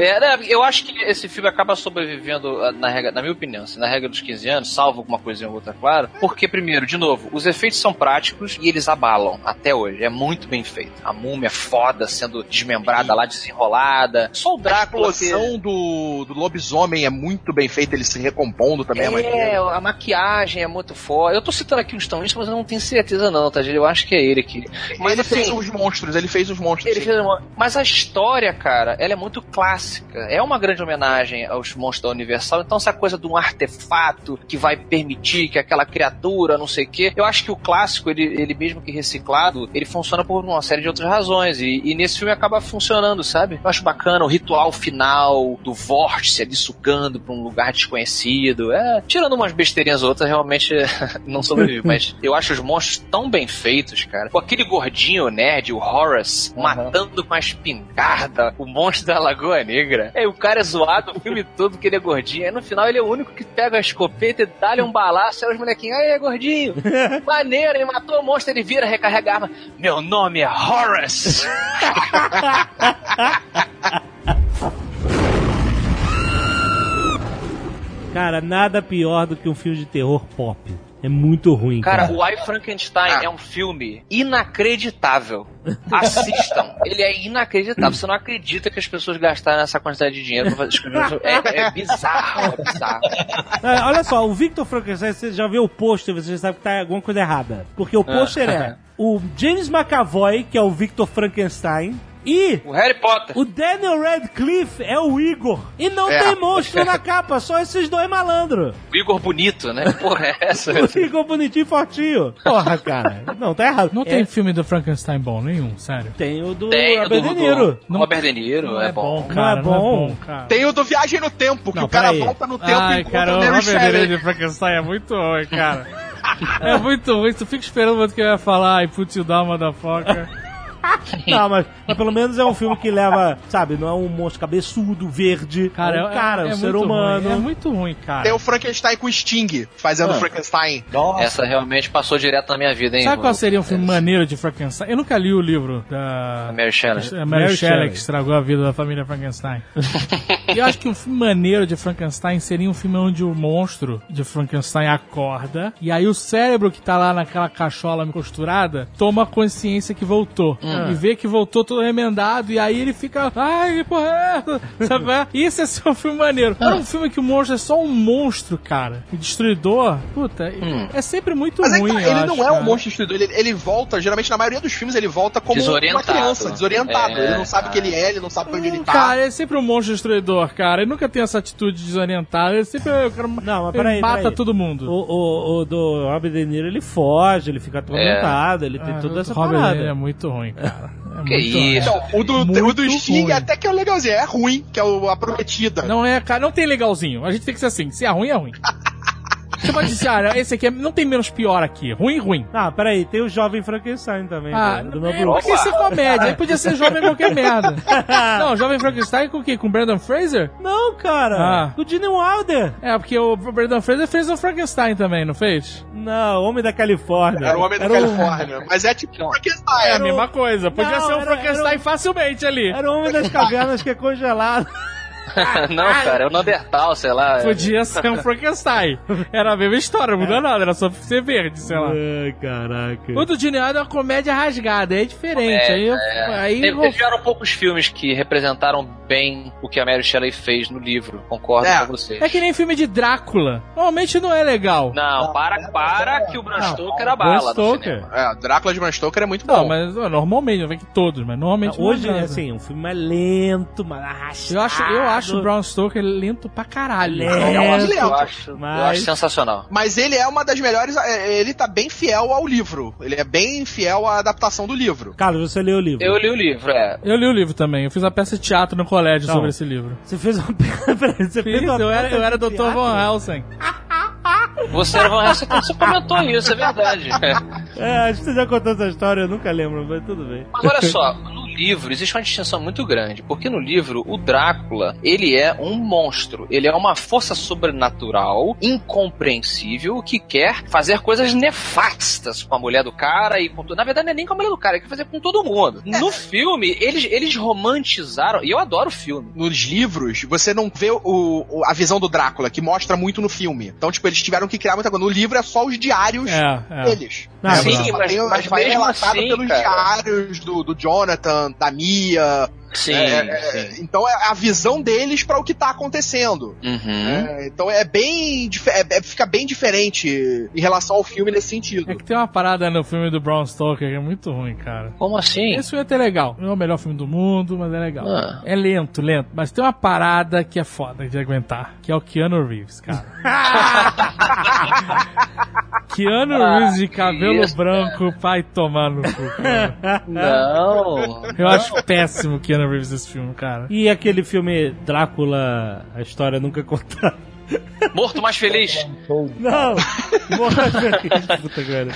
É, né, eu acho que esse filme acaba sobrevivendo, ah, na, regra, na minha opinião, assim, na regra dos 15 anos, salvo alguma coisinha ou outra, claro. Porque, primeiro, de novo, os efeitos são práticos e eles abalam até hoje. É muito bem feito. A múmia é foda, sendo desmembrada lá, desenrolada. Só o
A
Drácula. que-
explosão do, do lobisomem é muito bem feita, ele se recompondo também é, maneiro.
a maquiagem é muito foda. Eu tô citando aqui um Stonewall, mas eu não tenho certeza não, tá, gente? Eu acho que é ele aqui.
Mas ele
assim,
fez os monstros, ele fez os monstros.
Ele
sim.
fez. Mas a história, cara, ela é muito clássica. É uma grande homenagem aos monstros da Universal. Então, essa coisa de um artefato que vai permitir que aquela criatura, não sei o quê. Eu acho que o clássico, ele, ele mesmo que reciclado, ele funciona por uma série de outras razões. E, e nesse filme acaba funcionando, sabe? Eu acho bacana o ritual final do vórtice ali sugando pra um lugar desconhecido. É, tirando umas besteirinhas ou outras, realmente [laughs] não sobrevive. [laughs] mas eu acho os monstros tão bem feitos, cara. Com aquele gordinho nerd, o Horace, matando com a espingarda o monstro da Lagoa Negra. Aí o cara é zoado o filme todo porque ele é gordinho. Aí no final ele é o único que pega a escopeta e dá-lhe um balaço. Aí os molequinhos, aí é gordinho. [laughs] Maneiro, ele matou o monstro, ele vira, recarrega a arma. Meu nome é Horace.
Cara, nada pior do que um filme de terror pop. É muito ruim, cara.
Cara, o I Frankenstein é um filme inacreditável. [laughs] Assistam. Ele é inacreditável. Você não acredita que as pessoas gastaram essa quantidade de dinheiro pra fazer escrever um filme. É, é bizarro, é bizarro.
É, olha só, o Victor Frankenstein, você já viu o pôster, você já sabe que tá alguma coisa errada. Porque o pôster é [laughs] o James McAvoy, que é o Victor Frankenstein, e
O Harry Potter.
o Daniel Radcliffe é o Igor. E não
É.
tem monstro na capa, só esses dois malandros.
O Igor bonito, né? Porra, é essa? [laughs]
O Igor bonitinho e fortinho. Porra, cara. Não, tá errado.
Não
É,
tem filme do Frankenstein bom nenhum, sério.
Tem o do
Tem o
Robert
do,
De Niro.
do Robert De Niro, é, bom.
cara.
Não é bom.
cara.
Tem o do Viagem no Tempo, que
Não,
o cara
peraí.
volta no tempo
Ai,
e
cara,
encontra
o
o
Robert De. Niro de Frankenstein é muito ruim, cara. É muito ruim. Tu fica esperando o outro que vai falar e putz, you down, motherfucker. [laughs]
Não, mas, mas pelo menos é um filme que leva, sabe, não é um monstro cabeçudo, verde.
Cara,
é um cara, um
é
ser
muito
humano.
Ruim, é muito ruim, cara.
Tem o Frankenstein com o Sting, fazendo
Ah.
Frankenstein.
Essa realmente passou direto na minha vida, hein?
Sabe qual seria um filme maneiro de Frankenstein? Eu nunca li o livro da
A Mary Shelley.
a Mary,
Mary
Shelley,
Shelley.
que estragou a vida da família Frankenstein. [laughs] eu acho que um filme maneiro de Frankenstein seria um filme onde o monstro de Frankenstein acorda e aí o cérebro que tá lá naquela cachola costurada toma consciência que voltou. E vê que voltou todo remendado e aí ele fica, ai, que porra é? [laughs] Sabe? é? Isso é ser um filme maneiro. Agora um filme que o monstro é só um monstro, cara. E destruidor, puta, é sempre muito
Mas
ruim,
tá,
eu
ele
acho,
não é
cara.
um monstro destruidor, ele, ele volta, geralmente na maioria dos filmes, ele volta como uma criança, desorientado.
É,
ele não sabe o que ele é, ele não sabe pra onde ele tá.
Cara, é sempre um monstro destruidor, cara. Ele nunca tem essa atitude desorientada. Ele sempre eu quero,
Não, mas
ele
peraí,
mata
peraí.
todo mundo.
O, o, o do Robert De Niro, ele foge, ele fica atormentado, ele tem
Ah,
toda essa
Robert
parada.
De Niro é muito ruim, cara. É
Que
muito
isso?
Então, o do,
Muito
o do Sting
ruim.
até que é legalzinho, é ruim, que é o, a prometida.
Não é, cara, não tem legalzinho. A gente tem que ser assim. Se é ruim, é ruim. [laughs] Você pode dizer, ah, esse aqui é- não tem menos pior aqui. Ruim, ruim.
Ah, peraí, tem o Jovem Frankenstein também,
Ah,
cara, do Mel
é,
Brooks.
porque ser comédia. Aí podia ser jovem qualquer merda. [laughs] Não, jovem Frankenstein com o quê? Com Brandon Fraser?
Não, cara,
Ah.
o Gene Wilder.
É, porque o Brandon Fraser fez o Frankenstein também, não fez?
Não, Homem da Califórnia.
Era o homem da
Era o-
Califórnia. Mas é tipo
Não.
Frankenstein.
É a
é
mesma coisa. Podia
Não,
ser um
era-
Frankenstein
era
facilmente ali.
Era o Homem das Cavernas que é congelado. [laughs] [laughs]
não, cara, é o Neandertal, sei lá.
Podia ser um Frankenstein. Era a mesma história, não muda nada, era só ser verde, sei lá.
Ai, caraca.
O do Gene Wilder é uma comédia rasgada, é diferente. aí eu, aí
Teve-
eu-
Tiveram poucos filmes que representaram bem o que a Mary Shelley fez no livro. Concordo
É.
com você.
É que nem filme de Drácula. Normalmente não é legal.
Não, para, para que o Bram Stoker era
Bram Stoker.
É, Drácula de Bram Stoker é muito
Não,
bom.
mas ó, normalmente, não vem que todos, mas normalmente não
Hoje,
é
assim, um filme mais lento, mais arrastado.
eu acho, eu acho o Brown Stoker lento pra caralho.
Lento.
Eu acho
Eu
lento.
acho, eu
Mas-
acho sensacional.
Mas ele é uma das melhores. é, Ele tá bem fiel ao livro. Ele é bem fiel à adaptação do livro.
Carlos, você leu o livro.
Eu li o livro, é.
Eu li o livro também, eu fiz a peça de teatro no colégio
Não.
sobre esse livro.
Você fez uma... [laughs] Peraí, você fez uma
eu era, eu era
de
Dr.
teatro?
Von Helsing. [laughs]
Você era Van Helsing, você comentou isso, é verdade. [laughs]
É, acho que você já contou essa história, eu nunca lembro, mas tudo bem.
Mas olha só, [laughs] no livro existe uma distinção muito grande, porque no livro o Drácula, ele é um monstro, ele é uma força sobrenatural, incompreensível, que quer fazer coisas nefastas com a mulher do cara e com tudo. Na verdade, não é nem com a mulher do cara, ele quer fazer com todo mundo. No filme, eles, eles romantizaram, e eu adoro o filme.
Nos livros, você não vê o, o- a visão do Drácula, que mostra muito no filme. Então, tipo, eles tiveram que criar muita coisa. No livro é só os diários
É, é.
deles.
Ah,
É,
sim,
mas-
tem-
mas
vai
mesmo
relatado
assim,
pelos
cara.
diários do, do Jonathan, da Mia.
Sim,
É, é,
sim.
Então é a visão deles pra o que tá acontecendo.
Uhum.
É, então é bem. é- fica bem diferente em relação ao filme nesse sentido.
É que tem uma parada no filme do Brown Stoker que é muito ruim, cara.
Como assim?
Esse filme é até legal. Não é o melhor filme do mundo, mas é legal.
Ah.
É lento, lento. Mas tem uma parada que é foda de aguentar, que é o Keanu Reeves, cara. [laughs] Keanu Reeves de cabelo
isso,
branco, pai tomar no cu, cara.
Não.
Eu acho péssimo Keanu Reeves nesse filme, cara.
E aquele filme Drácula, a história nunca [laughs] contada.
Morto mais feliz.
Não! Morra feliz, puta merda.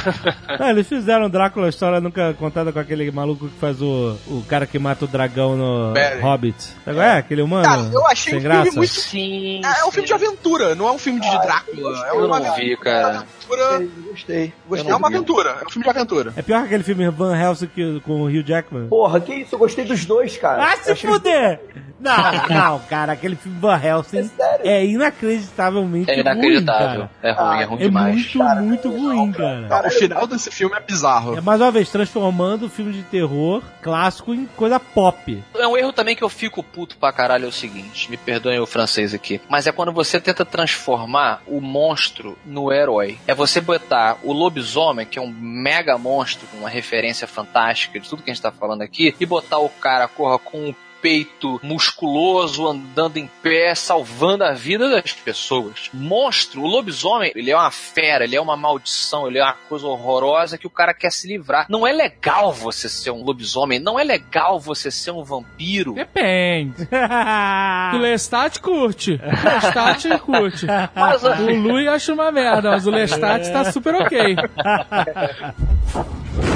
Não, eles fizeram Drácula, a história nunca contada com aquele maluco que faz o, o cara que mata o dragão no
Barry.
Hobbit. Sabe qual é? Aquele humano?
Cara, eu achei
sem
o filme
graça.
muito.
Sim.
É, é um filme de aventura, não é um filme de Drácula. É
Eu
uma
não vi, cara.
aventura.
Gostei.
É
Gostei.
uma aventura, é um filme de aventura.
É pior que aquele filme Van Helsing que- com o Hugh Jackman.
Porra, que isso? Eu gostei dos dois, cara.
Ah, se
Eu achei-
fuder! Não, não, cara, aquele filme Van Helsing
É sério?
é inacreditavelmente
É inacreditável.
ruim,
é ruim, é ruim
cara. É
demais.
muito, muito ruim, cara.
o final desse filme é bizarro.
É mais uma vez transformando o filme de terror clássico em coisa pop.
É um erro também que eu fico puto pra caralho é o seguinte, me perdoem o francês aqui, mas é quando você tenta transformar o monstro no herói. É você botar o lobisomem, que é um mega monstro, com uma referência fantástica de tudo que a gente tá falando aqui, e botar o cara corra com um peito musculoso, andando em pé, salvando a vida das pessoas. Monstro, o lobisomem, ele é uma fera, ele é uma maldição, ele é uma coisa horrorosa que o cara quer se livrar. Não é legal você ser um lobisomem, não é legal você ser um vampiro.
Depende. [laughs] O Lestat curte. O Lestat curte.
Mas,
O Lui acha uma merda, mas o Lestat tá super ok. [laughs]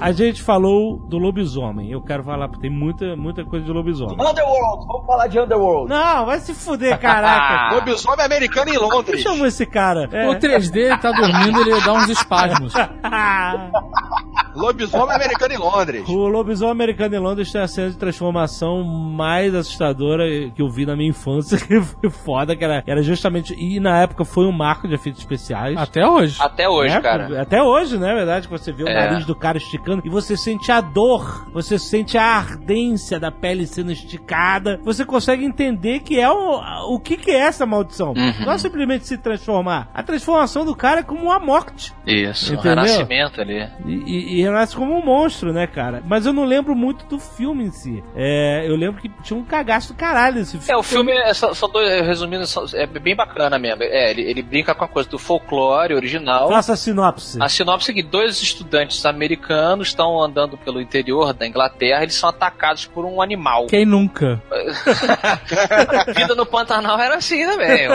A gente falou do lobisomem. Eu quero falar, porque tem muita, muita coisa de lobisomem.
Underworld, vamos falar de Underworld.
Não, vai se fuder, caraca. [laughs]
Lobisomem americano em
Quem
Londres.
chamou esse cara? É.
O 3D ele tá dormindo, ele dá uns espasmos. [laughs]
Lobisomem americano em Londres.
O lobisomem americano em Londres tem a cena de transformação mais assustadora que eu vi na minha infância, [laughs] que foi foda, que era, era justamente. E na época foi um marco de efeitos especiais.
Até hoje.
Até hoje,
né?
cara.
Até hoje, né? É verdade, que você vê o
É.
nariz do cara esticando e você sente a dor, você sente a ardência da pele sendo esticada. Você consegue entender que é o, o que, que é essa maldição.
Uhum.
Não é simplesmente se transformar. A transformação do cara é como uma morte.
Isso, um
Entendeu?
renascimento ali.
E, e, e renasce como um monstro, né, cara? Mas eu não lembro muito do filme em si. É, eu lembro que tinha um cagaço do caralho nesse filme.
É, o filme, é, só, só dois, resumindo, só- é bem bacana mesmo. É, ele, ele brinca com a coisa do folclore original.
Faça a sinopse.
A sinopse é seguinte: dois estudantes americanos estão andando pelo interior da Inglaterra, eles são atacados por um animal.
Quem nunca?
A [laughs] vida no Pantanal era assim também.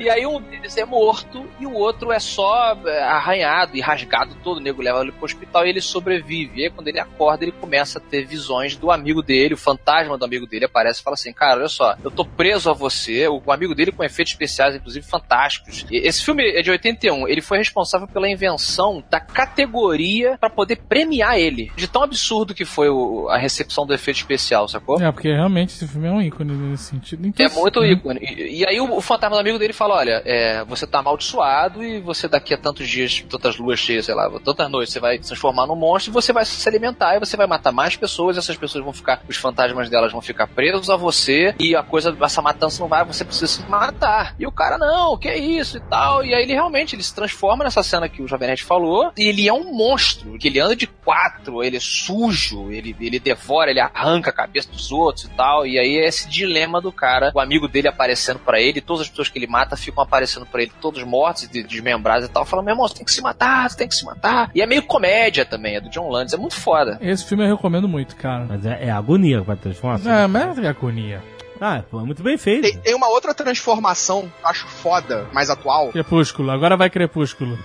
E aí um deles é morto e o outro é só é, arranhado e rasgado todo. O nego leva ele pro hospital e ele sobrevive. E aí quando ele acorda, ele começa a ter visões do amigo dele, o fantasma do amigo dele aparece e fala assim: Cara, olha só, eu tô preso a você. O amigo dele com efeitos especiais, inclusive fantásticos. E Esse filme é de 81. Ele foi responsável pela invenção da categoria pra poder premiar ele. De tão absurdo que foi o- a recepção do efeito especial, sacou?
É, porque realmente esse filme é um ícone nesse sentido. Então,
É muito ícone. E, e aí o, o fantasma do amigo dele fala: olha, é, você tá amaldiçoado e você daqui a tantos dias, tantas luas cheias, sei lá, tantas noites, você vai se transformar num monstro e você vai se alimentar e você vai matar mais pessoas, essas pessoas vão ficar, os fantasmas delas vão ficar presos a você e a coisa, essa matança não vai, você precisa se matar. E o cara, não, que é isso e tal. E aí ele realmente ele se transforma nessa cena que o Jovem Nerd falou e ele é um monstro, que ele anda de quatro, ele é sujo, ele, ele devora, ele arranca a cabeça dos outros e tal. E aí é esse dilema do cara, o amigo dele aparecendo pra ele, todas as pessoas que ele mata ficam aparecendo pra ele, todos mortos, de- desmembrados e tal, falando: meu irmão, você tem que se matar, você tem que se matar. E é meio comédia também, é do John Landis, é muito foda.
Esse filme eu recomendo muito, cara.
Mas é, é agonia pra transformação.
É, mas é agonia.
Ah, pô, muito bem feito.
Tem, tem uma outra transformação que eu acho foda, mais atual.
Crepúsculo, agora vai Crepúsculo.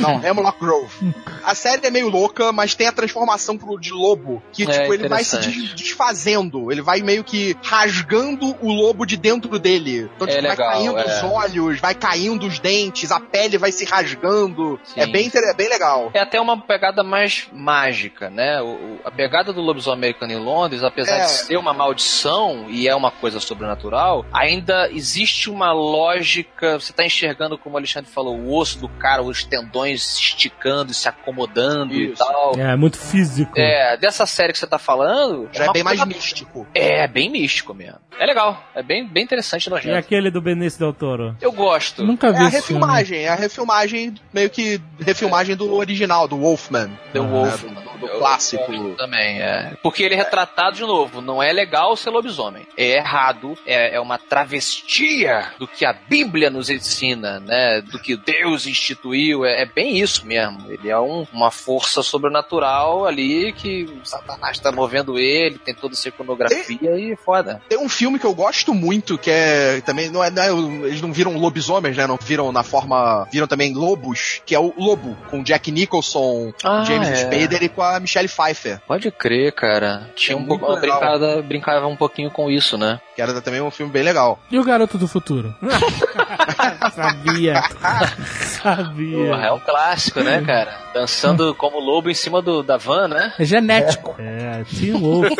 Não, [laughs] Hemlock Grove. A série é meio louca, mas tem a transformação pro de lobo, que
É,
tipo, ele vai se desfazendo, ele vai meio que rasgando o lobo de dentro dele. Então,
É
tipo, vai
legal,
caindo
é.
os olhos, vai caindo os dentes, a pele vai se rasgando.
Sim.
É bem, é bem legal.
É até uma pegada mais mágica, né? O- o- a pegada do lobisomem americano em Londres, apesar
É.
de ser uma maldição e é uma coisa sobrenatural, ainda existe uma lógica. Você tá enxergando, como o Alexandre falou, o osso do cara, os tendões se esticando e se acomodando e
Isso.
tal.
É, muito físico.
É, dessa série que você tá falando.
Já é
uma
bem mais
coisa-
místico.
É, bem místico mesmo. É legal. É bem, bem interessante e
E
nojento.
aquele do Benício Del Toro?
Eu gosto.
Nunca
É
vi
a
esse filme.
refilmagem, é a refilmagem, meio que refilmagem do original, do Wolfman.
The Wolf.
né, do, do clássico.
Também, é. Porque ele é retratado de novo. Não é legal ser lobisomem. É errado. É, é uma travestia do que a Bíblia nos ensina, né? Do que Deus instituiu. É, é bem isso mesmo. Ele é um- uma força sobrenatural ali que Satanás tá movendo ele, tem toda essa iconografia e foda.
Tem um filme que eu gosto muito, que é também, não é, não é- eles não viram lobisomens, né? Não viram na forma, viram também lobos, que é o Lobo, com Jack Nicholson,
Ah,
James
é.
Spader e com a Michelle Pfeiffer.
Pode crer, cara. Tinha
É
um pouco, brincada, brincava um pouquinho com isso, né?
Que era também um filme bem legal.
E o Garoto do Futuro? [laughs]
Sabia.
Porra,
Sabia.
é um clássico, né, cara? Dançando como lobo em cima do, da van, né?
É genético.
É, Teen Wolf.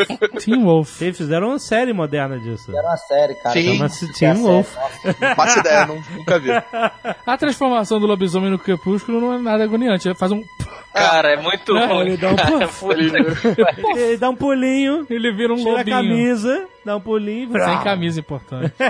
Teen Wolf.
Eles fizeram uma série moderna disso.
Era uma série, cara.
Sim.
Chama-se
é série,
Wolf.
Não faço ideia, nunca vi.
A transformação do lobisomem no crepúsculo não é nada agoniante. Ele faz um.
Cara, é muito
Não,
ruim.
ele dá um
cara. que [laughs]
Ele dá um pulinho,
Ele vira um
tira a
lobinho.
camisa, dá um pulinho.
Sem camisa, importante. [laughs]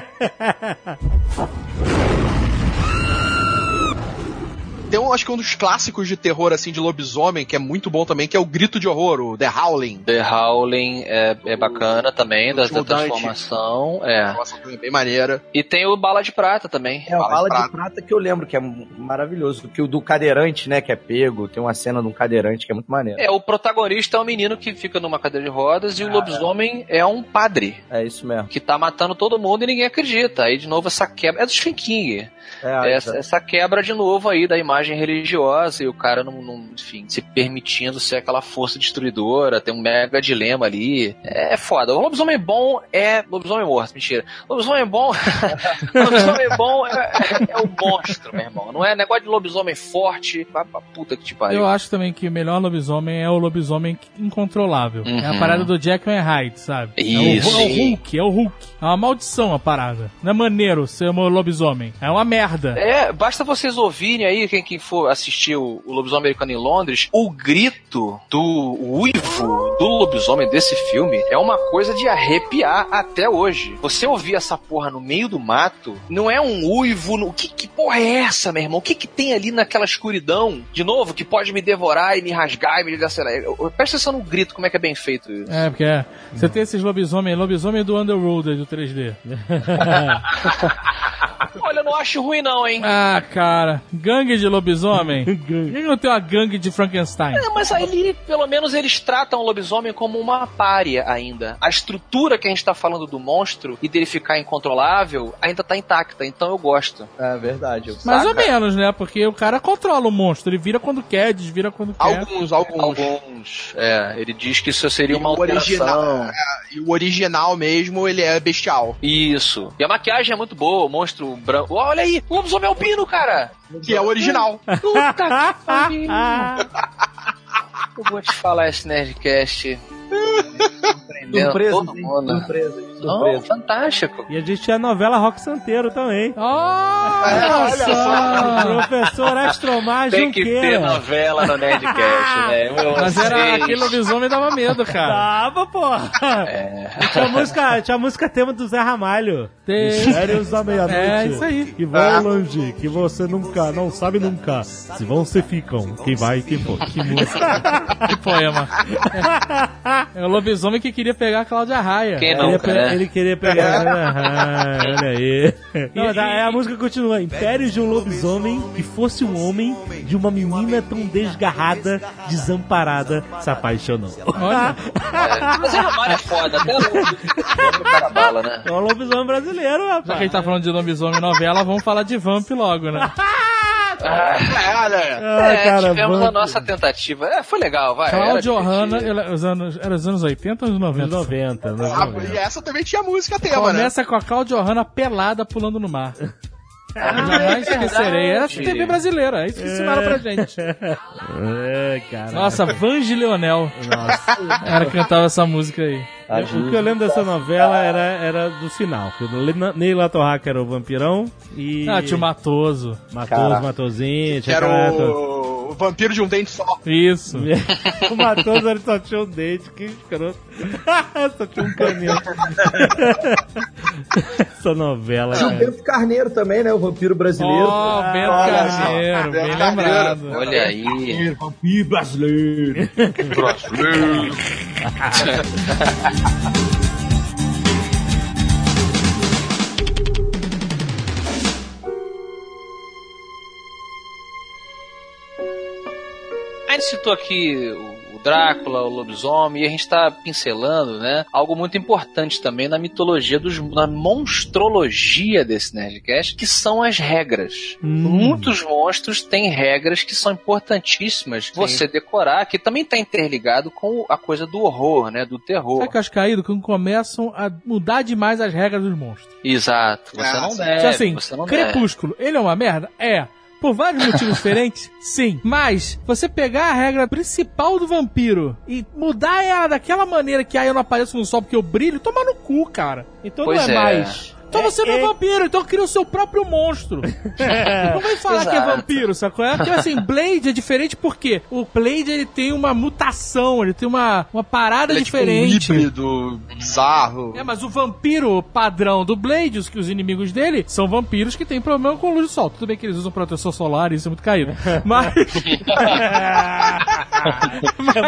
Tem um, acho que um dos clássicos de terror, assim, de lobisomem, que é muito bom também, que é o Grito de Horror, o The Howling.
The Howling é, é bacana também, da, da
Último Dante.
transformação. É.
Nossa, também bem maneira.
E tem o Bala de Prata também.
É, o
Bala
bala
de
de
prata.
prata que eu lembro, que é maravilhoso. Que o do cadeirante, né, que é pego. Tem uma cena de um cadeirante que é muito maneiro.
É, o protagonista é um menino que fica numa cadeira de rodas e o lobisomem é um padre
É isso mesmo.
que tá matando todo mundo e ninguém acredita. Aí de novo essa quebra. É do Stephen King.
É,
essa, essa quebra de novo aí da imagem religiosa e o cara não, não, enfim, se permitindo ser aquela força destruidora, tem um mega dilema ali. É foda. O lobisomem bom é lobisomem morto, mentira. Lobisomem bom, [laughs] lobisomem bom é, é o monstro, meu irmão. Não é negócio de lobisomem forte, vai pra puta que te pariu.
Eu acho também que o melhor lobisomem é o lobisomem incontrolável. É a
Uhum.
parada do Jack and Hyde, sabe?
Isso.
É o, é o Hulk, é o Hulk. É uma maldição a parada. Não é maneiro ser um lobisomem. É uma merda.
É, basta vocês ouvirem aí, quem, quem for assistir o, o Lobisomem Americano em Londres, o grito do uivo do lobisomem desse filme é uma coisa de arrepiar até hoje. Você ouvir essa porra no meio do mato, não é um uivo. No... Que, que porra é essa, meu irmão? O que, que tem ali naquela escuridão, de novo, que pode me devorar e me rasgar e me desacelerar? Presta atenção no grito, como é que é bem feito isso.
É, porque é. Você tem esses lobisomem, lobisomem do Underworld do 3D. [laughs]
Não acho ruim não, hein?
Ah, cara. Gangue de lobisomem? [laughs] Por que não tem uma gangue de Frankenstein?
É, mas aí, pelo menos, eles tratam o lobisomem como uma párea ainda. A estrutura que a gente tá falando do monstro e dele ficar incontrolável ainda tá intacta, então eu gosto.
É verdade.
Mais ou menos, né? Porque o cara controla o monstro. Ele vira quando quer, desvira quando quer.
Alguns, alguns.
Alguns. É, ele diz que isso seria uma
o original,
alteração.
é, e o original mesmo, ele é bestial.
Isso. E a maquiagem é muito boa, o monstro branco. Olha aí, o lobisomem albino, cara!
Que é o original. [laughs]
Puta que pariu! Eu vou te falar esse Nerdcast.
Surpresa,
todo
hein?
mundo.
Surpresa,
Não,
surpresa.
fantástico.
E a gente tinha a novela Rock Santeiro também.
Olha só!
Professor Astromar
Tem que ter
Junqueira.
novela no Nerdcast, [laughs] né? Eu
Mas era aquele lobisomem dava medo, cara.
Tava, porra.
É.
Tinha a música, tinha a música tema do Zé Ramalho.
Tem.
Mistérios da meia-noite.
É, isso aí.
Que vão longe, que você nunca, não sabe nunca. Se vão, se ficam. Quem vai e quem for.
Que música. que poema. [laughs] É o lobisomem que queria pegar a Cláudia Raia.
Quem
Ele
não,
pe-
cara?
Ele queria pegar. Ah, olha aí. [laughs] Não, tá, é, a música continua. Império de um lobisomem que fosse um homem de uma menina tão desgarrada, desamparada, se apaixonou.
Olha,
É, mas é Ramalho é foda, até o cara bala, né?
É o lobisomem brasileiro,
já que a
rapaz.
gente tá falando de lobisomem novela, vamos falar de Vamp logo, né? [laughs]
É, olha.
Ah,
é,
cara,
tivemos a nossa tentativa. É, foi legal, vai. era
Cláudio Hanna, ela- os anos, era os anos 80 ou os 90?
Anos 90, anos
Ah,
90.
e essa também tinha música tema, né?
Começa com a Cláudio Hanna pelada pulando no mar. Jamais esquecerei. Era
verdade.
TV brasileira, é isso que ensinaram pra gente. [laughs]
É, cara.
Nossa, Vange Leonel. Era que cantava essa música aí.
O que eu lembro dessa novela era, era do final. Que Ney Latorraca era o vampirão e.
Ah, tinha o Matoso.
Matoso, Matosinho,
Que
tinha
era
aquela-
o... o vampiro de um dente só.
Isso. [laughs]
o Matoso ele só tinha um dente, que escroto. [laughs] só tinha um caminho. [laughs] Essa novela,
Tinha o. Bento Carneiro também, né? O vampiro brasileiro.
Ó, Bento
olha só.
Carneiro,
Bento
bem
Carneiro.
lembrado.
Olha aí.
Vampiro brasileiro.
A gente citou aqui o Drácula, o lobisomem, e a gente está pincelando, né? Algo muito importante também na mitologia dos. na monstrologia desse Nerdcast, que são as regras. Muitos monstros têm regras que são importantíssimas você decorar, que também está interligado com a coisa do horror, né? Do terror.
Sabe que eu acho caído? Quando começam a mudar demais as regras dos monstros.
Exato. Você
Ah,
não
sim.
deve.
Tipo assim,
você não deve.
Crepúsculo, ele é uma merda? É. Por vários motivos [laughs] diferentes? Sim. Mas, você pegar a regra principal do vampiro e mudar ela daquela maneira que aí eu não apareço no sol porque eu brilho, toma no cu, cara.
Então
Pois
não é,
é.
mais.
Então você não é
é-
vampiro, então cria o seu próprio monstro. [laughs] não vem falar que é
Exato.
vampiro, sacou? É porque assim, Blade é diferente porque o Blade ele tem uma mutação, ele tem uma, uma parada
Ele é tipo um
diferente.
híbrido bizarro.
É, mas o vampiro padrão do Blade, os, que os inimigos dele, são vampiros que têm problema com luz do sol. Tudo bem que eles usam proteção solar, isso é muito caído. Mas. [laughs]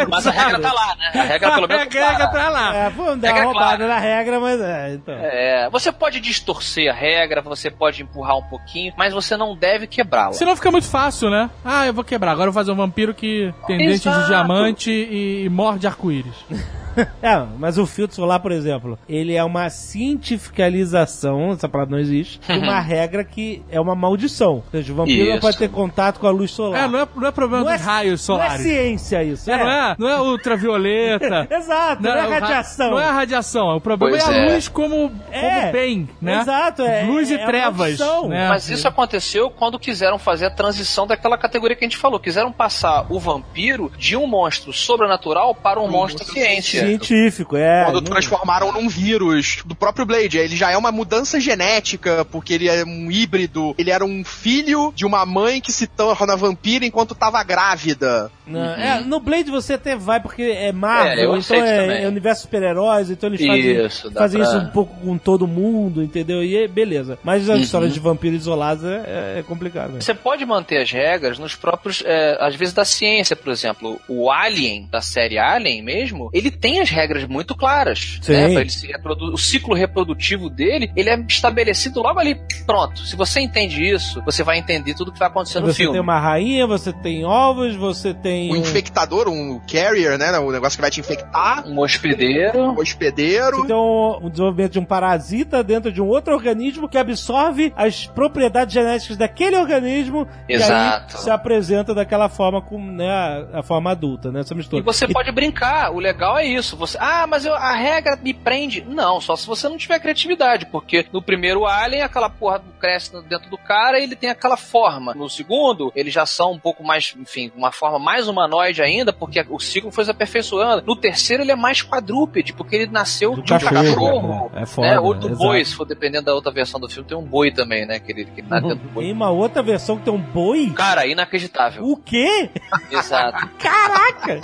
Mas a regra tá lá, né? A regra pelo menos
a regra tá lá.
É, pô, dar uma roubada
clara.
na regra, mas é, então.
É, você pode distorcer a regra, você pode empurrar um pouquinho, mas você não deve quebrá-la.
Senão fica muito fácil, né? Ah, eu vou quebrar. Agora eu vou fazer um vampiro que tem dentes de
Exato.
diamante e, e morde arco-íris. [laughs] [laughs]
É, mas o filtro solar, por exemplo, ele é uma cientificalização, essa palavra não existe, de uma regra que é uma maldição. Ou seja, o vampiro não
Isso.
pode ter contato com a luz solar.
É, não é, não é problema
Não é-
dos raios
Não é
solares.
ciência isso,
É, não é, não é ultravioleta. [laughs]
Exato, não, é
o ra-
radiação.
Não é a radiação. O problema
Pois
é a
é.
luz como,
É,
como bem, né?
Exato, é.
Luz e
é
trevas. né?
Mas isso aconteceu quando quiseram fazer a transição daquela categoria que a gente falou. Quiseram passar o vampiro de um monstro sobrenatural para um monstro ciência.
Científico, é.
Quando
não-
transformaram num vírus do próprio Blade. Ele já é uma mudança genética, porque ele é um híbrido. Ele era um filho de uma mãe que se torna vampira enquanto tava grávida.
Não, é, no Blade você até vai porque é Marvel,
É, eu
então é, é universo super-heróis, então eles fazem,
Isso,
fazem
pra-
isso um pouco com todo mundo, entendeu? E é beleza. Mas
Uhum.
as histórias de vampiros isolados é, é complicado. né?
Você pode manter as regras nos próprios, é, às vezes da ciência, por exemplo, o Alien da série Alien mesmo, ele tem as regras muito claras,
Sim.
né? Pra ele se reprodu- o ciclo reprodutivo dele, ele é estabelecido logo ali, pronto. Se você entende isso, você vai entender tudo que vai acontecer no
Você
filme.
tem uma rainha, você tem ovos, você tem
O
um-
infectador, um carrier, né? O negócio que vai te infectar.
Um hospedeiro.
Um hospedeiro.
Você tem um, um desenvolvimento de um parasita dentro de um outro organismo que absorve as propriedades genéticas daquele organismo
Exato.
e aí se apresenta daquela forma com né, a, a forma adulta, né? Essa mistura.
E você pode brincar, o legal é isso. Você, ah, mas eu- a regra me prende. Não, só se você não tiver criatividade, porque no primeiro Alien, aquela porra cresce dentro do cara e ele tem aquela forma. No segundo, eles já são um pouco mais, enfim, uma forma mais humanoide ainda, porque o ciclo foi se aperfeiçoando. No terceiro, ele é mais quadrúpede, porque ele nasceu
Do
de um
cachorro,
cachorro.
é. É foda,
né? Ou do
exato.
boi, se for dependendo da outra versão do filme, tem um boi também, né? Que ele, que ele nasce dentro do boi.
Tem uma outra versão que tem um boi?
Cara, inacreditável.
O quê?
Exato. [laughs]
Caraca!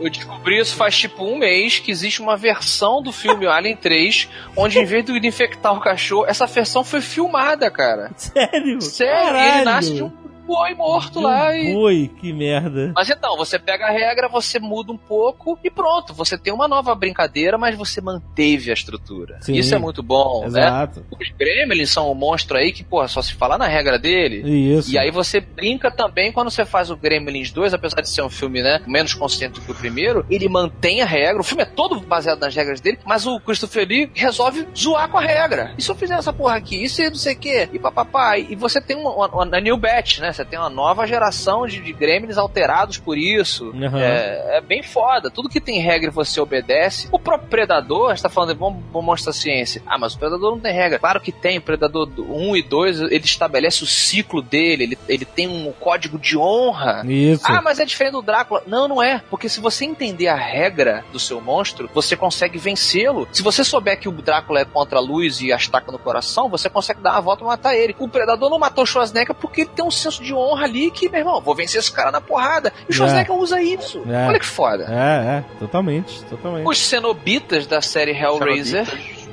Eu descobri isso faz tipo um mês que existe uma versão do filme Alien 3, onde em vez de infectar o cachorro, essa versão foi filmada, cara.
Sério?
Sério, e ele
Caralho.
nasce de um. Boi morto
De
lá
um
e.
boi, que merda.
Mas então, você pega a regra, você muda um pouco e pronto, você tem uma nova brincadeira, mas você manteve a estrutura.
Sim.
Isso é muito bom, né?
Exato.
Os Gremlins são um monstro aí que, porra, só se falar na regra dele.
Isso.
E aí você brinca também quando você faz o Gremlins 2, apesar de ser um filme, né, menos consciente do que o primeiro, ele mantém a regra. O filme é todo baseado nas regras dele, mas o Christopher Lee resolve zoar com a regra. E se eu fizer essa porra aqui? E se não sei o quê? E papapá? E você tem uma, uma, uma new batch, né? Você tem uma nova geração de, de Gremlins alterados por isso.
Uhum.
É, é bem foda. Tudo que tem regra você obedece. O próprio Predador, a gente tá falando, vamos, vamos mostrar a ciência. Ah, mas o Predador não tem regra. Claro que tem. O Predador 1 e 2, ele estabelece o ciclo dele, ele, ele tem um código de honra.
Isso.
Ah, mas é diferente do Drácula. Não, não é. Porque se você entender a regra do seu monstro, você consegue vencê-lo. Se você souber que o Drácula é contra a luz e a estaca no coração, você consegue dar uma volta e matar ele. O Predador não matou o Schwarzenegger porque ele tem um senso de honra ali que, meu irmão, vou vencer esse cara na porrada. E o Schwarzenegger usa isso.
É.
Olha que foda.
É, é, totalmente, totalmente.
Os cenobitas da série Hellraiser,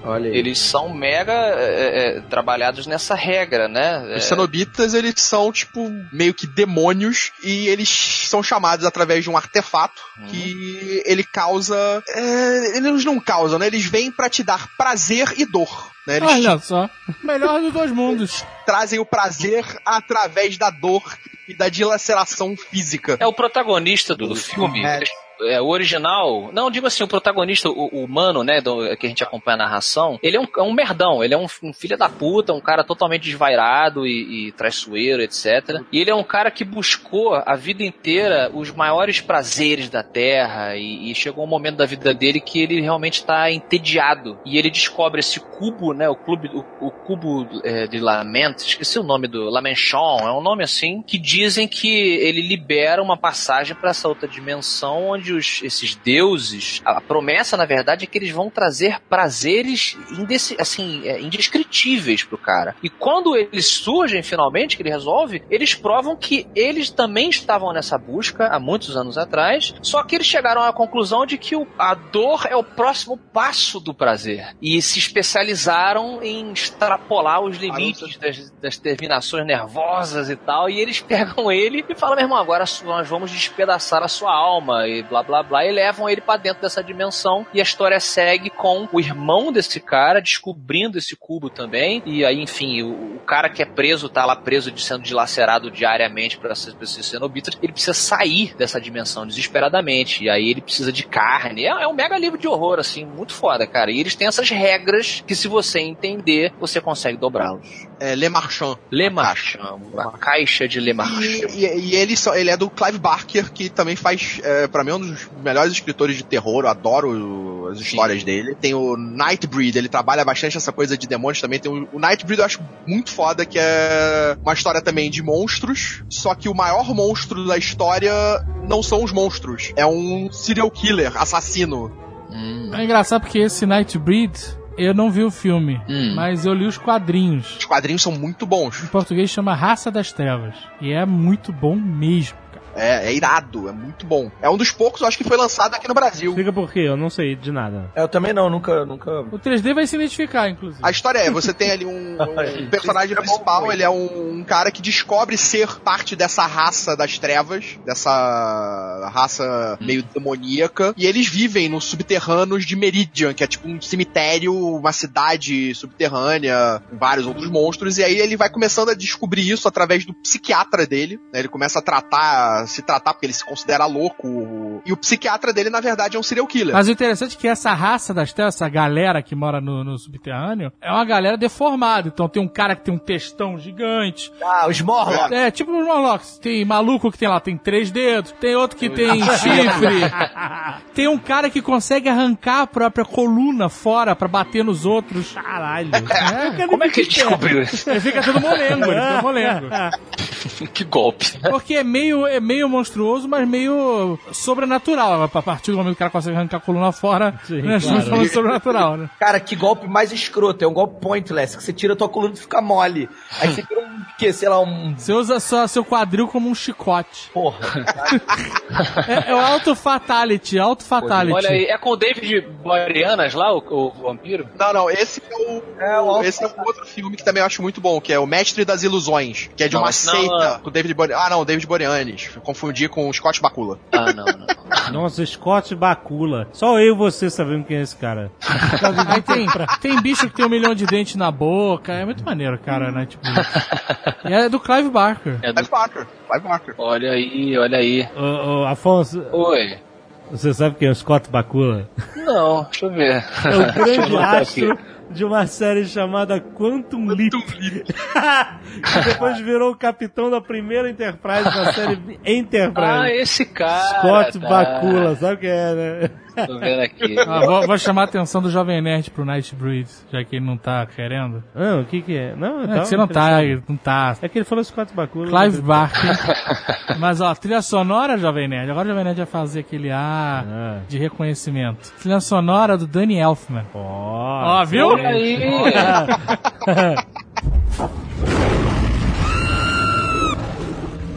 Olha aí.
eles são mega é, é, trabalhados nessa regra, né?
Os
É,
cenobitas, eles são, tipo, meio que demônios e eles são chamados através de um artefato que ele causa. é, eles não causam, né? Eles vêm pra te dar prazer e dor. Né? Eles
Olha só. Melhor dos dois mundos.
Trazem o prazer através da dor e da dilaceração física.
É o protagonista do, do filme.
É.
É, o original. Não, digo assim, o protagonista, humano, né, do- que a gente acompanha a narração, ele é um, é um merdão, ele é um, um filho da puta, um cara totalmente desvairado e, e traiçoeiro, etc. E ele é um cara que buscou a vida inteira os maiores prazeres da Terra e, e chegou um momento da vida dele que ele realmente está entediado. E ele descobre esse cubo, né, o clube, o, o cubo é, de Lament, esqueci o nome do Lamenchon, é um nome assim, que dizem que ele libera uma passagem para essa outra dimensão onde esses deuses, a promessa na verdade é que eles vão trazer prazeres assim, é, indescritíveis pro cara. E quando eles surgem finalmente, que ele resolve, eles provam que eles também estavam nessa busca há muitos anos atrás, só que eles chegaram à conclusão de que o- a dor é o próximo passo do prazer. E se especializaram em extrapolar os limites das, das terminações nervosas e tal. E eles [laughs] pegam ele e falam, meu irmão, agora nós vamos despedaçar a sua alma e blá blá blá. E levam ele pra dentro dessa dimensão. E a história segue com o irmão desse cara descobrindo esse cubo também. E aí, enfim, o, o cara que é preso, tá lá preso, de- sendo dilacerado diariamente para esses cenobitas, ele precisa sair dessa dimensão desesperadamente. E aí ele precisa de carne. É, é um mega livro de horror, assim, muito foda, cara. E eles têm essas regras que, se você entender, você consegue dobrá-los.
É Le Marchand.
Le Marchand, uma caixa de Le Marchand.
E, e- e ele, só- ele é do Clive Barker, que também faz, é, para mim, um dos melhores escritores de terror. Eu adoro as histórias dele. Tem o Nightbreed, ele trabalha bastante essa coisa de demônios também. Tem o, o Nightbreed eu acho muito foda, que é uma história também de monstros. Só que o maior monstro da história não são os monstros. É um serial killer, assassino.
Hum.
É engraçado porque esse Nightbreed, eu não vi o filme,
Hum.
mas eu li os quadrinhos.
Os quadrinhos são muito bons.
Em português chama Raça das Trevas. E é muito bom mesmo.
É, é irado, é muito bom. É um dos poucos, eu acho que foi lançado aqui no Brasil.
Explica por quê, eu não sei de nada.
Eu também não, nunca, nunca.
O 3D vai se identificar, inclusive.
A história é, você tem ali um, [laughs] um personagem principal, ele é um, um cara que descobre ser parte dessa raça das trevas, dessa raça meio demoníaca, e eles vivem nos subterrâneos de Meridian, que é tipo um cemitério, uma cidade subterrânea, com vários outros monstros, e aí ele vai começando a descobrir isso através do psiquiatra dele, né? Ele começa a tratar, se tratar porque ele se considera louco, e o psiquiatra dele, na verdade, é um serial killer.
Mas o interessante é que essa raça das trevas, essa galera que mora no, no subterrâneo, é uma galera deformada. Então tem um cara que tem um textão gigante.
Ah, os Morlocks.
É, tipo os Morlocks. Tem maluco que tem lá, tem três dedos. Tem outro que tem chifre. [laughs] Tem um cara que consegue arrancar a própria coluna fora pra bater nos outros.
Caralho.
É,
Como é que ele descobriu isso?
ele fica todo molengo, ele fica molengo. [laughs]
que golpe.
Porque é meio, é meio monstruoso, mas meio sobrenatural. A partir do momento que o cara consegue arrancar a coluna fora,
Sim,
né,
claro. [laughs]
falando sobrenatural, né?
Cara, que golpe mais escroto. É um golpe pointless, que você tira a tua coluna e fica mole. Aí você vira um que, sei lá, um.
Você usa só seu quadril como um chicote.
Porra.
É, é o auto fatality, auto fatality.
Olha aí, é com o David Boreanas lá, o, o vampiro?
Não, não, esse é o.
É, o
esse é um outro filme que também eu acho muito bom, que é O Mestre das Ilusões, que é de
Não,
uma
não,
seita
não.
com o David Boreanaz. Ah, não, David Boreanaz. Confundi com o Scott Bakula.
Ah, não, não. [laughs]
Nossa, Scott Bakula. Só eu e você sabemos quem é esse cara.
Aí tem, tem bicho que tem um milhão de dentes na boca. É muito maneiro, cara, né? Tipo, e é do Clive Barker.
É do-
Clive Barker. Clive Barker.
Olha aí, olha aí.
Ô, ô, Afonso,
Oi.
você sabe quem é o Scott Bakula?
Não, deixa eu ver.
É o [laughs] grande astro
aqui.
De uma série chamada Quantum Leap. [laughs] que depois virou o capitão da primeira Enterprise da série [laughs]
Ah,
Enterprise.
esse cara.
Scott
tá.
Bakula, sabe quem é, né?
Tô vendo aqui.
Ah, vou, vou chamar a atenção do Jovem Nerd pro Nightbreed, já que ele não tá querendo.
Não, o que que é? Não,
É
tá
que você não tá, não tá.
É que ele falou Scott Bakula.
Clive Barker. [laughs] Mas ó, trilha sonora, Jovem Nerd. Agora o Jovem Nerd vai fazer aquele A
Ah.
de reconhecimento. Trilha sonora do Danny Elfman.
Ó,
Ó, viu?
Aí. [laughs]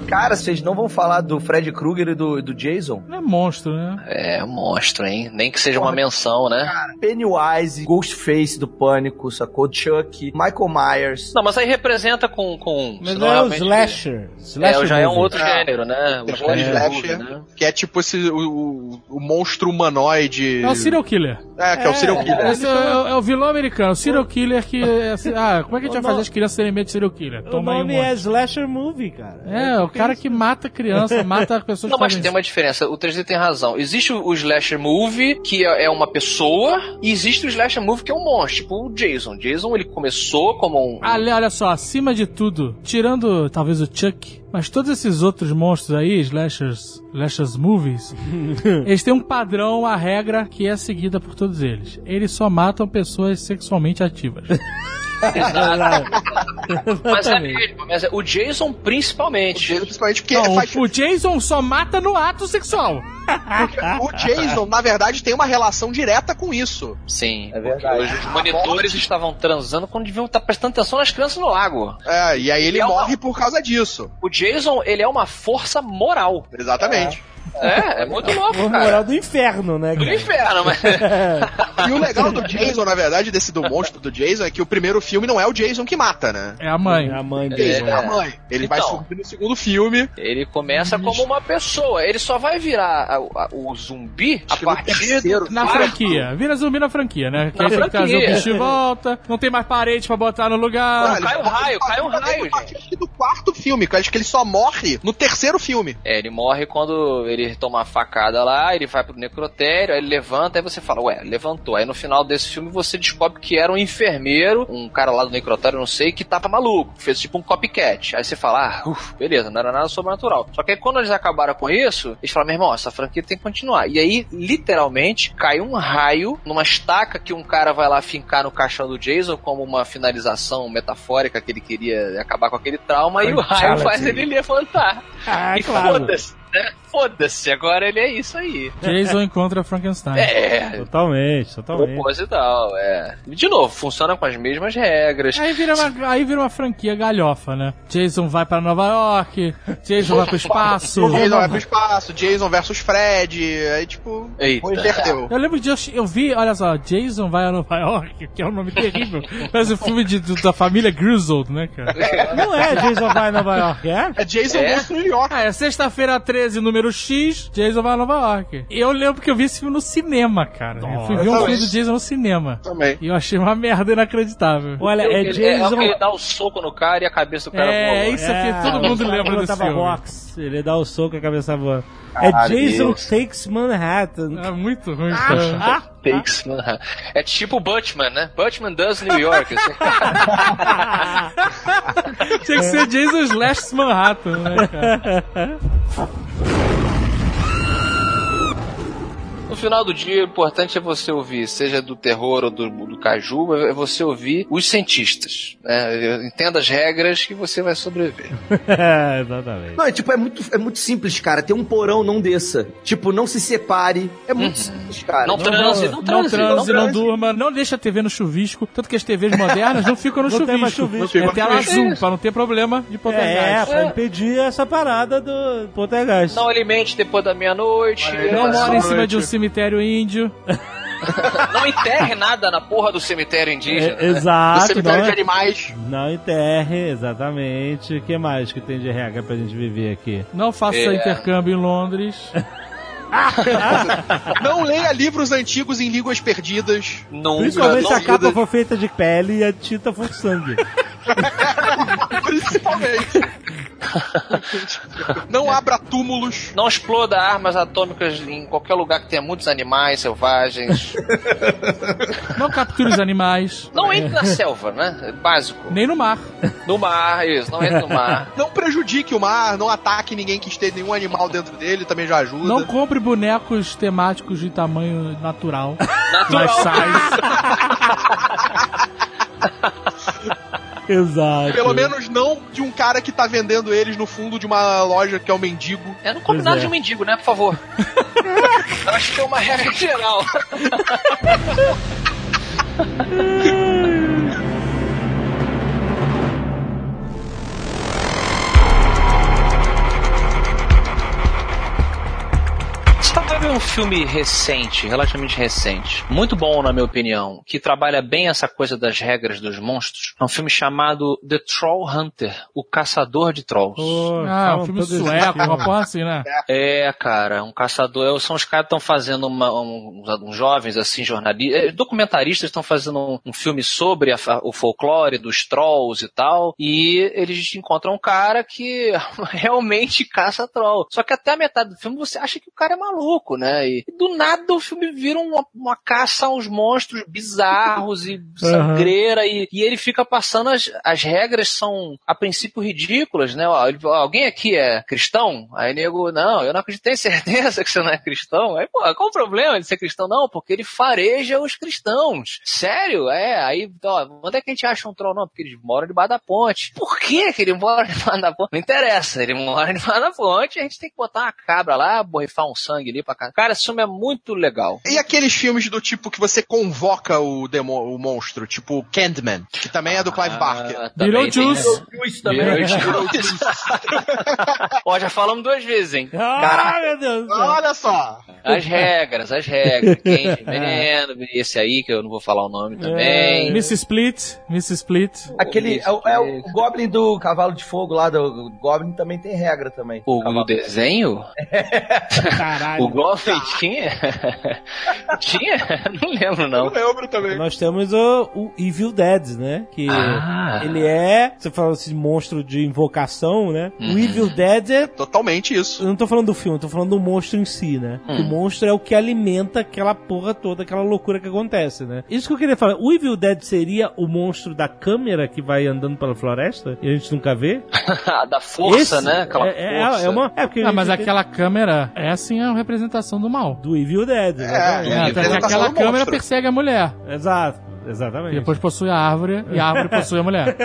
Cara, vocês não vão falar do Fred Krueger e do, do Jason?
É monstro, né?
É, monstro, hein? Nem que seja uma menção, né?
Pennywise, Ghostface do Pânico, sacou? Chuck, Michael Myers.
Não, mas aí representa com. com
Mas não é o slasher. slasher
É, já é um outro
É.
gênero, né? O
Tem
slasher
um
né?
Que é tipo esse, o, o, o monstro humanoide.
É o serial killer.
É, que é, o serial killer.
Esse é, o- é o vilão americano, o serial killer que. é assim, ah, como é que a gente vai
O
fazer as crianças terem medo de serial killer?
O
Toma aí um
nome é
monte.
slasher movie, cara.
É, o cara que mata criança, mata pessoas
Não, mas tem uma diferença. O 3D tem razão. Existe o slasher movie, que é é uma pessoa, e existe o slasher movie, que é um monstro, tipo o Jason. Jason, ele começou como um...
Olha, olha só, acima de tudo, tirando talvez o Chuck, mas todos esses outros monstros aí, slashers, slashers movies, [laughs] eles têm um padrão, uma regra que é seguida por todos eles. Eles só matam pessoas sexualmente ativas.
Mas é mesmo, mas é- o Jason principalmente.
Jason, principalmente porque
Não,
faz-
o, o Jason só mata no ato sexual.
O Jason, na verdade, tem uma relação direta com isso.
Sim,
É
porque
verdade.
os monitores estavam transando quando deviam estar prestando atenção nas crianças no lago.
É, e aí ele
É uma-
morre por causa disso.
O Jason, ele é uma força moral.
Exatamente.
É, é muito louco, cara.
moral do inferno, né?
Do
cara?
inferno, mas... [laughs]
E o legal do Jason, na verdade, desse do monstro do Jason, é que o primeiro filme não é o Jason que mata, né?
É a mãe.
A mãe
O
dele.
Jason é a mãe. Ele vai
Então.
subir no segundo filme.
Ele começa como uma pessoa. Ele só vai virar a- a- o zumbi a partir
terceiro.
do
Na
quarto.
franquia. Vira zumbi na franquia, né? Que
Na
aí trazer o
franquia.
bicho de volta, não tem mais parede pra botar no lugar.
cai um raio, cai um raio,
A partir acho que do quarto filme, que eu acho que ele só morre no terceiro filme.
É, ele morre quando ele toma uma facada lá, ele vai pro necrotério, aí ele levanta, aí você fala, ué, levantou. Aí no final desse filme você descobre que era um enfermeiro, um cara lá do necrotério, não sei, que tava maluco, fez tipo um copycat. Aí você fala, ah, uf, beleza, não era nada sobrenatural. Só que aí quando eles acabaram com isso, eles falaram, meu irmão, essa franquia tem que continuar. E aí, literalmente, cai um raio numa estaca que um cara vai lá fincar no caixão do Jason como uma finalização metafórica que ele queria acabar com aquele trauma, e o raio faz ele levantar.
Ah,
E
claro.
foda-se, né? Foda-se, agora ele é isso aí.
Jason encontra Frankenstein.
É,
Totalmente, totalmente.
proposital, é. De novo, funciona com as mesmas regras.
Aí vira, uma, aí vira uma franquia galhofa, né? Jason vai pra Nova York, Jason vai pro espaço. [laughs]
Jason vai pro espaço, Jason versus Fred, aí tipo,
Eita.
perdeu.
Eu lembro de eu, eu vi, olha só, Jason vai a Nova York, que é um nome terrível. [laughs] Parece um filme de, da família Grizzled, né, cara?
Não é Jason vai a Nova York, é?
É Jason
É?
versus New York.
Ah, é sexta-feira 13, número X, Jason vai a Nova York. E eu lembro que eu vi esse filme no cinema, cara. eu fui ver um
Nossa.
filme do Jason no cinema.
Também.
E eu achei uma merda inacreditável.
Olha, é
Ele- é,
Jason...
que ele dá o soco no cara e a cabeça do cara
É,
voa.
isso aqui, todo
É,
mundo
o
lembra desse filme.
box, ele dá o soco e a cabeça voando. É
Caralho.
Jason Takes Manhattan.
É muito ruim, cara. [laughs]
Takes, mano. É tipo Butchman, né? Butchman does New York. assim. [laughs]
Tinha que ser Jason Slash Manhattan, né, cara? [laughs]
No final do dia, o importante é você ouvir, seja do terror ou do, do caju, é você ouvir os cientistas. Né? Entenda as regras que você vai sobreviver. [laughs]
É, exatamente.
Não, é tipo, é muito, é muito simples, cara. Tem um porão, não desça. Tipo, não se separe. É muito simples, cara.
Não transe, não
Não
transe.
transe, não,
transe.
durma, não deixa a TV no chuvisco. Tanto que as TVs modernas não ficam no [laughs]
Não tem mais
chuvisco.
chuvisco.
É tela azul, pra não ter problema de
É,
poltergeist.
pra impedir essa parada do poltergeist.
Não alimente depois da meia-noite.
Não
é,
mora em cima de um cemitério índio.
Não enterre nada na porra do cemitério indígena.
É,
né?
Exato,
cemitério
não,
de animais.
não enterre, exatamente. O que mais que tem de regra pra gente viver aqui?
Não faça
É.
intercâmbio em Londres. [laughs]
Não leia livros antigos em línguas perdidas.
Nunca,
Principalmente se a
não-
capa for feita de pele e a tinta for sangue. [laughs]
Principalmente. [laughs] Não abra túmulos.
Não exploda armas atômicas em qualquer lugar que tenha muitos animais selvagens. [laughs]
Não capture os animais.
Não entre na selva, né? É básico.
Nem no mar.
No mar, isso. Não entre no mar. [laughs]
Não prejudique o mar, não ataque ninguém que esteja nenhum animal dentro dele, também já ajuda.
Não compre bonecos temáticos de tamanho natural.
Natural.
Mas size.
Exato.
Pelo menos não de um cara que tá vendendo eles no fundo de uma loja que é o mendigo.
É, não
Pois
nada
é.
de um mendigo, né? Por favor. [laughs] Eu acho que é uma regra geral. [laughs] Sabe ver um filme recente, relativamente recente, muito bom na minha opinião, que trabalha bem essa coisa das regras dos monstros? É um filme chamado The Troll Hunter, o caçador de trolls.
Pô,
Ah,
falam
um filme sueco, uma porra assim, né?
É, cara, um caçador. São os caras que estão fazendo uma, um- uns jovens assim, jornalistas, documentaristas estão fazendo um, um filme sobre a o folclore dos trolls e tal. E eles encontram um cara que [laughs] realmente caça troll. Só que até a metade do filme você acha que o cara é maluco, né? E, do nada o filme vira uma, uma caça aos monstros bizarros e sangreira. E, e ele fica passando as, as regras são a princípio ridículas, né? Ó, ele- ó, alguém aqui é cristão? Aí nego, não, eu não acredito, tem [laughs] certeza que você não é cristão? Aí, pô, qual o problema de ser cristão? Não, porque ele fareja os cristãos. Sério? É, aí, ó, onde é que a gente acha um troll? Não, porque eles moram debaixo da ponte. Por que que ele [laughs] mora debaixo da ponte? Não interessa, ele mora [laughs] debaixo da ponte, a gente tem que botar uma cabra lá, borrifar um sangue ali pra cá. Cara, esse filme é muito legal.
E aqueles filmes do tipo que você convoca o, demo, o monstro, tipo Candyman, que também é do Clive Barker.
Ah, também tem,
Beetlejuice.
Isso também.
Beetlejuice. [laughs] Ó, já falamos duas vezes, hein?
Ah, meu Deus.
Olha só.
As regras, as regras. Quem [laughs] de veneno, esse aí que eu não vou falar o nome também.
Miss Split, Miss Split.
Aquele. É, o- é o Goblin do Cavalo de Fogo lá, do Goblin também tem regra também.
O, o desenho? [laughs]
Caralho.
O Goblin tinha? [laughs] tinha? Não lembro, não.
Eu lembro também.
Nós temos o, o Evil Dead, né? Que
Ah.
ele é. Você falou assim, monstro de invocação, né? O
Uhum.
Evil Dead é.
Totalmente isso.
Eu não tô falando do filme, eu tô falando do monstro em si, né?
Hum.
O monstro é o que alimenta aquela porra toda, aquela loucura que acontece, né? Isso que eu queria falar. O Evil Dead seria o monstro da câmera que vai andando pela floresta e a gente nunca vê? [laughs]
da força,
Esse
né? Aquela
é, é-
força.
é uma. É porque
Ah, mas
tem-
aquela câmera é assim a representação do mal.
Do Evil Dead, né?
É,
É, aquela câmera
monstro.
persegue a mulher.
Exato,
E
exatamente.
depois possui a árvore e a árvore possui a mulher.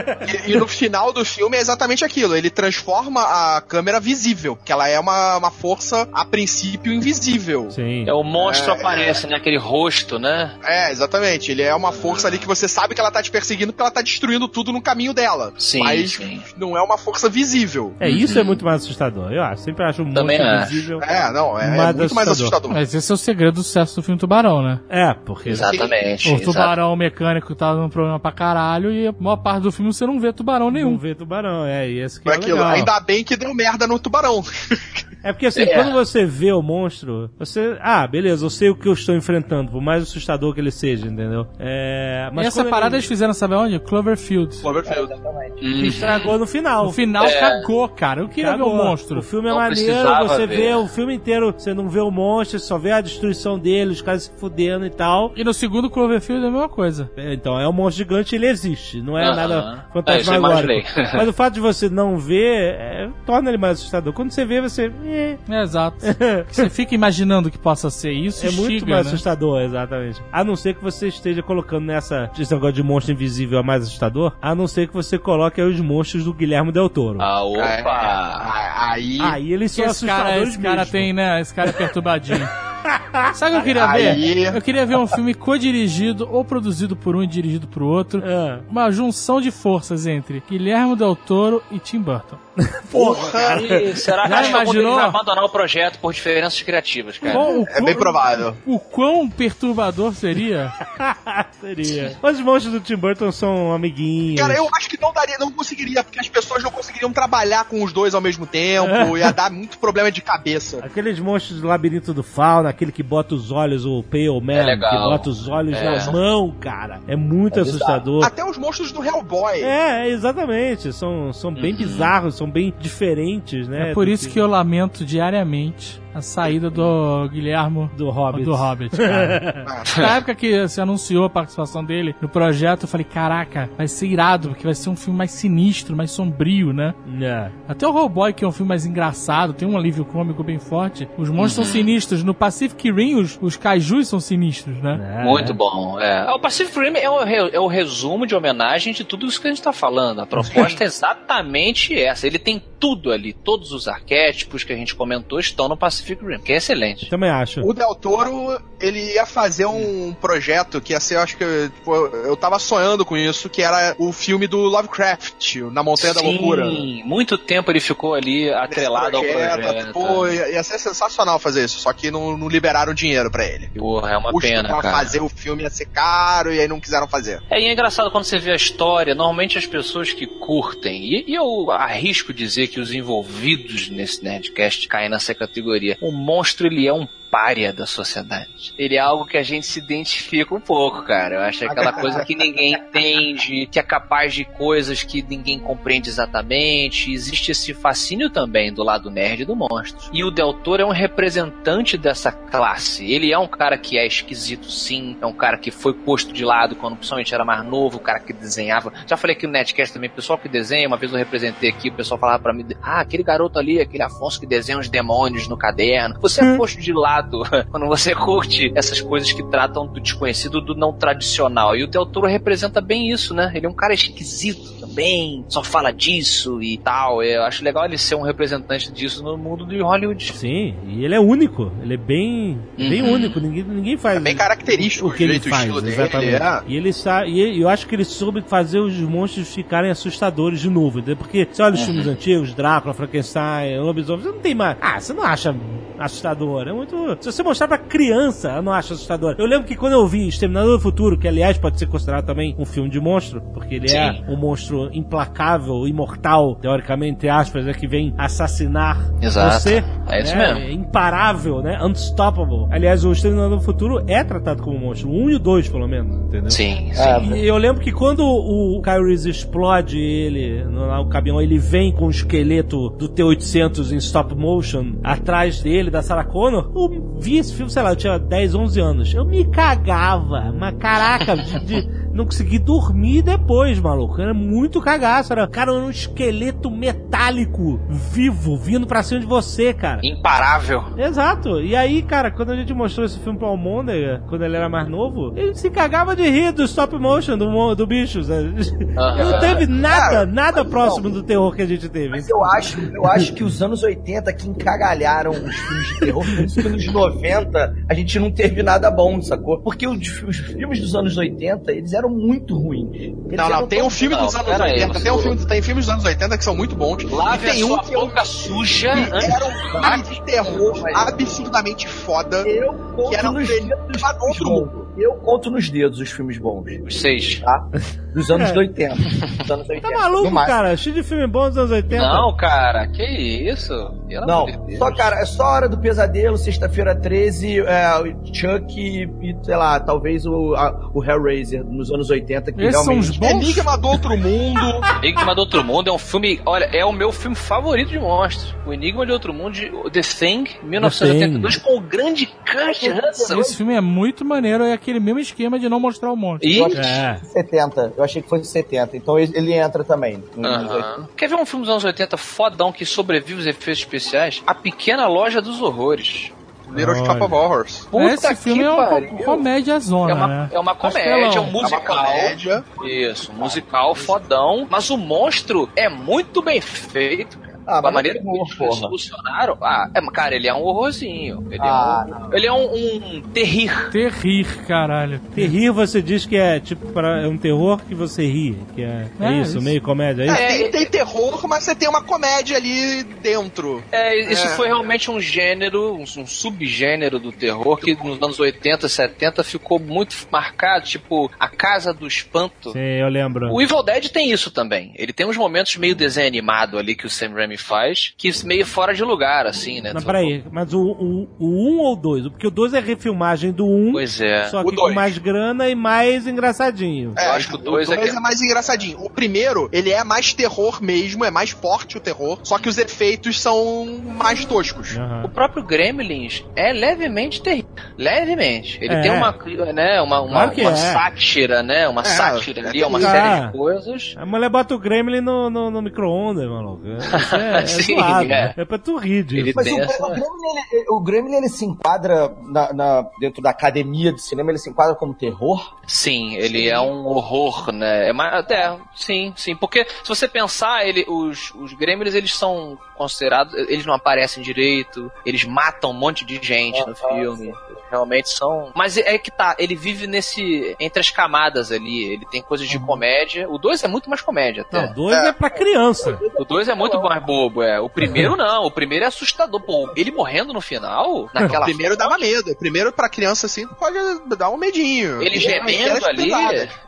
E, e no final do filme é exatamente aquilo. Ele transforma a câmera visível, que ela é uma, uma força, a princípio, invisível.
Sim.
É, o monstro aparece, né? Aquele rosto, né?
É, exatamente. Ele é uma força ali que você sabe que ela tá te perseguindo porque ela tá destruindo tudo no caminho dela.
Sim,
Mas
sim.
não é uma força visível.
É, isso é muito mais assustador. Eu acho. Sempre acho um
acho.
invisível.
É, não, é, é muito mais
assustador.
assustador.
Mas esse é o segredo do sucesso do filme Tubarão, né?
É, porque.
Exatamente.
O tubarão mecânico tá dando problema pra caralho e a maior parte do filme você não vê tubarão
Não
nenhum.
vê tubarão, é, e esse que é
aquilo.
legal.
Ainda bem que deu merda no tubarão. [laughs]
É porque assim,
É.
quando você vê o monstro, você. Ah, beleza, eu sei o que eu estou enfrentando, por mais assustador que ele seja, entendeu? É. Mas
e essa parada
ele
eles fizeram, sabe aonde? Cloverfield.
Cloverfield.
Hum.
estragou no final.
No final
É.
cagou, cara. Eu queria
Cagou.
ver o monstro.
O filme é
Não
maneiro, você
ver.
vê o filme inteiro, você não vê o monstro, você só vê a destruição dele, os caras se fudendo e tal.
E no segundo Cloverfield é a mesma coisa.
É, Então, é um monstro gigante, ele existe. Não é
Aham.
nada
É,
fantasmagórico. Mas o fato de você não ver é, torna ele mais assustador. Quando você vê, você. É,
É, exato. [laughs] Você fica imaginando que possa ser isso,
é muito mais
né?
assustador, exatamente. A não ser que você esteja colocando nessa. Esse negócio de monstro invisível é mais assustador. A não ser que você coloque aí os monstros do Guilherme Del Toro.
Ah,
É,
opa!
aí.
Aí eles são
esse cara,
assustadores
esse cara
mesmo.
tem, né? Esse cara é perturbadinho. [laughs] Sabe o que eu queria
Aí-
ver? Eu queria ver um filme co-dirigido ou produzido por um e dirigido por outro.
Ah.
Uma junção de forças entre Guilherme Del Toro e Tim Burton. [laughs]
Porra!
E será que
Já
acho que algum vai abandonar o projeto por diferenças criativas, cara?
O
É bem provável.
O quão perturbador seria? [laughs]
Seria. Mas os monstros do Tim Burton são amiguinhos.
Cara, eu acho que não daria, não conseguiria, porque as pessoas não conseguiriam trabalhar com os dois ao mesmo tempo, ia dar muito problema de cabeça.
Aqueles monstros do labirinto do fauna, aquele que bota os olhos, o Pale Man,
É
que bota os olhos
É.
na mão, cara. É muito assustador.
Até os monstros do Hellboy.
É, exatamente. São, são bem bizarros, são bem diferentes, né?
É por isso que eu lamento diariamente a saída do Guilherme
Do Hobbit.
do Hobbit, cara. [laughs] Na época que se anunciou a participação dele no projeto, eu falei, caraca, vai ser irado, porque vai ser um filme mais sinistro, mais sombrio, né?
É.
Até o Hellboy, que é um filme mais engraçado, tem um alívio cômico bem forte. Os monstros são sinistros. No Pacific Rim, os, os kaijus são sinistros, né?
É.
Muito bom. É. O Pacific Rim é o, re- é o resumo de homenagem de tudo isso que a gente tá falando. A proposta é exatamente essa. Ele tem tudo ali. Todos os arquétipos que a gente comentou estão no Pacific Rim, que é excelente.
Também acho.
O Del Toro, ele ia fazer um projeto que ia ser, eu acho que, tipo, eu tava sonhando com isso, que era o filme do Lovecraft, Na Montanha da Loucura.
Sim, muito tempo ele ficou ali atrelado ao projeto.
Pô, ia, ia ser sensacional fazer isso, só que não, não liberaram dinheiro pra ele.
Porra, é uma
Custo
pena,
pra
cara.
fazer o filme ia ser caro e aí não quiseram fazer.
É, e é engraçado quando você vê a história, normalmente as pessoas que curtem, e, e eu arrisco dizer que os envolvidos nesse Nerdcast caem nessa categoria. O monstro, ele é um pária da sociedade. Ele é algo que a gente se identifica um pouco, cara. Eu acho aquela coisa que ninguém entende, que é capaz de coisas que ninguém compreende exatamente. Existe esse fascínio também do lado nerd do monstro. E o Del Toro é um representante dessa classe. Ele é um cara que é esquisito, sim. É um cara que foi posto de lado quando principalmente era mais novo, o cara que desenhava. Já falei aqui no Netcast também, pessoal que desenha, uma vez eu representei aqui, o pessoal falava pra mim, ah, aquele garoto ali, aquele Afonso que desenha os demônios no caderno. Você é posto de lado [laughs] quando você curte essas coisas que tratam do desconhecido, do não tradicional. E o Del Toro representa bem isso, né? Ele é um cara esquisito também, só fala disso e tal. Eu acho legal ele ser um representante disso no mundo de Hollywood.
Sim, e ele é único. Ele é bem, bem
Uhum.
único. Ninguém, ninguém faz.
É bem característico
o que ele faz,
dele,
exatamente.
é.
E ele sabe, e ele- eu acho que ele soube fazer os monstros ficarem assustadores de novo, entendeu? Porque você olha os filmes antigos, Drácula, Frankenstein, Lobisomem, você não tem mais. Ah, você não acha assustador. É muito. Se você mostrar pra criança, eu não acho assustador. Eu lembro que quando eu vi Exterminador do Futuro, que aliás pode ser considerado também um filme de monstro, porque ele é
Sim.
um monstro implacável, imortal, teoricamente, entre aspas, é que vem assassinar
Exato.
você.
É isso
né?
mesmo.
É imparável, né? Unstoppable. Aliás, o Exterminador do Futuro é tratado como monstro. O 1 e o 2, pelo menos, entendeu?
Sim, sim.
E eu lembro que quando o Kyle Reese explode ele no, o caminhão, ele vem com o esqueleto do T-800 em stop motion atrás dele, da Sarah Connor. Eu vi esse filme, sei lá, eu tinha 10, 11 anos. Eu me cagava, mas caraca, de, não consegui dormir depois, maluco. Era muito cagaço. Era, cara, era um esqueleto metálico vivo vindo pra cima de você, cara.
Imparável.
Exato. E aí, cara, quando a gente mostrou esse filme pro Almôndega, quando ele era mais novo, ele se cagava de rir do stop motion do, do bicho. sabe? Não teve nada,
Cara,
nada próximo
não.
do terror que a gente teve.
Mas eu acho, eu acho que os anos 80 que encagalharam os filmes de terror, por isso que nos 90 a gente não teve nada bom, sacou? Porque os, os filmes dos anos 80, eles eram muito ruins. Eles
Não, não, tem um filme dos anos
pera aí,
80, tem, um filme, tem filmes dos anos 80 que são muito bons. E
a
tem um que eu
boca suja
que era um filme de terror
Mas-
absurdamente foda.
Eu conto
Que era um
nos dedos
pra
os
todo
filmes bons. Eu conto nos dedos os filmes bons,
Os seis.
tá? Dos anos
É.
80. Dos anos 80.
Tá maluco, cara? Cheio de filme bom dos anos 80.
Não, cara, que isso? Pelo
Não,
de
só, cara, é só Hora do Pesadelo, Sexta-feira 13, é, o Chuck e, e, sei lá, talvez o, a- o Hellraiser nos anos 80, que
Esses são
realmente...
os bons?
Enigma do Outro Mundo. [laughs]
Enigma do Outro Mundo é um filme, olha, é o meu filme favorito de monstros. O Enigma de Outro Mundo, de The Thing, 1982, com o grande Kurt Russell.
Esse filme é muito maneiro, é aquele mesmo esquema de não mostrar o monstro.
E...
Eu achei
É.
que foi 70, eu achei que foi 70, então ele, entra também. 80.
Aham. Quer ver um filme dos anos 80 fodão que sobrevive os efeitos especiais? A Pequena Loja dos Horrores.
Little Shop of Horrors.
Puta
Esse filme
que
é uma comédia zona,
É uma,
né?
é uma comédia, é um
É uma
musical.
comédia.
Isso, um musical fodão. Mas o monstro é muito bem feito.
Ah,
a
mas
maneira
não é terror,
eles
porra.
solucionaram. Ah, é, cara, ele é um horrorzinho. Ele
Ah,
é um, ele é um, um terrir.
Terrir, caralho.
Terrir você diz que é tipo para é um terror que você ri, que é, é
É,
isso,
isso.
meio comédia, é isso?
É,
É,
tem, tem terror, mas você tem uma comédia ali dentro.
É, isso
É.
foi realmente um gênero, um, um subgênero do terror que nos anos 80, 70 ficou muito marcado, tipo A Casa do Espanto.
Sim, eu lembro.
O Evil Dead tem isso também. Ele tem uns momentos meio desenho animado ali que o Sam Raimi faz, que meio fora de lugar, assim, né?
Mas peraí, mas o 1 o, o um ou o 2? Porque o 2 é refilmagem do 1, um,
Pois é.
só
O
que com
dois.
mais grana e mais engraçadinho.
Eu acho que o dois é que-
é mais engraçadinho. O primeiro, ele é mais terror mesmo, é mais forte o terror, só que os efeitos são mais toscos.
Aham.
O próprio Gremlins é levemente terrível. Levemente. Ele
É.
tem uma, né, uma, uma,
Claro
uma
é.
sátira, né? Uma
É,
sátira
é
ali, uma
terrível.
série
Ah.
de coisas.
A mulher bota o Gremlin no, no, no micro-ondas, maluco. [laughs] É, é [laughs]
Sim,
zoado.
é.
É. pra tu rir disso.
Ele
Mas o,
tem
o
essa-
Gremlin, ele, o Gremlin, ele se enquadra na, na- dentro da academia de cinema, ele se enquadra como terror?
Sim, ele é um horror, né? É, mais- até, sim, sim. Porque se você pensar, ele, os, os Gremlins, eles são considerados. Eles não aparecem direito, eles matam um monte de gente no filme. Realmente são. Mas é que tá, ele vive nesse. entre as camadas ali. Ele tem coisas de comédia. O 2 é muito mais comédia até.
Não, dois é. pra criança.
O 2 é muito mais bobo, é. O primeiro [laughs] não, o primeiro é assustador. Pô, ele morrendo no final, naquela.
O primeiro dava medo. O primeiro, pra criança assim, pode dar um medinho.
Ele
É,
gemendo ali.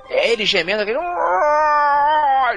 É, ele gemendo aquele.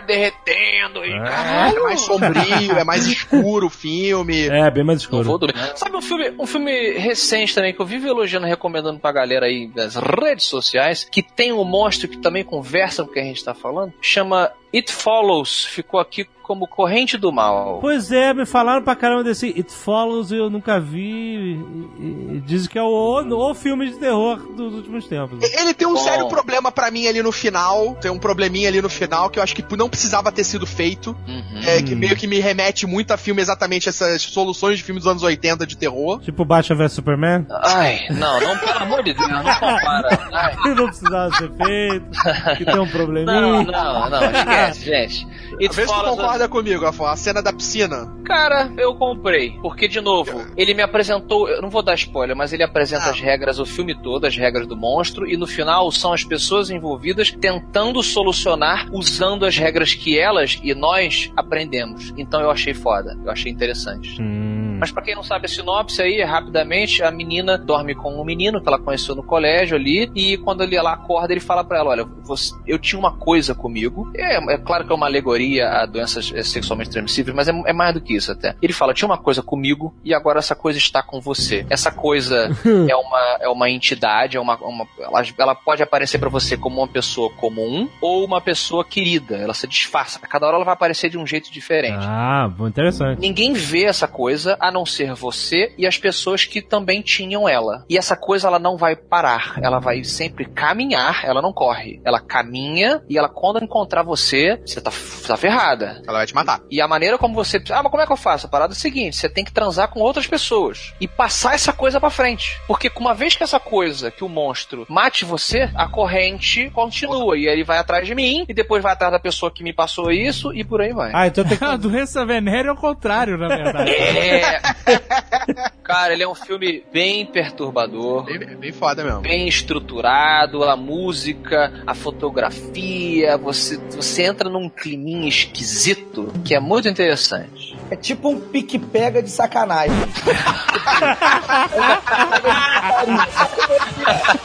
Derretendo. E,
É
caralho,
mais sombrio, é mais escuro o filme.
É, bem mais escuro.
Sabe um filme, um filme recente também que eu vivo elogiando, recomendando pra galera aí das redes sociais, que tem um monstro que também conversa com o que a gente tá falando? Chama It Follows. Ficou aqui como Corrente do Mal.
Pois é, me falaram pra caramba desse It Follows e eu nunca vi. E, e dizem que é o, o filme de terror dos últimos tempos.
Ele tem um
Bom.
sério problema pra mim ali no final. Tem um probleminha ali no final que eu acho que não precisava ter sido feito.
Uhum.
É, que meio que me remete muito a filme, exatamente essas soluções de filmes dos anos 80 de terror.
Tipo Batman vs Superman?
Ai, não, não, pelo amor de Deus, não compara. [laughs] Ai.
Que não precisava ser feito, que tem um
Não, [laughs]
probleminha.
não, não, esquece, gente. It
Às vezes tu
Follows
concorda comigo, Afonso, a cena da piscina.
Cara, eu comprei. Porque, de novo, ele me apresentou. Eu não vou dar spoiler, mas ele apresenta
Ah.
as regras, o filme todo, as regras do monstro, e no final são as pessoas envolvidas tentando solucionar usando as regras que elas e nós aprendemos. Então eu achei foda, eu achei interessante.
Hum.
Mas pra quem não sabe a sinopse aí, rapidamente, a menina dorme com um menino que ela conheceu no colégio ali, e quando ele, ela acorda, ele fala pra ela, olha, você- eu tinha uma coisa comigo, é, é claro que é uma alegoria a doenças eh, sexualmente transmissíveis, mas é, é mais do que isso até. Ele fala, tinha uma coisa comigo, e agora essa coisa está com você. Essa coisa [laughs] é uma, é uma entidade, é uma, uma- ela, ela pode aparecer pra você como uma pessoa comum, ou uma pessoa querida, ela se disfarça. A cada hora ela vai aparecer de um jeito diferente.
Ah, bom, interessante.
Ninguém vê essa coisa a não ser você e as pessoas que também tinham ela. E essa coisa ela não vai parar, ela vai sempre caminhar, ela não corre. Ela caminha e ela quando encontrar você, você tá, tá ferrada.
Ela vai te matar.
E a maneira como você. Ah, mas como é que eu faço? A parada é a seguinte: você tem que transar com outras pessoas e passar essa coisa pra frente. Porque uma vez que essa coisa, que o monstro mate você, a corrente continua. E aí ele vai atrás de mim, e depois vai atrás da pessoa que me passou isso, e por aí vai.
Ah, então tem [laughs] que.
A doença venérea é o contrário, na verdade.
É. [laughs] Cara, ele é um filme bem perturbador.
Bem, bem foda mesmo.
Bem estruturado, a música, a fotografia, você, você entra num climinha esquisito que é muito interessante.
É tipo um pique-pega de sacanagem.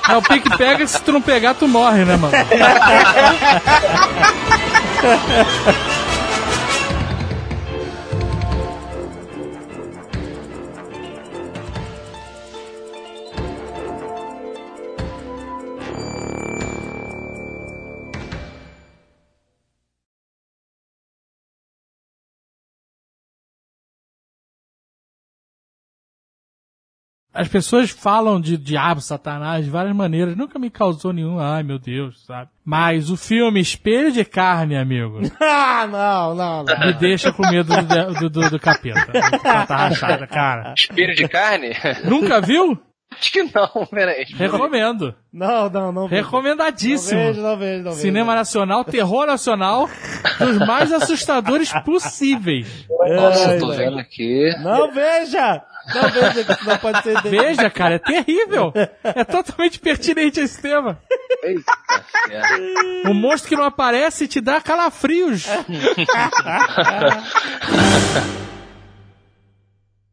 É o pique pega, se tu não pegar, tu morre, né, mano? [laughs] as pessoas falam de diabo, satanás de várias maneiras. Nunca me causou nenhum, ai meu Deus, sabe? Mas o filme Espelho de Carne, amigo, [laughs]
ah, não, não, não.
me deixa com medo do, do, do, do capeta. Tá rachada, cara.
Espelho de carne?
Nunca viu?
Acho que não, [laughs] peraí.
Recomendo.
Não, não, não. vejo. Não
Recomendadíssimo.
vejo, não vejo, não vejo.
Cinema nacional, terror nacional, dos mais assustadores possíveis.
Nossa,
Ai,
tô
não.
vendo aqui.
Não veja! Não veja que isso não pode ser
Veja, cara, é terrível. É totalmente pertinente esse tema.
Eita.
Um monstro que não aparece te dá calafrios. [laughs]